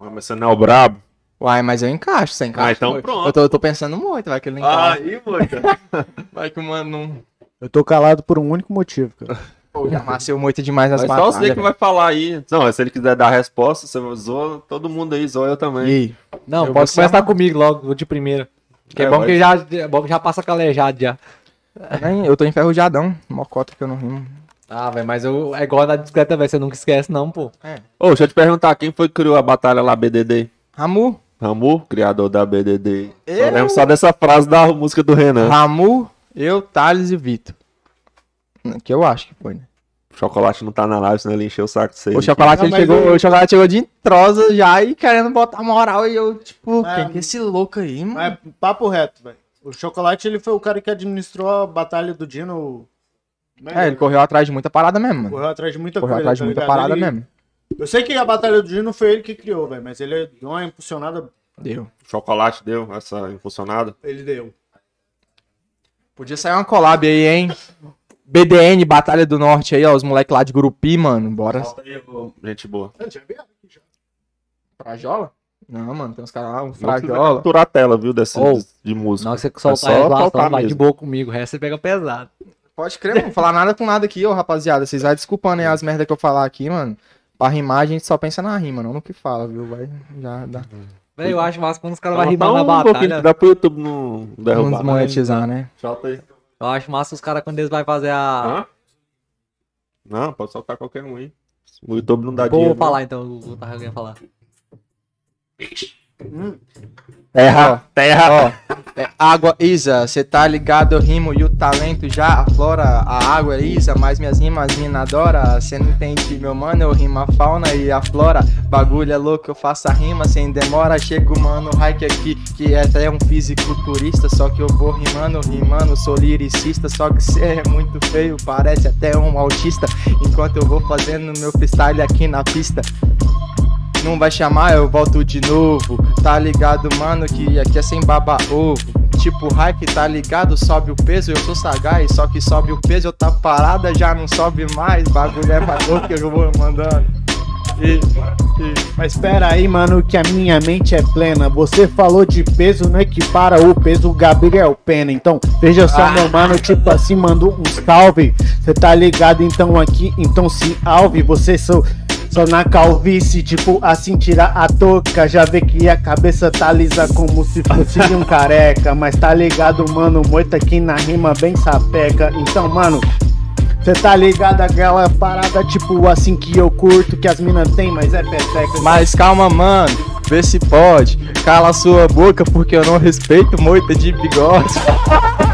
Ah, Mas você não é o brabo? Uai, mas eu encaixo, você encaixa. Ah, então pronto. Eu tô, eu tô pensando muito, vai que ele não encaixa. Aí, moita. Vai que o mano não. Eu tô calado por um único motivo, cara. Pô, já amasseu muito demais nas Mas só você que vai falar aí. Não, se ele quiser dar a resposta, você zoa todo mundo aí, zoa eu também. E aí? Não, Eu pode começar comigo logo, vou de primeira. Que é, É, bom vai. que já, é bom que já passa calejado já. Nem- Eu tô enferrujadão. Mocota que eu não rimo. Ah, velho, mas eu, é igual na discreta, velho, você nunca esquece não, pô. Ô, deixa eu te perguntar, quem foi que criou a batalha lá, BDD? Ramu. Ramu, criador da BDD. Só Eu? lembro só dessa frase da música do Renan. Ramu, eu, Thales e Vitor. Que eu acho que foi, né? O chocolate não tá na live, senão ele encheu o saco de vocês. O chocolate, Não, ele mas chegou, eu- o chocolate chegou de entrosa já e querendo botar moral. E eu, tipo, É. quem que é esse louco aí, mano? Mas papo reto, velho. O Chocolate, ele foi o cara que administrou a batalha do Dino. É, ele correu atrás de muita parada mesmo, mano. Correu atrás de muita Correu coisa. atrás de tá muita ligado? parada Ele- mesmo. Eu sei que a batalha do Dino foi ele que criou, velho, mas ele deu uma impulsionada. Deu. Chocolate deu essa impulsionada. Ele deu. Podia sair uma collab aí, hein? BDN, Batalha do Norte aí, ó. Os moleques lá de Gurupi, mano. Bora. Gente boa. Frajola? Não, mano, tem uns caras lá, um Não Frajola. capturar a tela, viu, desse, Ô, de música. Na hora que você É soltar só a vai de boa comigo, o resto você pega pesado. Pode crer, não vou falar nada com nada aqui, ô rapaziada. Vocês vai desculpando aí as merdas que eu falar aqui, mano. Pra rimar, a gente só pensa na rima, não no que fala, viu? Vai, já dá. Velho, eu acho massa quando os caras vão rimar na um pouquinho, batalha. dá pro YouTube não Vamos derrubar. desmonetizar, né? Solta aí. Eu acho massa os caras quando eles vão fazer a. Hã? Não, pode soltar qualquer um aí. O YouTube não dá Vou dinheiro. falar então, o Tarraguinha ia falar. Terra, terra, ó. É água Isa, cê tá ligado, eu rimo e o talento já aflora. A água Isa, mas minhas rimas mina adora. Cê não entende, meu mano, eu rimo a fauna e a flora. Bagulho é louco, eu faço a rima sem demora. Chega o mano Hike aqui, que é até um fisiculturista. Só que eu vou rimando, rimando, sou lyricista. Só que cê é muito feio, parece até um autista. Enquanto eu vou fazendo meu freestyle aqui na pista. Não vai chamar, eu volto de novo. Tá ligado, mano, que aqui é sem baba ovo. Tipo, Hike, tá ligado? Sobe o peso, eu sou sagaz. Só que sobe o peso, eu tá parada, já não sobe mais. Bagulho é mais louco que eu vou mandando. E, e... Mas espera aí, mano, que a minha mente é plena. Você falou de peso, não equipara o peso Gabriel Pena. Então, veja só, meu mano, tipo assim, mandou um salve. Você tá ligado então aqui, então se alve. Você sou. Só na calvície, tipo assim, tira a touca. Já vê que a cabeça tá lisa como se fosse de um careca. Mas tá ligado, mano, moita aqui na rima bem sapeca. Então, mano, Cê tá ligado aquela parada tipo assim que eu curto, que as minas tem, mas é peteca. Mas calma, mano, vê se pode. Cala sua boca, porque eu não respeito moita de bigode.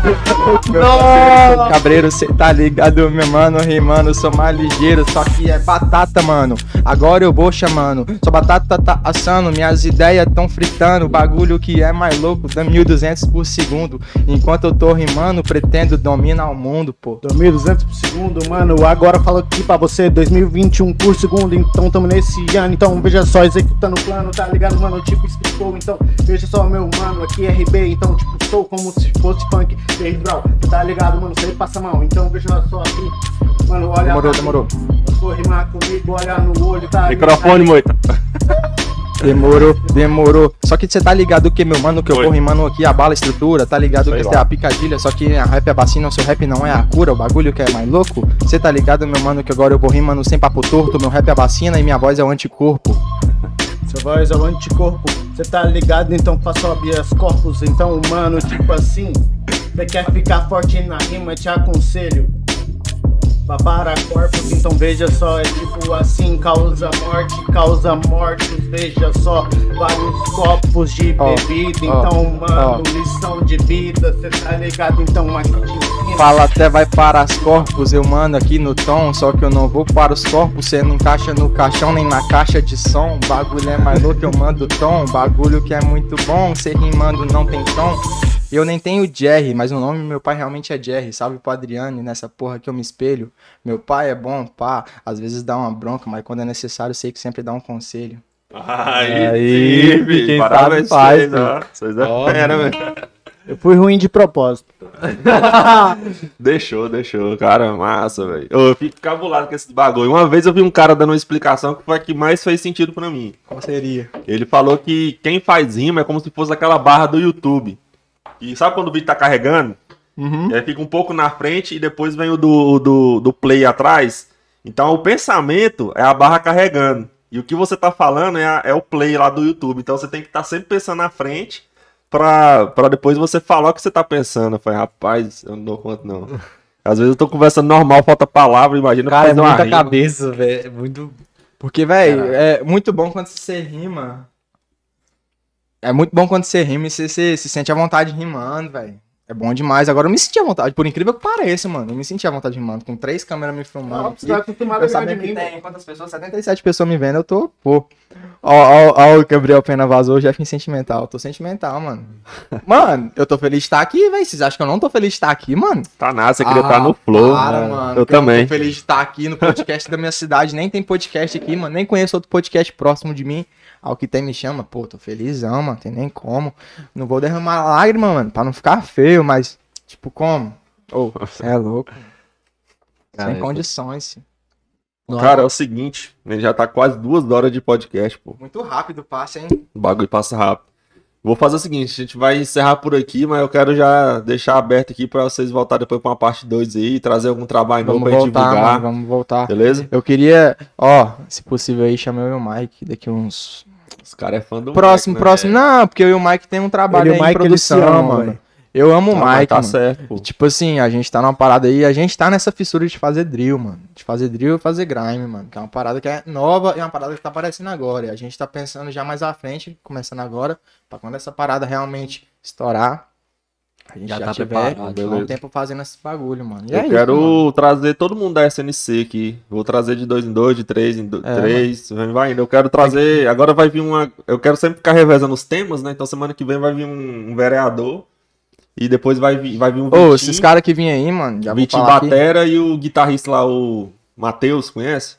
Parceiro, Cabreiro, cê tá ligado, meu mano, rimando, sou mais ligeiro, só que é batata, mano. Agora eu vou chamando, sua batata tá assando, minhas ideias tão fritando, bagulho que é mais louco, dá 1200 por segundo. Enquanto eu tô rimando, pretendo dominar o mundo, pô. 1200 por segundo, mano. Agora falo aqui pra você, 2021 por segundo. Então tamo nesse ano. Então veja só, executando o plano, tá ligado, mano? Tipo, explicou. Então veja só, meu mano, aqui é RB. Então, tipo, sou como se fosse funk. Brown, tá ligado, mano? Você passa mal. Então veja só aqui, mano. Olha. Demorou, demorou. for rimar comigo, olha no olho, tá Microfone, moita. Demorou, demorou. Só que você tá ligado que, meu mano, que eu vou rimando aqui, abala a estrutura, tá ligado Sei que essa é a picadilha, só que a rap é a vacina, o seu rap não é a cura, o bagulho que é mais louco. Você tá ligado, meu mano, que agora eu vou rimando sem papo torto, meu rap é a vacina e minha voz é o anticorpo. Sua voz é o anticorpo, cê tá ligado? Então faça habeas corpus. Então, mano, tipo assim, você quer ficar forte na rima, te aconselho. Papara corpos, então veja só, é tipo assim, causa morte, causa mortes, veja só, vários copos de bebida, ó, então, mano, ó. lição de vida, cê tá ligado? Então aqui te. Fala até vai para os corpos, eu mando aqui no tom, só que eu não vou para os corpos, cê não encaixa no caixão nem na caixa de som. Bagulho é mais louco, eu mando tom, bagulho que é muito bom, cê rimando não tem tom. Eu nem tenho Jerry, mas o nome do meu pai realmente é Jerry. Salve pro Adriane nessa porra que eu me espelho. Meu pai é bom, pá. Às vezes dá uma bronca, mas quando é necessário, sei que sempre dá um conselho. Aí, Aí, sim, filho. quem Parabéns sabe faz, pra vocês, ó. Vocês é fera, velho. Eu fui ruim de propósito. Deixou, deixou, cara, massa, velho. Eu fico cabulado com esse bagulho. Uma vez eu vi um cara dando uma explicação que foi a que mais fez sentido pra mim. Qual seria? Ele falou que quem faz rima é como se fosse aquela barra do YouTube. E sabe quando o vídeo tá carregando? Uhum. E aí fica um pouco na frente e depois vem o do, do, do play atrás. Então o pensamento é a barra carregando. E o que você tá falando é, a- é o play lá do YouTube. Então você tem que estar sempre pensando na frente pra, pra depois você falar o que você tá pensando. Eu falei, rapaz, eu não dou conta não. Às vezes eu tô conversando normal, falta palavra, imagina Cara, é muita rima. cabeça, velho. É muito. Porque, velho, é muito bom quando você rima. É muito bom quando você rima e você, você se sente à vontade rimando, velho. É bom demais. Agora eu me senti à vontade, por incrível que pareça, mano. Eu me senti à vontade rimando, com três câmeras me filmando. Você tá acostumado eu sabia de que mim, tem quantas pessoas? 77 pessoas me vendo, eu tô, pô. Ó, ó, ó, o Gabriel Pena vazou, já fim sentimental. Eu tô sentimental, mano. Mano, eu tô feliz de estar aqui, velho. Vocês acham que eu não tô feliz de estar aqui, mano? Tá nada, você queria Ah, estar no flow. Para, né? mano. eu que Eu também. tô feliz de estar aqui no podcast da minha cidade. Nem tem podcast aqui, mano. Nem conheço outro podcast próximo de mim. Ao que tem me chama, pô, tô felizão, mano. Tem nem como. Não vou derramar lágrima, mano, pra não ficar feio, mas, tipo, como? Ô, você é louco. Sem condições. sim. Cara, é o seguinte, ele já tá quase duas horas de podcast, pô. Muito rápido passa, hein? O bagulho passa rápido. Vou fazer o seguinte, a gente vai encerrar por aqui, mas eu quero já deixar aberto aqui pra vocês voltarem depois pra uma parte 2 aí, trazer algum trabalho novo Vamos pra gente voltar, divulgar. mano, vamos voltar. Beleza? Eu queria, ó, se possível aí, chamar o Mike daqui uns. Os caras é fã do Próximo, Mike, né? próximo. Não, porque eu e o Mike tem um trabalho Ele o aí em Mike, se produção, amam, mano. Eu amo o Ah, mas Mike, tá mano. certo, pô. E, Tipo assim, a gente tá numa parada aí, a gente tá nessa fissura de fazer drill, mano. De fazer drill e fazer grime, mano. Que é uma parada que é nova e é uma parada que tá aparecendo agora. E a gente tá pensando já mais à frente, começando agora, pra quando essa parada realmente estourar, a gente já, Já tá tiver um tempo fazendo esse bagulho, mano. E Eu é quero isso, mano. trazer todo mundo da SNC aqui. Vou trazer de dois em dois, de três em do... É, três. Vai vai indo. Eu quero trazer. Agora vai vir uma. Eu quero sempre ficar revezando os temas, né? Então semana que vem vai vir um, um vereador. E depois vai vir, vai vir um Ô, Vitinho, esses caras que vinham aí, mano, já vou Vitinho falar aqui. Batera e o guitarrista lá, o Matheus, conhece?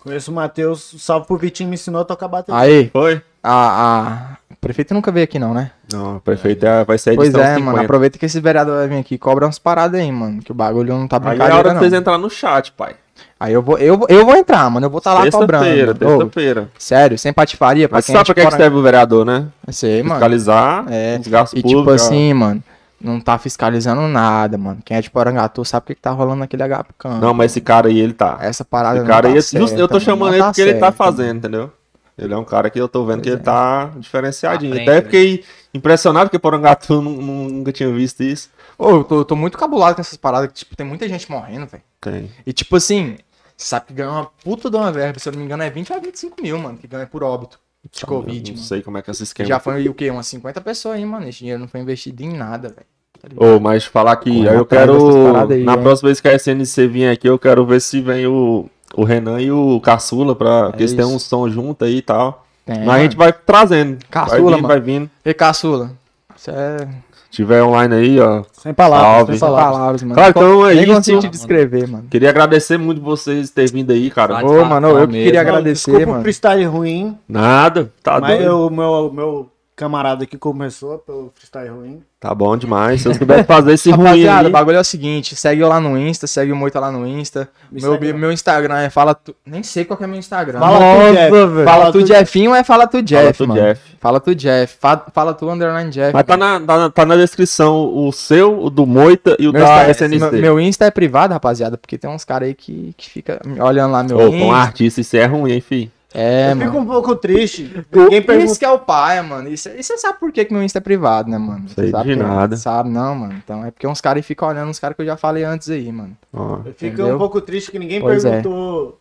Conheço o Matheus, salve pro Vitinho, me ensinou a tocar bateria. Aí, Foi? a, a... O prefeito nunca veio aqui não, né? Não, o prefeito é- vai ser a Pois edição é, 50. mano. Aproveita que esse vereador vai vir aqui e cobra umas paradas aí, mano. Que o bagulho não tá Aí é a brincadeira, hora de vocês entrar no chat, pai. Aí eu vou, eu, vou- eu vou entrar, mano. Eu vou estar tá lá cobrando. Ô, terça-feira. sério, sem patifaria. Pra Mas quem sabe é pra de que, que Poranga- serve o vereador, né? Sei, mano. Fiscalizar É, os gastos E públicos. tipo assim, mano, não tá fiscalizando nada, mano. Quem é de Porangatu sabe o que, que tá rolando naquele HP Não, mas esse cara aí, ele tá. Essa parada Esse cara tá aí, certa, eu tô chamando não ele tá porque ele tá certo, fazendo, entendeu? Ele é um cara que eu tô vendo que ele tá diferenciadinho. À frente, Até né? fiquei impressionado porque Porangatu nu- nu- nunca tinha visto isso. Ô, eu tô, eu tô muito cabulado com essas paradas que, tipo, tem muita gente morrendo, velho. Tem. E tipo assim, você sabe que ganha uma puta de uma verba, se eu não me engano, é 20 a 25 mil, mano, que ganha por óbito de Covid, Eu não mano. sei como é que é esse esquema. Já foi o quê? Umas 50 pessoas aí, mano. Esse dinheiro não foi investido em nada, velho. Tá? Ô, mas falar que eu quero. paradas aí, na hein? próxima vez que a SNC vir aqui, eu quero ver se vem o, o Renan e o Caçula, pra, porque eles têm É um som junto aí e tal. Tem, Mas a gente vai trazendo. Caçula, vai vindo, mano. vai vindo. E caçula? Isso é. Se tiver online aí, ó. Sem palavras, Salve. sem palavras. mano. Claro, então é Nem isso. consigo te descrever, mano. Queria agradecer muito vocês terem vindo aí, cara. Ô, mano, eu que mesmo. queria agradecer, Desculpa o mano. freestyle ruim, Nada, tá mas doido. o meu, meu camarada que começou pelo freestyle ruim. Tá bom demais. Se eu puder fazer esse ruim Rapaziada, o bagulho é o seguinte, segue eu lá no Insta, segue o Moita lá no Insta. Me Meu, segue meu Instagram é fala tu... Nem sei qual que é meu Instagram. Fala tu, Jeff. Fala, Fala tu tu, Jeffinho ou é fala tu Jeff, tu, mano? Jeff. Fala tu Jeff. Fa- Fala tu underline Jeff. Mas tá na, tá, na, tá na descrição o seu, o do Moita e o Meu, da Insta- SNC. meu, meu Insta é privado, rapaziada, porque tem uns caras aí que, que fica olhando lá meu Ô, Insta. com artista, isso é ruim, hein, fi? É, eu mano. fico um pouco triste. Ninguém pergunta. Isso que é o pai, mano. E você sabe por que, que meu Insta é privado, né, mano? Você Sei sabe de nada. Sabe, não, mano. Então é porque uns caras ficam olhando uns caras que eu já falei antes aí, mano. Ó. Eu fico Entendeu? um pouco triste que ninguém Pois é. perguntou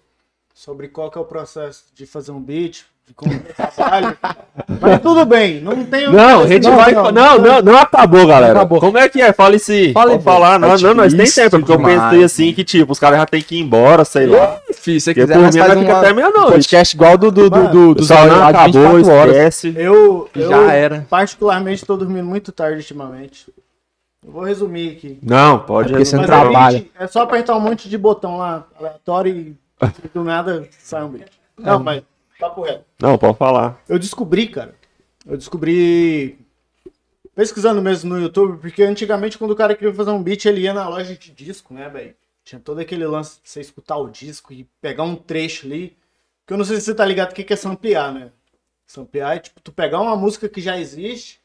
sobre qual que é o processo de fazer um beat, é trabalho. Mas tudo bem, não tem Não, a gente vai. Não, não, não, acabou, galera. Acabou. Como é que é? Fale se. Fale, Pode falar. Não, é não, nós tem tempo, porque eu pensei assim que, tipo, os caras já tem que ir embora, sei lá. Fih, se quiser, por mim faz uma- até meia-noite. podcast igual do, do, do, do, O dos pessoal não acabou, 24 horas. esquece. Eu, eu Já era. particularmente tô dormindo muito tarde ultimamente. Eu vou resumir aqui. Não, pode É porque você não trabalha. é É só apertar um monte de botão lá, aleatório e do nada sai um. É. Não, mas papo reto. Não, pode falar. Eu descobri, cara. Eu descobri pesquisando mesmo no YouTube, porque antigamente quando o cara queria fazer um beat, ele ia na loja de disco, né, velho? Tinha todo aquele lance de você escutar o disco e pegar um trecho ali. Que eu não sei se você tá ligado o que que é samplear, né? Samplear é tipo tu pegar uma música que já existe,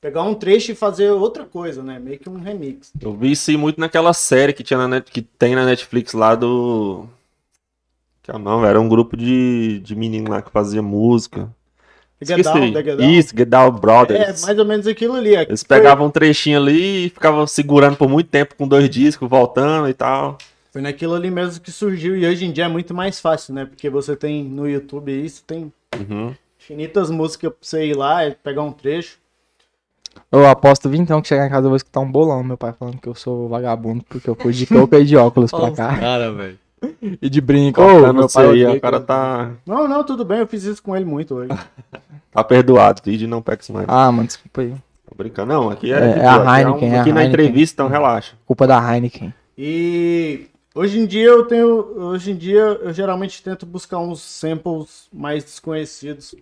pegar um trecho e fazer outra coisa, né? Meio que um remix. Eu vi isso aí muito naquela série que, tinha na net, que tem na Netflix lá do. Que é o nome? Era um grupo de, de menino lá que fazia música. Get Down, Get Down. Isso, Get Down É, Brothers. mais ou menos aquilo ali. é. Eles Foi- pegavam um trechinho ali e ficavam segurando por muito tempo com dois discos, voltando e tal. Foi naquilo ali mesmo que surgiu e hoje em dia é muito mais fácil, né? Porque você tem no YouTube isso, tem Uhum. infinitas músicas pra você ir lá e pegar um trecho. Eu aposto então que chegar em casa eu vou escutar um bolão, meu pai falando que eu sou vagabundo, porque eu fui de touca e de óculos pra cá. Cara, velho. E de brinco. Ô, meu meu pai aí, o cara tá, Não, não, tudo bem, eu fiz isso com ele muito hoje. tá perdoado. Vídeo não pega mais. Ah, mano, desculpa aí. Tô brincando. Não, aqui é. É, é a aqui Heineken, um- é a Aqui na Heineken. entrevista, então relaxa. Culpa da Heineken. E hoje em dia eu tenho. Hoje em dia eu geralmente tento buscar uns samples mais desconhecidos.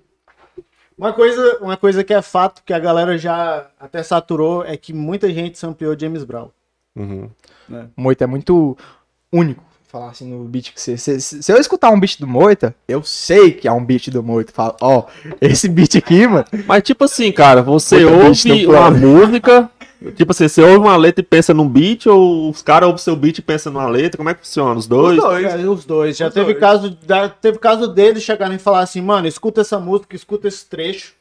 Uma coisa, uma coisa que é fato, que a galera já até saturou, é que muita gente sampleou James Brown. Uhum. Moita é muito único. Falar assim no beat que você. Se, se- se eu escutar um beat do Moita, eu sei que é um beat do Moita. Falo, ó, esse beat aqui, mano. Mas tipo assim, cara, você ouve uma música. Tipo assim, você ouve uma letra e pensa num beat, ou os caras ouvem seu beat e pensam numa letra? Como é que funciona? Os dois? É, os dois. Já Os teve dois. caso, da- teve caso deles chegarem e falar assim, mano, escuta essa música, escuta esse trecho.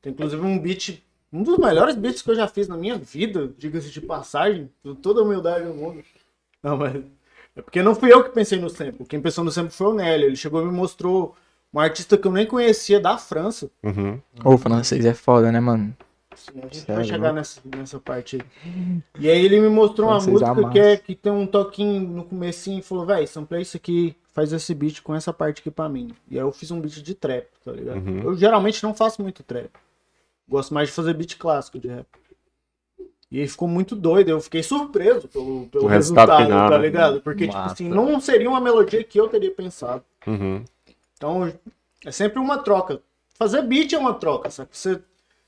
Tem inclusive um beat, um dos melhores beats que eu já fiz na minha vida, diga-se de passagem, com toda a humildade do mundo. Não, mas. É porque não fui eu que pensei no sample. Quem pensou no sample foi o Nélio. Ele chegou e me mostrou um artista que eu nem conhecia da França. Uhum. Ô, francês é foda, né, mano? Assim, a gente Sério, vai chegar né? nessa, nessa parte aí. E aí ele me mostrou uma música que, é, que tem um toquinho no comecinho e falou, véi, samplei isso aqui, faz esse beat com essa parte aqui pra mim. E aí eu fiz um beat de trap, tá ligado? Uhum. Eu geralmente não faço muito trap. Gosto mais de fazer beat clássico de rap. E aí ficou muito doido, eu fiquei surpreso pelo, pelo resultado resultado, final, tá né? ligado? Porque, tipo Massa. assim, não seria uma melodia que eu teria pensado. Uhum. Então, é sempre uma troca. Fazer beat é uma troca, sabe? Você,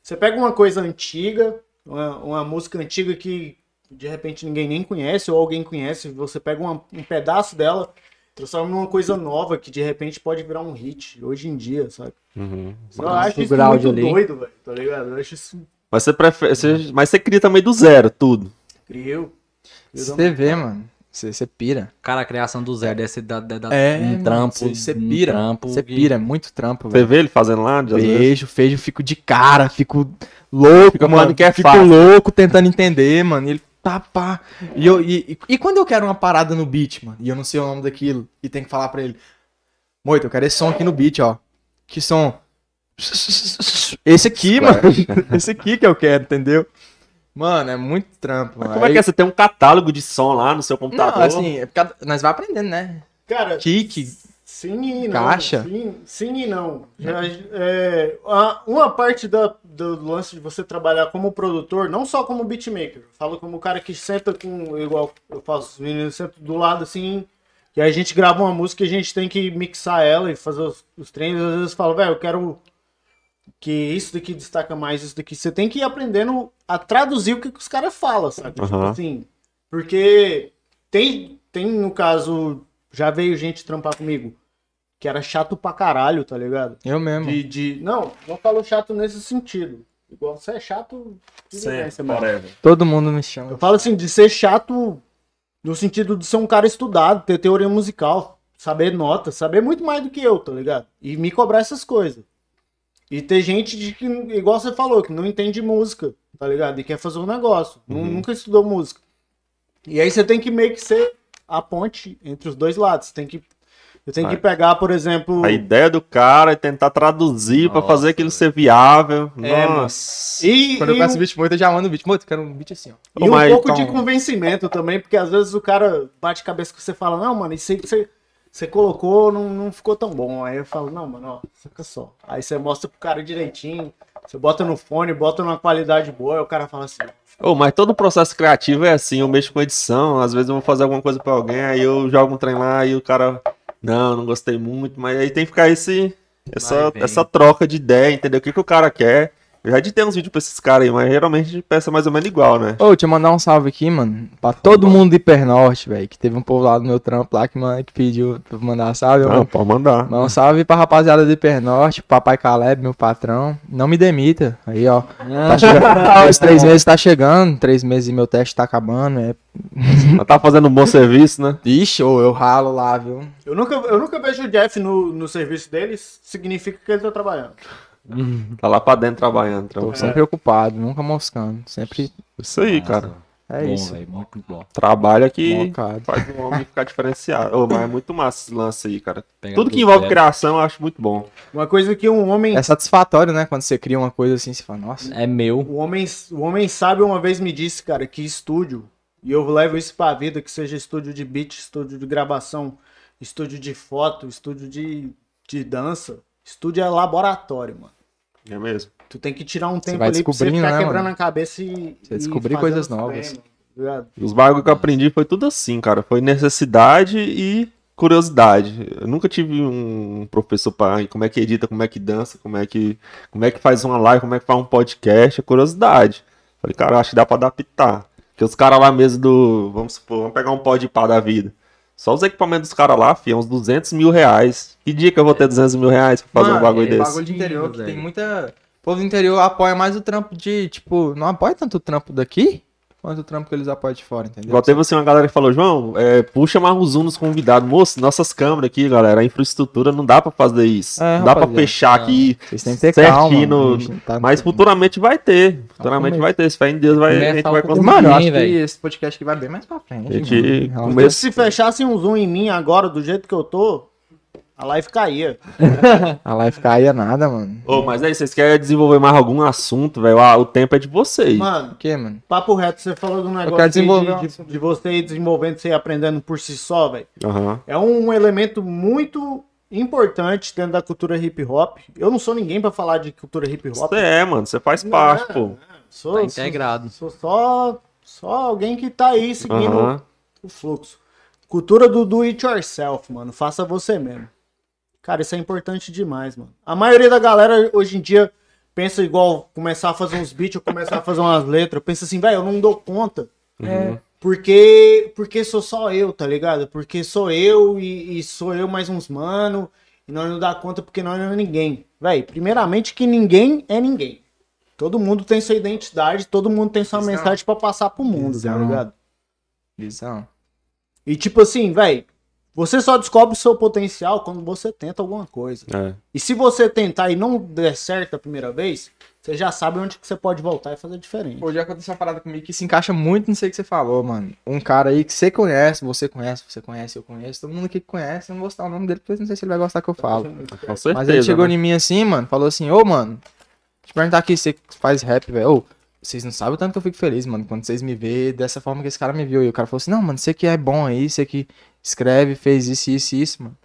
você pega uma coisa antiga, uma, uma música antiga que de repente ninguém nem conhece, ou alguém conhece, você pega uma- um pedaço dela, transforma numa coisa nova que de repente pode virar um hit hoje em dia, sabe? Uhum. Eu acho o isso muito lei. doido, velho, tá ligado? Eu acho isso Mas você prefere. você- mas você cria também do zero, tudo. incrível. Você vê, mano. Você, você pira. Cara, a criação do zero deve ser da, da, da- É, um trampo. Você você um pira. trampo Você pira, é muito trampo, Você vê ele fazendo lá? Vejo, vejo, fico de cara, fico louco, Fica mano. falando que é fico fácil. louco tentando entender, mano. E ele tá pá. E, eu, e, e, e quando eu quero uma parada no beat, mano, e eu não sei o nome daquilo, e tem que falar pra ele: Moito, eu quero esse som aqui no beat, ó. Que som? Esse aqui, mano. Esse aqui que eu quero, entendeu? Mano, é muito trampo, Mas como é que é? Você tem um catálogo de som lá no seu computador? Não, assim, é porque nós vai aprendendo, né? Cara, Kick. Sim e não. Caixa? Sim, sim e não. Já, é, uma parte da- do lance de você trabalhar como produtor, não só como beatmaker, eu falo como o cara que senta com, igual eu faço, os meninos sentam do lado assim, e aí a gente grava uma música e a gente tem que mixar ela e fazer os, os treinos, às vezes fala, velho, eu quero que isso daqui destaca mais, isso daqui. Você tem que ir aprendendo a traduzir o que, que os caras falam, sabe? Tipo Aham. assim, porque tem, tem, no caso, já veio gente trampar comigo que era chato pra caralho, tá ligado? Eu mesmo. De, de... Não, não falo chato nesse sentido. Igual você é chato de vivência mesmo. Todo mundo me chama. Eu falo assim, de ser chato no sentido de ser um cara estudado, ter teoria musical, saber nota, saber muito mais do que eu, tá ligado? E me cobrar essas coisas. E ter gente de que, igual você falou, que não entende música, tá ligado? E quer fazer um negócio. nu- Nunca estudou música. E aí você tem que meio que ser a ponte entre os dois lados. Você tem que. Eu tenho que pegar, por exemplo. A ideia do cara é tentar traduzir pra Nossa, fazer aquilo ser viável. É. Nossa. E, Quando eu e peço um- beat muito, eu já mando beat. Muito, eu quero um beat assim, ó. E um Mas, pouco de então- convencimento também, porque às vezes o cara bate cabeça que você fala, não, mano, isso aí que você, você colocou não, não ficou tão bom. Aí eu falo, não, mano, ó, saca só. Aí você mostra pro cara direitinho, você bota no fone, bota numa qualidade boa, aí o cara fala assim, Ô, mas todo o processo criativo é assim, eu mexo com edição, às vezes eu vou fazer alguma coisa pra alguém, aí eu jogo um trem lá e o cara, não, não gostei muito, mas aí tem que ficar esse, essa, essa troca de ideia, entendeu? O que, que o cara quer. Eu já editei uns vídeos pra esses caras aí, mas geralmente a gente pensa mais ou menos igual, né? Ô, deixa eu mandar um salve aqui, mano. Pra todo mundo do Hipernorte, velho. Que teve um povo lá no meu trampo lá que, mano, que pediu pra eu mandar salve. Não, mano. pode mandar. Mandar um salve pra rapaziada do Hipernorte, papai Caleb, meu patrão. Não me demita. Aí, ó. Tá chegando. Os três meses tá chegando. Três meses e meu teste tá acabando. É... Mas tá fazendo um bom serviço, né? Ixi, ô, eu ralo lá, viu? eu nunca, eu nunca vejo o Jeff no, no serviço deles, significa que ele tá trabalhando. Tá lá pra dentro trabalhando. Tô trabalhando. sempre ocupado, nunca moscando. Sempre. Isso aí, cara. É bom, isso. velho, muito bom. Trabalho que Mocado. faz o homem ficar diferenciado. Ô, mas é muito massa esse lance aí, cara. Tudo que envolve zero. criação eu acho muito bom. Uma coisa que um homem É satisfatório, né? Quando você cria uma coisa assim, você fala, nossa. É meu. O homem, o homem sábio uma vez me disse, cara, que estúdio, e eu levo isso pra vida, que seja estúdio de beat, estúdio de gravação, estúdio de foto, estúdio de, de dança, estúdio é laboratório, mano. É mesmo. Tu tem que tirar um tempo vai ali pra você ficar né, quebrando mano? a cabeça e. Você e descobrir coisas os novas. tá? Os bagulho que eu aprendi foi tudo assim, cara. Foi necessidade e curiosidade. Eu nunca tive um professor para como é que edita, como é que dança, como é que como é que faz uma live, como é que faz um podcast, é curiosidade. Falei, cara, acho que dá pra adaptar. Porque os caras lá mesmo do, vamos supor, vamos pegar um pod pá da vida. Só os equipamentos dos caras lá, fi, é uns 200 mil reais. Que dia que eu vou ter 200 mil reais pra fazer um Mano, bagulho é desse? bagulho de interior que tem muita. O povo do interior apoia mais o trampo de, tipo, não apoia tanto o trampo daqui, quanto o trampo que eles apoiam de fora, entendeu? Igual teve assim uma galera que falou, João, é, puxa mais um zoom nos convidados. Moço, nossas câmeras aqui, galera, a infraestrutura não dá pra fazer isso. É, não dá pra fechar aqui Vocês têm que ter certinho. calma. no- tá- Mas futuramente vai ter. Futuramente vai ter. Se fé em Deus, vai, a gente um vai conseguir. Mano, eu acho que esse podcast aqui vai bem mais pra frente. Gente mano. Se fechassem um zoom em mim agora, do jeito que eu tô, a live caía. A live caía nada, mano. Ô, mas aí, vocês querem desenvolver mais algum assunto, velho? Ah, o tempo é de vocês. Mano, O que, mano? papo reto, você falou de um negócio quero aí desenvolver de, de, de você ir desenvolvendo, você ir aprendendo por si só, velho. Aham. É um elemento muito importante dentro da cultura hip hop. Eu não sou ninguém pra falar de cultura hip hop. Você é, mano. Você faz parte, pô. Sou, Tá sou- integrado. Sou, só, só alguém que tá aí seguindo Aham. o fluxo. Cultura do do it yourself, mano. Faça você mesmo. Cara, isso é importante demais, mano. A maioria da galera hoje em dia pensa igual começar a fazer uns beats ou começar a fazer umas letras. Pensa assim, velho, eu não dou conta. Uhum. Porque, porque sou só eu, tá ligado? Porque sou eu e, e sou eu mais uns mano. E nós não dá conta porque nós não é ninguém. Véi, primeiramente que ninguém é ninguém. Todo mundo tem sua identidade, todo mundo tem sua Visão. mensagem pra passar pro mundo, tá Visão. ligado? Visão. E tipo assim, véi, você só descobre o seu potencial quando você tenta alguma coisa. É. E se você tentar e não der certo a primeira vez, você já sabe onde que você pode voltar e fazer diferente. Já aconteceu uma parada comigo que se encaixa muito nisso aí que você falou, mano. Um cara aí que você conhece, você conhece, você conhece, eu conheço, todo mundo aqui que conhece, eu não vou citar o nome dele porque eu não sei se ele vai gostar que eu falo. Com certeza. Mas ele chegou né? em mim assim, mano, falou assim, ô, mano, deixa eu perguntar aqui, você faz rap, velho, ô, vocês não sabem o tanto que eu fico feliz, mano, quando vocês me vê dessa forma que esse cara me viu. E o cara falou assim, não, mano, você que é bom aí, você que escreve, fez isso, isso isso, mano.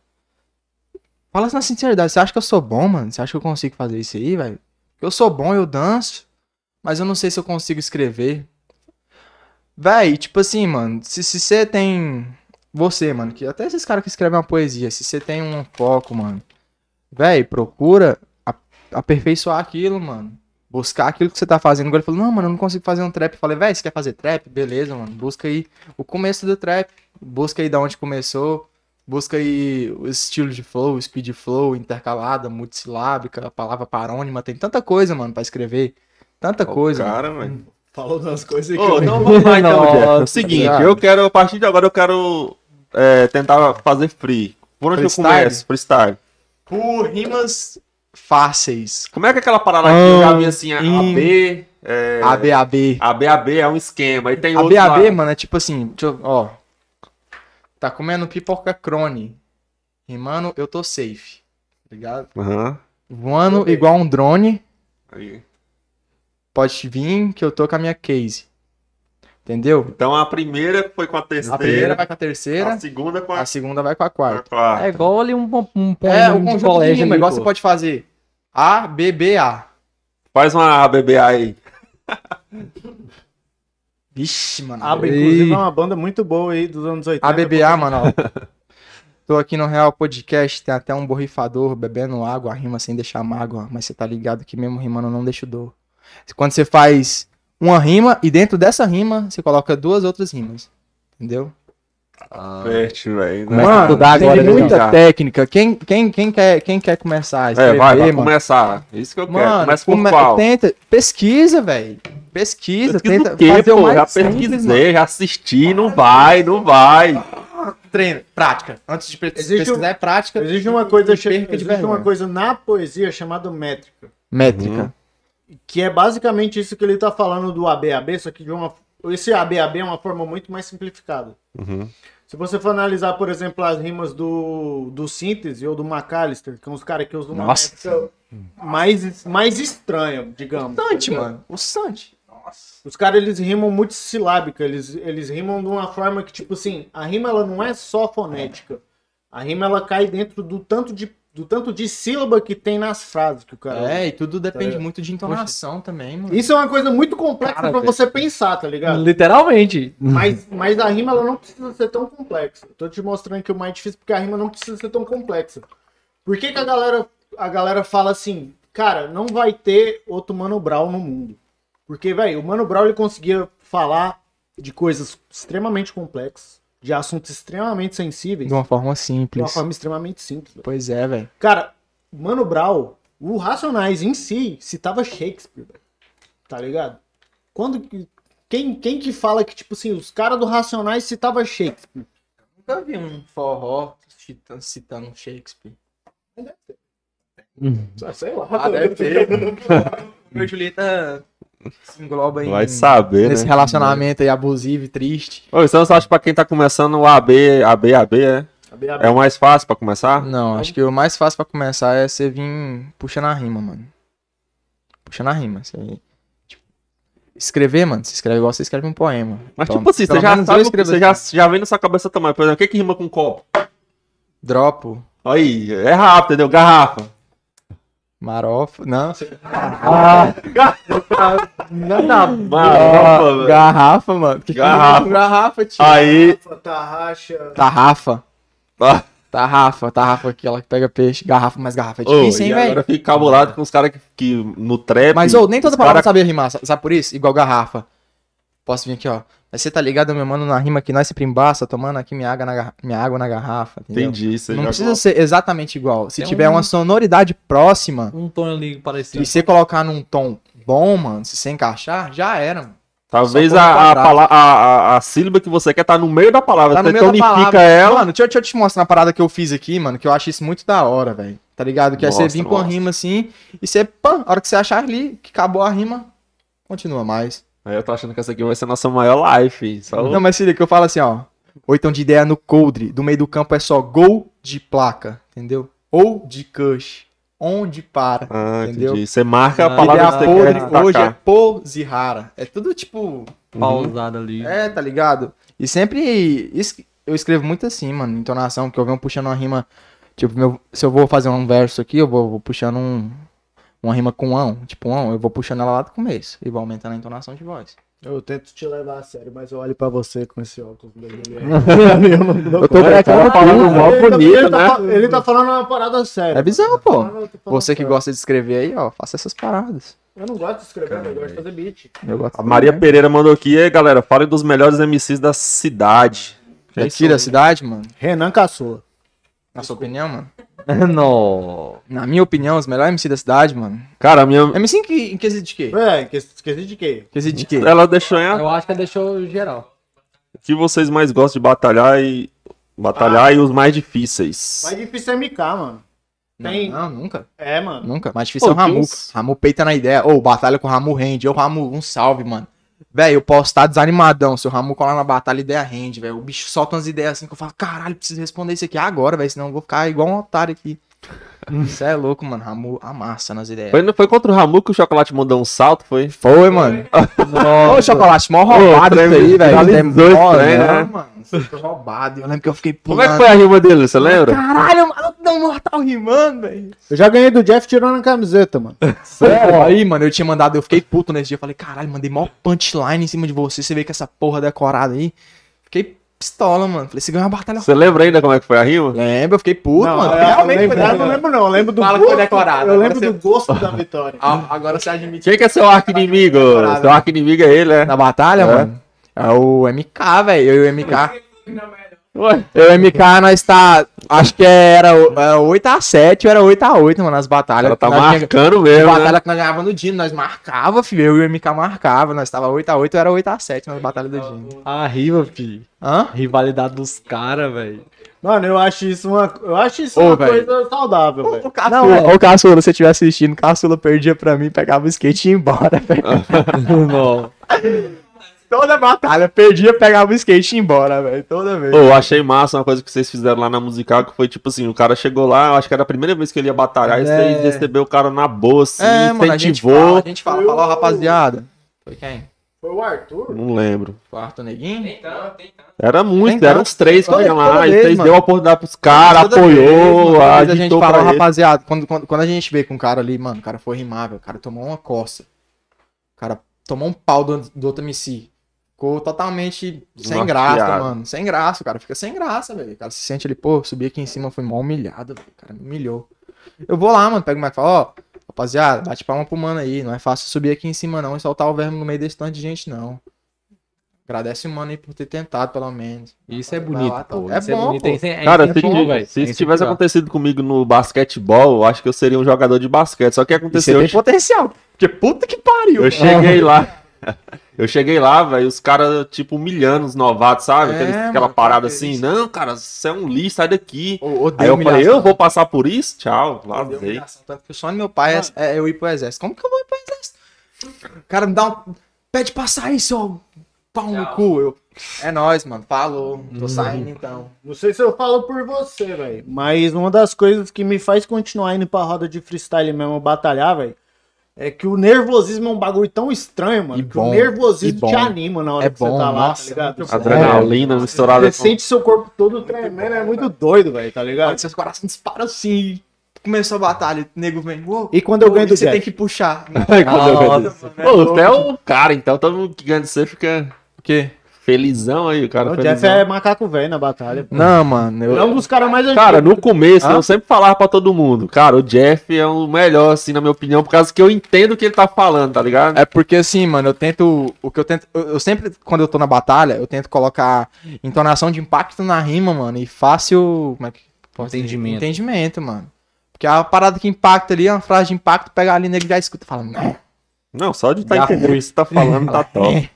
Fala na sinceridade, você acha que eu sou bom, mano? Você acha que eu consigo fazer isso aí, velho? Eu sou bom, eu danço, mas eu não sei se eu consigo escrever. Véi, tipo assim, mano, se se você tem. Você, mano, que até esses caras que escrevem uma poesia, se você tem um foco, mano, véi, procura aperfeiçoar aquilo, mano. Buscar aquilo que você tá fazendo. Agora ele falou, não, mano, eu não consigo fazer um trap. Eu falei, véi, você quer fazer trap? Beleza, mano. Busca aí o começo do trap. Busca aí da onde começou. Busca aí o estilo de flow, speed flow, intercalada, multissilábica, palavra parônima. Tem tanta coisa, mano, pra escrever. Tanta coisa. Cara, mano. velho. Falou das coisas Ô, então vamos lá então, Jeff. Seguinte, eu quero, a partir de agora, eu quero é, tentar fazer free. Por onde Freestyle? eu começo? Freestyle. Por rimas fáceis. Como é que é aquela parada aqui? Eu já vi assim, a AB. É, ABAB. ABAB é um esquema. Aí tem outro. ABAB, lá. mano, é tipo assim, eu, ó. Tá comendo pipoca crone. Rimando, eu tô safe. Tá ligado? Aham. Voando igual um drone. Aí. Pode vir que eu tô com a minha case. Entendeu? Então a primeira foi com a terceira. A primeira vai com a terceira, A segunda com a, a segunda vai com a com a quarta. quarta. É igual ali um, um É, o de conjunto de colégio rima, ali, igual pô. você pode fazer A, B, B, A. Faz uma ABBA aí. Vixe, mano. Abre, inclusive, é uma banda muito boa aí dos anos 80. ABBA, mano, ó. Tô aqui no Real Podcast, tem até um borrifador bebendo água, rima sem deixar mágoa, mas você tá ligado que mesmo rimando não deixa dor. Quando você faz uma rima e dentro dessa rima você coloca duas outras rimas. Entendeu? Fértil, velho. né? Estudar tem agora, né, muita técnica. Quem, quem, quem, quer, quem quer começar a É, escrever, vai, vai mano? começar. Isso que eu quero. Mano, Começa por come- qual? tenta, pesquisa, velho. Pesquisa, Pesquisa tenta quê, fazer o pô? mais Já simples, mano. pesquisei, já assisti, não vai, não vai. Treino, prática. Antes de pesquisar um- é prática. Existe uma coisa, existe uma coisa na poesia chamada métrica. Métrica. Que é basicamente isso que ele tá falando do ABAB, só que de uma. Esse ABAB é uma forma muito mais simplificada. Uhum. Se você for analisar, por exemplo, as rimas do, do Síntese ou do McAllister, que são os caras que usam uma Nossa. mais, mais estranha, digamos. Sante, tá ligado? mano. O Sante. Nossa. Os caras, eles rimam multissilábica, eles, eles rimam de uma forma que, tipo assim, a rima, ela não é só fonética. A rima, ela cai dentro do tanto de, do tanto de sílaba que tem nas frases que o cara É, e tudo depende ligado? muito de entonação também, mano. Isso é uma coisa muito complexa velho. você pensar, tá ligado? Literalmente. Mas, mas a rima ela não precisa ser tão complexa. Eu tô te mostrando que o mais difícil porque a rima não precisa ser tão complexa. Por que, que a, galera, a galera fala assim, cara, não vai ter outro Mano Brown no mundo? Porque, velho, o Mano Brown ele conseguia falar de coisas extremamente complexas, de assuntos extremamente sensíveis, De uma forma de uma simples. forma extremamente simples. velho. Pois é, velho. Cara, Mano Brown, o Racionais em si citava Shakespeare, velho. Tá ligado? Quando que- quem, quem que fala que, tipo assim, os caras do Racionais citava Shakespeare? Nunca vi um forró citando, citando Shakespeare. Sei lá. Ah, deve ter. Meu Julieta se engloba em, Vai saber, nesse né? relacionamento aí abusivo e triste. Ô, então você acha que pra quem tá começando o AB, AB, AB, é? É o mais fácil pra começar? Não, acho que o mais fácil pra começar é você vir puxando a rima, mano. Puxando a rima. Você, tipo, escrever, mano. Você escreve igual você escreve um poema. Mas Pelo- tipo assim, você já sabe, você já, assim. já vem na sua cabeça também. Por exemplo, o que que rima com copo? Dropo, Aí, é rápido, entendeu? Garrafa. Marofa. Não, você... Garrafa, velho. garrafa, mano. Que que Garrafa. com garrafa, tio. Aí. Tarrafa. Ah, Tarrafa, tarrafa, aquela que pega peixe. Garrafa, mas garrafa é difícil, hein, agora velho? eu fico cabulado com os caras que, que no trap. Mas, ô, nem toda palavra cara- sabia rimar, sa- sabe por isso? Igual garrafa. Posso vir aqui, ó. Mas você tá ligado, meu mano, na rima que nós sempre embaça, tomando aqui minha água na, garra- minha água na garrafa, entendeu? Entendi, você Não precisa gosta. ser exatamente igual. Se Tem tiver um- uma sonoridade próxima Um tom ali parecido. e você colocar num tom bom, mano, se você encaixar, já era, mano. Talvez a, a, a, a, a sílaba que você quer tá no meio da palavra. Tá no você meio da tonifica palavra. ela. Mano, deixa, eu- deixa eu te mostrar uma parada que eu fiz aqui, mano, que eu acho isso muito da hora, velho. Tá ligado? Que é você Mostra, vir com a mostra. rima assim e você, pã, a hora que você achar ali que acabou a rima, continua mais. Aí eu tô achando que essa aqui vai ser a nossa maior live. Só Não, mas se liga que eu falo assim, ó. Ou então de ideia no coldre, do meio do campo é só gol de placa, entendeu? Ou de cush, onde para, Ah, entendeu? entendi. Você marca a Ah, palavra Ideia que você podre, quer destacar. hoje é pose rara. É tudo tipo, Pausado ali. é, tá ligado? E sempre, es- eu escrevo muito assim, mano, entonação, que eu venho puxando uma rima, tipo, meu- se eu vou fazer um verso aqui, eu vou, vou puxando um, uma rima com ão, tipo um ão, eu vou puxando ela lá do começo, e vou aumentando a entonação de voz. Eu tento te levar a sério, mas eu olho pra você com esse óculos eu não dou Eu tô conta. brincando falando mal Ele tá- bonito, ele tá né? fa- Ele tá falando uma parada séria. É bizarro, Tá pô. falando Você que sério. gosta de escrever aí, ó, faça essas paradas. Eu não gosto de escrever, eu gosto de fazer beat. Eu gosto A Maria Pereira mandou aqui, e aí, galera, falem dos melhores MCs da cidade. Daqui da cidade, mano. Renan Caçula. Na sua opinião, mano? Não. Na minha opinião, os melhores MC da cidade, mano. Cara, a minha. MC em, que, em quesito de quê? É, que- esqueci de quê? Quesito de quê? Ela deixou em. Eu acho que ela deixou geral. O que vocês mais gostam de batalhar e. Batalhar e os mais difíceis. Mais difícil é MK, mano. Tem- Não, não, nunca. É, mano. Nunca. Mais difícil Pô, é o Ramu. tem uns- Ramu peita na ideia. Ô, batalha com o Ramu rende. Ô, Ramu, um salve, mano. Velho, eu posso estar desanimadão. Se o Ramu colar na batalha, ideia rende, velho. O bicho solta umas ideias assim que eu falo, caralho, preciso responder isso aqui agora, velho. Senão eu vou ficar igual um otário aqui. Isso é louco, mano. Ramu amassa nas ideias. Foi, foi contra o Ramu que o Chocolate mandou um salto, foi? Foi, mano. Ô, chocolate, mó roubado isso aí, velho. não, né? mano. Foi roubado. Eu lembro que eu fiquei Como é que pulando. foi a rima dele, você lembra? Caralho, o um mortal rimando, velho. Eu já ganhei do Jeff tirando a camiseta, mano. Sério? Aí, mano, eu tinha mandado, eu fiquei puto nesse dia. Eu falei, caralho, mandei mó punchline em cima de você. Você vê que essa porra decorada aí. Fiquei pistola, mano. Falei, você ganhou uma batalha. Você lembra ainda como é que foi a rima? Lembro, eu fiquei puto, Não, mano. eu, eu, Realmente lembro, foi eu não lembro, não. Eu lembro do Fala que foi gosto. decorado, Eu lembro você- do gosto da vitória. Ah, Agora você admite. Quem que é seu arco-inimigo? Seu arco-inimigo é ele, né? Na batalha, É. mano? É o MK, velho. Eu e o MK. Eu e o MK, nós tá. Acho que era, era 8x7 ou era 8x8, mano, nas batalhas. ela tá Nós tinha- marcando mesmo, batalha né? que nós ganhava no Dino, nós marcava, filho. Eu e o MK marcava. Nós tava 8x8 ou era 8x7 nas batalhas do Dino. A riva, fi. Hã? Rivalidade dos caras, velho. Mano, eu acho isso uma, eu acho isso Ô, uma coisa saudável, velho. O ô Caçula, se você estiver assistindo, o Caçula perdia pra mim, pegava o skate e ia embora, velho. Não. Toda batalha, perdia, pegava o skate e ia embora, velho. Toda vez. Pô, eu achei massa uma coisa que vocês fizeram lá na musical, que foi tipo assim, o cara chegou lá, eu acho que era a primeira vez que ele ia batalhar, e É. vocês recebeu o cara na boa, assim, é, mano, a gente incentivou. fala, a gente fala, fala, rapaziada. Foi quem? Foi o Arthur? Não lembro. Foi o Arthur Neguinho? Tem tanto, tem tanto. Era muito, Tem eram uns três que iam lá, e mano. deu a oportunidade pros caras, apoiou, vez a gente fala, rapaziada, quando, quando, quando a gente vê com um cara ali, mano, o cara foi rimável, o cara tomou uma coça. O cara tomou um pau do, do outro MC. Ficou totalmente sem graça, mano. Sem graça, o cara fica sem graça, velho. O cara se sente ali, pô, subi aqui em cima, foi mal humilhado, velho. O cara me humilhou. Eu vou lá, mano, pego o Mac e falo, ó, rapaziada, bate palma pro mano aí. Não é fácil subir aqui em cima, não, e soltar o verbo no meio desse tanto de gente, não. Agradece o mano aí por ter tentado, pelo menos. Isso é bonito, lá, pô. é Isso é bom, bonito. pô. É é Cara, se, incentivo, velho. se É isso tivesse acontecido comigo no basquetebol, eu acho que eu seria um jogador de basquete. Só que você aconteceu. tem potencial. Porque puta que pariu. Eu cheguei lá. Eu cheguei lá, velho, os caras, tipo, humilhando os novatos, sabe? É, Aqueles- mano, aquela parada cara, assim, isso. não, cara, você é um lixo, sai daqui. Eu Aí eu falei, eu vou passar por isso? Tchau, humilhação, Tanto que o sonho do meu pai é, é eu ir pro exército. Como que eu vou ir pro exército? O cara me dá um. Pede pra sair, seu pau no cu. Eu... É nóis, mano. Falou. Tô saindo então. Não sei se eu falo por você, velho. Mas uma das coisas que me faz continuar indo pra roda de freestyle mesmo, batalhar, velho, é que o nervosismo é um bagulho tão estranho, mano. E que bom, o nervosismo te anima na hora É que bom, você tá lá, nossa, tá ligado? Adrenalina misturada Você com. sente seu corpo todo tremendo, é muito doido, velho, tá ligado? seus corações disparam assim. Começou a batalha, o nego vem. uou, E quando eu ganho do Você tem que puxar. Ai, quando eu ganhei. Nossa, Pô, você é o cara, então todo mundo que ganha de você fica O quê? Felizão aí, o cara O felizão. Jeff é macaco velho na batalha. pô. Não, mano. Eu... É um dos caras mais antigos. Cara, no começo Hã? eu sempre falava pra todo mundo, cara, o Jeff é o melhor, assim, na minha opinião, por causa que eu entendo o que ele tá falando, tá ligado? É porque assim, mano, eu tento. O que eu tento. Eu, eu sempre, quando eu tô na batalha, eu tento colocar entonação de impacto na rima, mano. E fácil. Como é que. dizer? Entendimento. Entendimento, mano. Porque a parada que impacta ali, é uma frase de impacto, pega ali, nego já escuta e fala. "Né?" Não, só de tá Já entendendo o que você tá falando, tá top.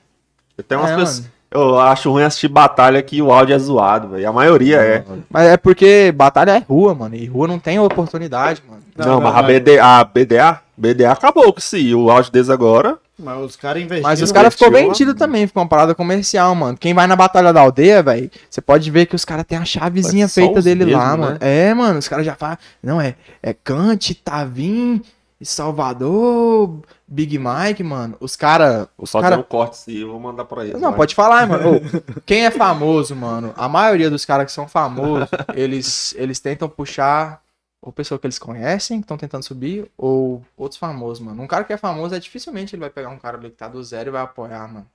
Tem umas É, pessoas... Eu acho ruim assistir batalha que o áudio é zoado, velho. A maioria é. Mas é porque batalha é rua, mano. E rua não tem oportunidade, mano. Não, mas a, BD, a BDA, BDA acabou com isso. aí. O áudio deles agora. Mas os caras investiram. Mas os caras ficou vendido também, ficou uma parada comercial, mano. Quem vai na Batalha da Aldeia, velho, você pode ver que os caras têm a chavezinha feita dele lá, mesmos, mano. né? É, mano, os caras já falam. Não, é, é Kant, Tavim, Salvador, Big Mike, mano. Os caras. Vou só cara... ter um corte sim, eu vou mandar pra eles. Não, vai. pode falar, mano. Ô, quem é famoso, mano? A maioria dos caras que são famosos, eles, eles tentam puxar ou pessoa que eles conhecem, que estão tentando subir, ou outros famosos, mano. Um cara que é famoso, é dificilmente ele vai pegar um cara ali que tá do zero e vai apoiar, mano.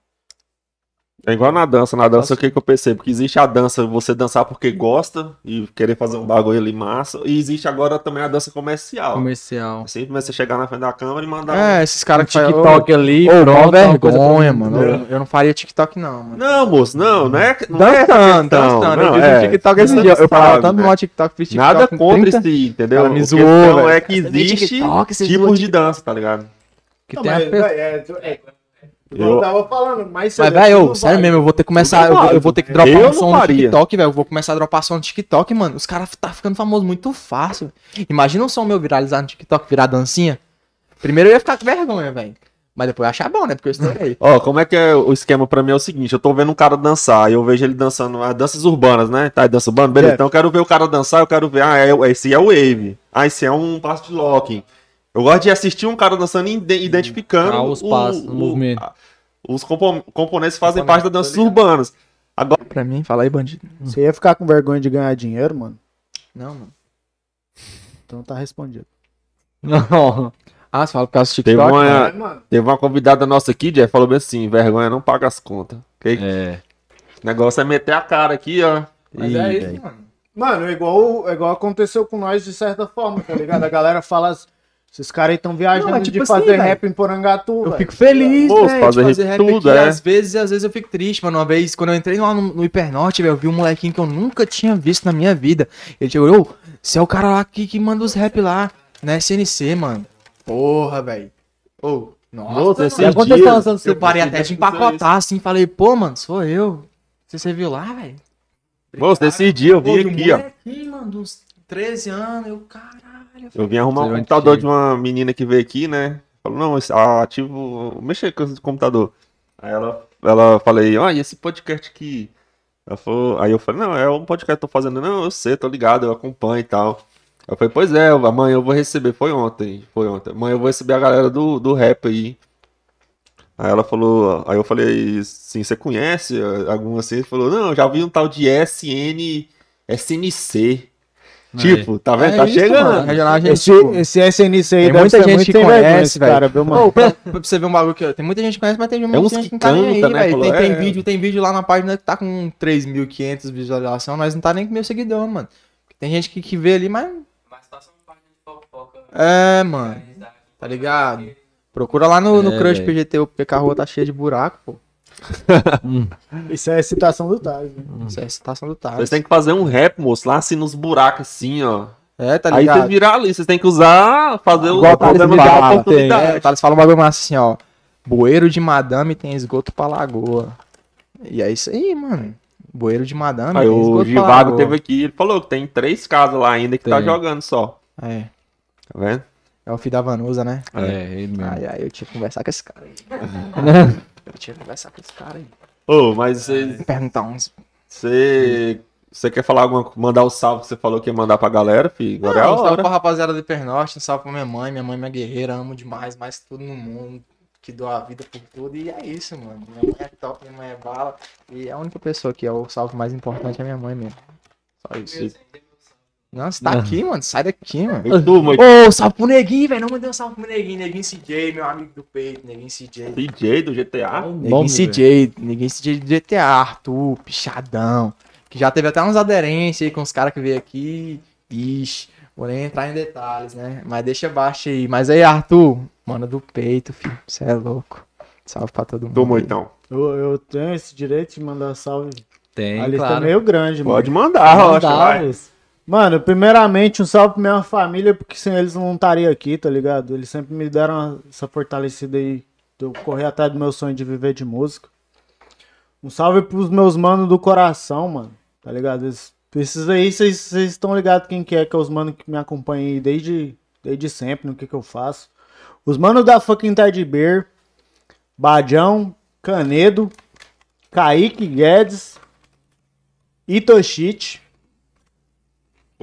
É igual na dança. Na dança, o que, que eu percebo? Que existe a dança, você dançar porque gosta e querer fazer um bagulho ali massa. E existe agora também a dança comercial. Comercial. Sempre você chegar na frente da câmera e mandar. É, esses caras que fazem TikTok ali, Ô, mó pronto, é vergonha, pra- mano. Eu, eu não faria TikTok, não, mano. Não, moço, não, não é. Não é Dançando, questão, dançando. não, Eu fiz é. um TikTok esse dia. Eu falava tanto no TikTok, fiz TikTok. Nada contra 30. esse, entendeu? Ela me zoou, é que existe tipos de dança, tá ligado? Que Não, tem a é, é, eu, Eu- tava falando, mas Mas, velho, sério mesmo, eu vou ter que começar. Eu vou, eu vou ter que dropar Eu um som no faria. TikTok, velho. Eu vou começar a dropar som no TikTok, mano. Os caras tá ficando famoso muito fácil. Imagina um som meu viralizar no TikTok, virar dancinha. Primeiro eu ia ficar com vergonha, velho. Mas depois eu ia achar bom, né? Porque eu estourei. Ó, como é que é o esquema pra mim é o seguinte, eu tô vendo um cara dançar, e eu vejo ele dançando as danças urbanas, né? Tá, dança urbana, beleza. É. Então eu quero ver o cara dançar, eu quero ver, ah, é, esse é o wave. Ah, esse é um passo de locking. Eu gosto de assistir um cara dançando e ide- identificando Ah, os passos, o movimento. a- os compo- componentes fazem Componentes, parte danças ligado. urbanas. Agora, pra mim, fala aí, bandido. Você ia ficar com vergonha de ganhar dinheiro, mano? Não, mano. Então tá respondido. Não. Ah, você fala por causa do teve TikTok? uma, mano? mano. teve uma convidada nossa aqui, Jeff, falou bem assim, vergonha não paga as contas. ok? É. O negócio é meter a cara aqui, ó. Mas Ih, é isso, mano. Mano, é igual, é igual aconteceu com nós de certa forma, tá ligado? A galera fala, assim, esses caras aí tão viajando Não, tipo de assim, fazer velho, rap em Porangatu, Eu velho. fico feliz, Pô, velho, fazer de fazer rap tudo, aqui. é. Às vezes, às vezes eu fico triste, mano. Uma vez, quando eu entrei lá no, no Hipernorte, velho, eu vi um molequinho que eu nunca tinha visto na minha vida. Ele chegou, ô, você é o cara lá que, que manda os rap lá, na SNC, mano. Porra, velho. Ô, nossa, Nossa, mano. dias- lançando Eu parei até de empacotar, assim, falei, pô, mano, sou eu. Você, você viu lá, velho? Moço, dia eu vim aqui, ó. mano, uns 13 anos, eu, caralho. Eu vim arrumar um computador de uma menina que veio aqui, né? Falou, não, ah, ativo. Mexa com esse computador. Aí ela, ela falei, ó, e esse podcast aqui? Ela falou, aí eu falei, não, é um podcast que eu tô fazendo. Não, eu sei, tô ligado, eu acompanho e tal. Eu falei, pois é, amanhã eu vou receber. Foi ontem, foi ontem. Amanhã eu vou receber a galera do, do rap aí. Aí ela falou, aí eu falei, sim, você conhece algum assim? Ele falou, não, já vi um tal de SN, SNC. Tipo, tá vendo? É tá isso, chegando. mano. Regional, gente, Esse, tipo, esse SNC aí Tem muita ser gente muito que conhece, velho. cara, viu, mano? Ô, pra, pra você ver um bagulho que tem muita gente que conhece, mas tem muita uns gente que não tá nem aí, né, velho. Tem, tem é. vídeo, tem vídeo lá na página que tá com 3.500 visualizações, nós não tá nem com mil seguidores, mano. Tem gente que, que vê ali, mas... É, mano. Tá ligado? Procura lá no, no É, Crush velho. PGT, o PK Rua tá cheio de buraco, pô. Isso é citação do Taz, né? Isso é citação do Taz. Vocês têm que fazer um rap, moço, lá assim nos buracos, assim, ó. É, tá Aí ligado? vocês virar ali, vocês têm que usar, fazer o Igual o Thales da tem, oportunidade. é, o Thales fala um bagulho massa assim, ó. Bueiro de madame tem esgoto pra lagoa. E é isso aí, mano. Bueiro de madame Aí tem o esgoto pra Givago lagoa. teve aqui, ele falou que tem três casas lá ainda que tá Tem. jogando só. É, Tá vendo? é o filho da Vanusa, né? É, ele mesmo. Ai, ai, eu tinha que conversar com esse cara aí. eu tinha conversar com esse cara aí. Ô, mas você. Perguntar uns. Você. Você quer falar alguma Mandar o salve que você falou que ia mandar pra galera, filho? Agora é a Não, um salve pra rapaziada do Hipernorte, um salve pra minha mãe. Minha mãe é minha guerreira, amo demais, mais tudo no mundo. Que dou a vida por tudo. E é isso, mano. Minha mãe é top, minha mãe é bala. E a única pessoa que é o salve mais importante é minha mãe mesmo. Só isso. Não, você tá aqui, mano. Sai daqui, mano. E tu, mãe? Ô, salve pro Neguinho, velho. Não mandei um salve pro Neguinho. Neguinho CJ, meu amigo do peito. Neguinho CJ. DJ do GTA? Neguinho CJ. Neguinho CJ do GTA. Arthur, pichadão. Que já teve até umas aderências aí com os caras que veio aqui. Ixi, vou nem entrar em detalhes, né? Mas deixa baixo aí. Mas aí, Arthur, mano do peito, filho. Você é louco. Salve pra todo mundo. Aí. Moitão. Eu, eu tenho esse direito de mandar salve. Tem, a lista claro. é meio grande, mano. Pode mandar, Rocha, Mandar. Mano, primeiramente, um salve pra minha família, porque sem eles não estaria aqui, tá ligado? Eles sempre me deram essa fortalecida aí, de eu correr atrás do meu sonho de viver de música. Um salve pros meus manos do coração, mano, tá ligado? Esses, aí, vocês estão ligados quem que é, que é os manos que me acompanham aí desde, desde sempre, no que que eu faço. Os manos da fucking Teddy Bear, Badião, Canedo, Kaique Guedes, Itoshite,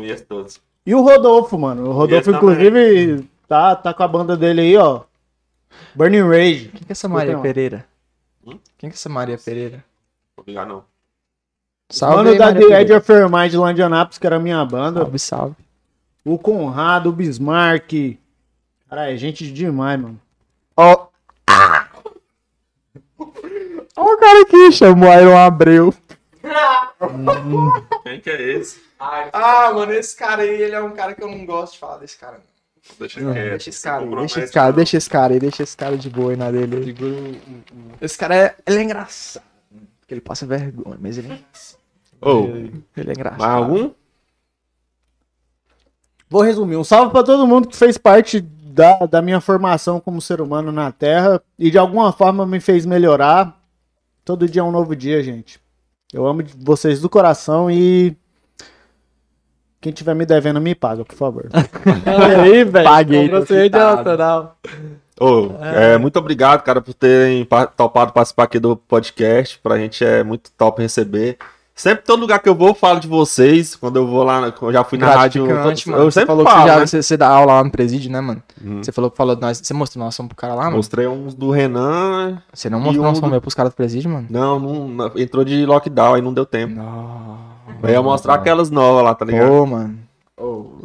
Conheço todos. e o Rodolfo, mano. O Rodolfo, inclusive, tá, tá com a banda dele aí, ó. Burning Rage. Quem que é essa Maria. Pereira? Hum? Quem que é essa Maria Pereira? Vou ligar, não. Mano aí, da Maria The. Edge of Your Mind lá de Anápolis, que era a minha banda. Salve, salve. O Conrado, o Bismarck. Caralho, é gente demais, mano. Ó. Ó o cara aqui, chamou Iron Abreu. Quem que é esse? Ah, mano, esse cara aí, ele é um cara que eu não gosto de falar desse cara. não. Deixa Não, deixa esse cara deixa esse cara, deixa esse cara aí, deixa esse cara de boa aí na dele. Esse cara é, ele é engraçado. Porque ele passa vergonha, mas ele é engraçado. Ô, Ele é engraçado. mais algum? Vou resumir. Um salve pra todo mundo que fez parte da, da minha formação como ser humano na Terra e de alguma forma me fez melhorar. Todo dia é um novo dia, gente. Eu amo vocês do coração e. Quem tiver me devendo, me paga, por favor. aí, velho. Paguei, tô Você é nacional. Ô, é, muito obrigado, cara, por terem pa- topado participar aqui do podcast. Pra gente é muito top receber. Sempre todo lugar que eu vou, eu falo de vocês. Quando eu vou lá, eu já fui na rádio. Eu mano. Você sempre falou falo, que você, já, né? você, você dá aula lá no presídio, né, mano? Uhum. Você falou que falou de nós. Você mostrou nossa som pro cara lá, mano? Mostrei uns do Renan. Você não mostrou um nossa som do- meu pros caras do presídio, mano? Não, não, não- entrou de lockdown, aí não deu tempo. Não. Eu ia mostrar aquelas novas lá, tá ligado? Pô, mano.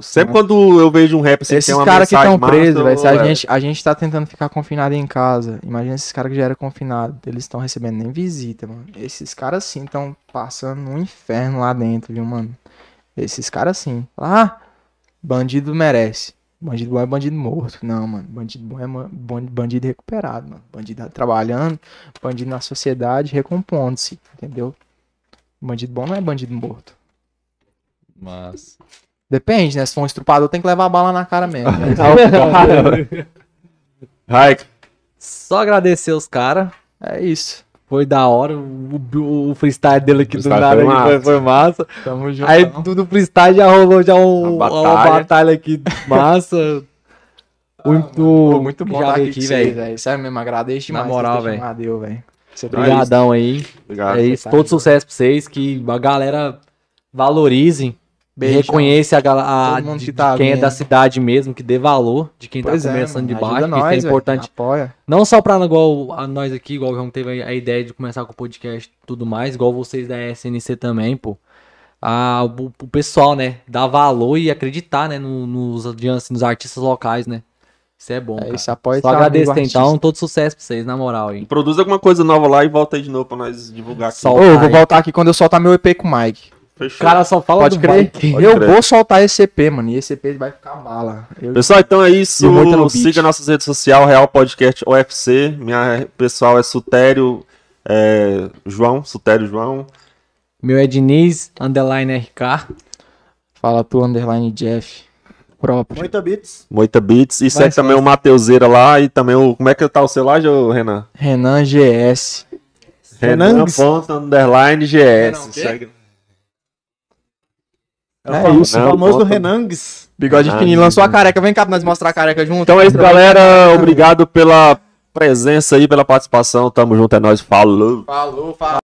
Sempre quando eu vejo um rap assim, Esses caras que estão presos, velho. Se a é. gente, a gente tá tentando ficar confinado em casa. Imagina esses caras que já eram confinados. Eles estão recebendo nem visita, mano. Esses caras sim estão passando um inferno lá dentro, viu, mano? Esses caras sim. Ah, bandido merece. Bandido bom é bandido morto. Não, mano. Bandido bom é bandido recuperado, mano. Bandido trabalhando, bandido na sociedade, recompondo-se, entendeu? Bandido bom não é bandido morto. Mas. Depende, né? Se for um estrupador, tem que levar a bala na cara mesmo. Raik, Só agradecer os caras. É isso. Foi da hora. O, o freestyle dele aqui do freestyle nada foi aqui foi, massa. foi massa. Tamo junto. Aí do, do freestyle já rolou já um, Uma uma, batalha. batalha. aqui massa. Muito, Pô, muito bom já estar aqui, velho. Sério mesmo, agradeço Na demais. moral, vocês terem velho. velho. Você Obrigadão aí. obrigado. É isso. Todo sucesso pra vocês. Que a galera valorize. Beijão. Reconheça a, a- de, que tá quem é da cidade mesmo, que dê valor de quem Pois tá é, começando mano, de baixo. que nós, isso é importante. Apoia. Não só pra igual a nós aqui, igual o João teve a ideia de começar com o podcast e tudo mais, igual vocês da SNC também, pô. Ah, o, o pessoal, né, dar valor e acreditar, né, no- nos, nos artistas locais, né. Isso é bom, É cara. isso, apoia Só esse agradecer amigo então, artista. todo sucesso pra vocês, na moral aí. Produz alguma coisa nova lá e volta aí de novo pra nós divulgar aqui. Solta Ô, eu vou aí. voltar aqui quando eu soltar meu EP com o Mike. O Fechou. cara só fala Pode do crer? bike. Pode eu crer. vou soltar esse EP, mano. E esse EP vai ficar bala. Eu- Pessoal, então é isso. Siga nossas redes sociais, Real Podcast UFC. Minha pessoal é Sutério é, João, Sutério João. Meu é Diniz, underline RK. Fala tu, underline Jeff. Próprio. Muita bits. Moita Beats. E segue só também o Mateuzeira lá e também o. Como é que tá o seu lá, Renan? Renan GS. Renangs. Renan. ponto, Underline GS. Renan o? Segue. É, o É isso, não, famoso bota- Renangs. Bigode Ah, fininho. Lançou a careca. Vem cá pra nós mostrar a careca junto. Então é isso, galera. Obrigado pela presença aí, pela participação. Tamo junto, é nóis. Falou. Falou, falou.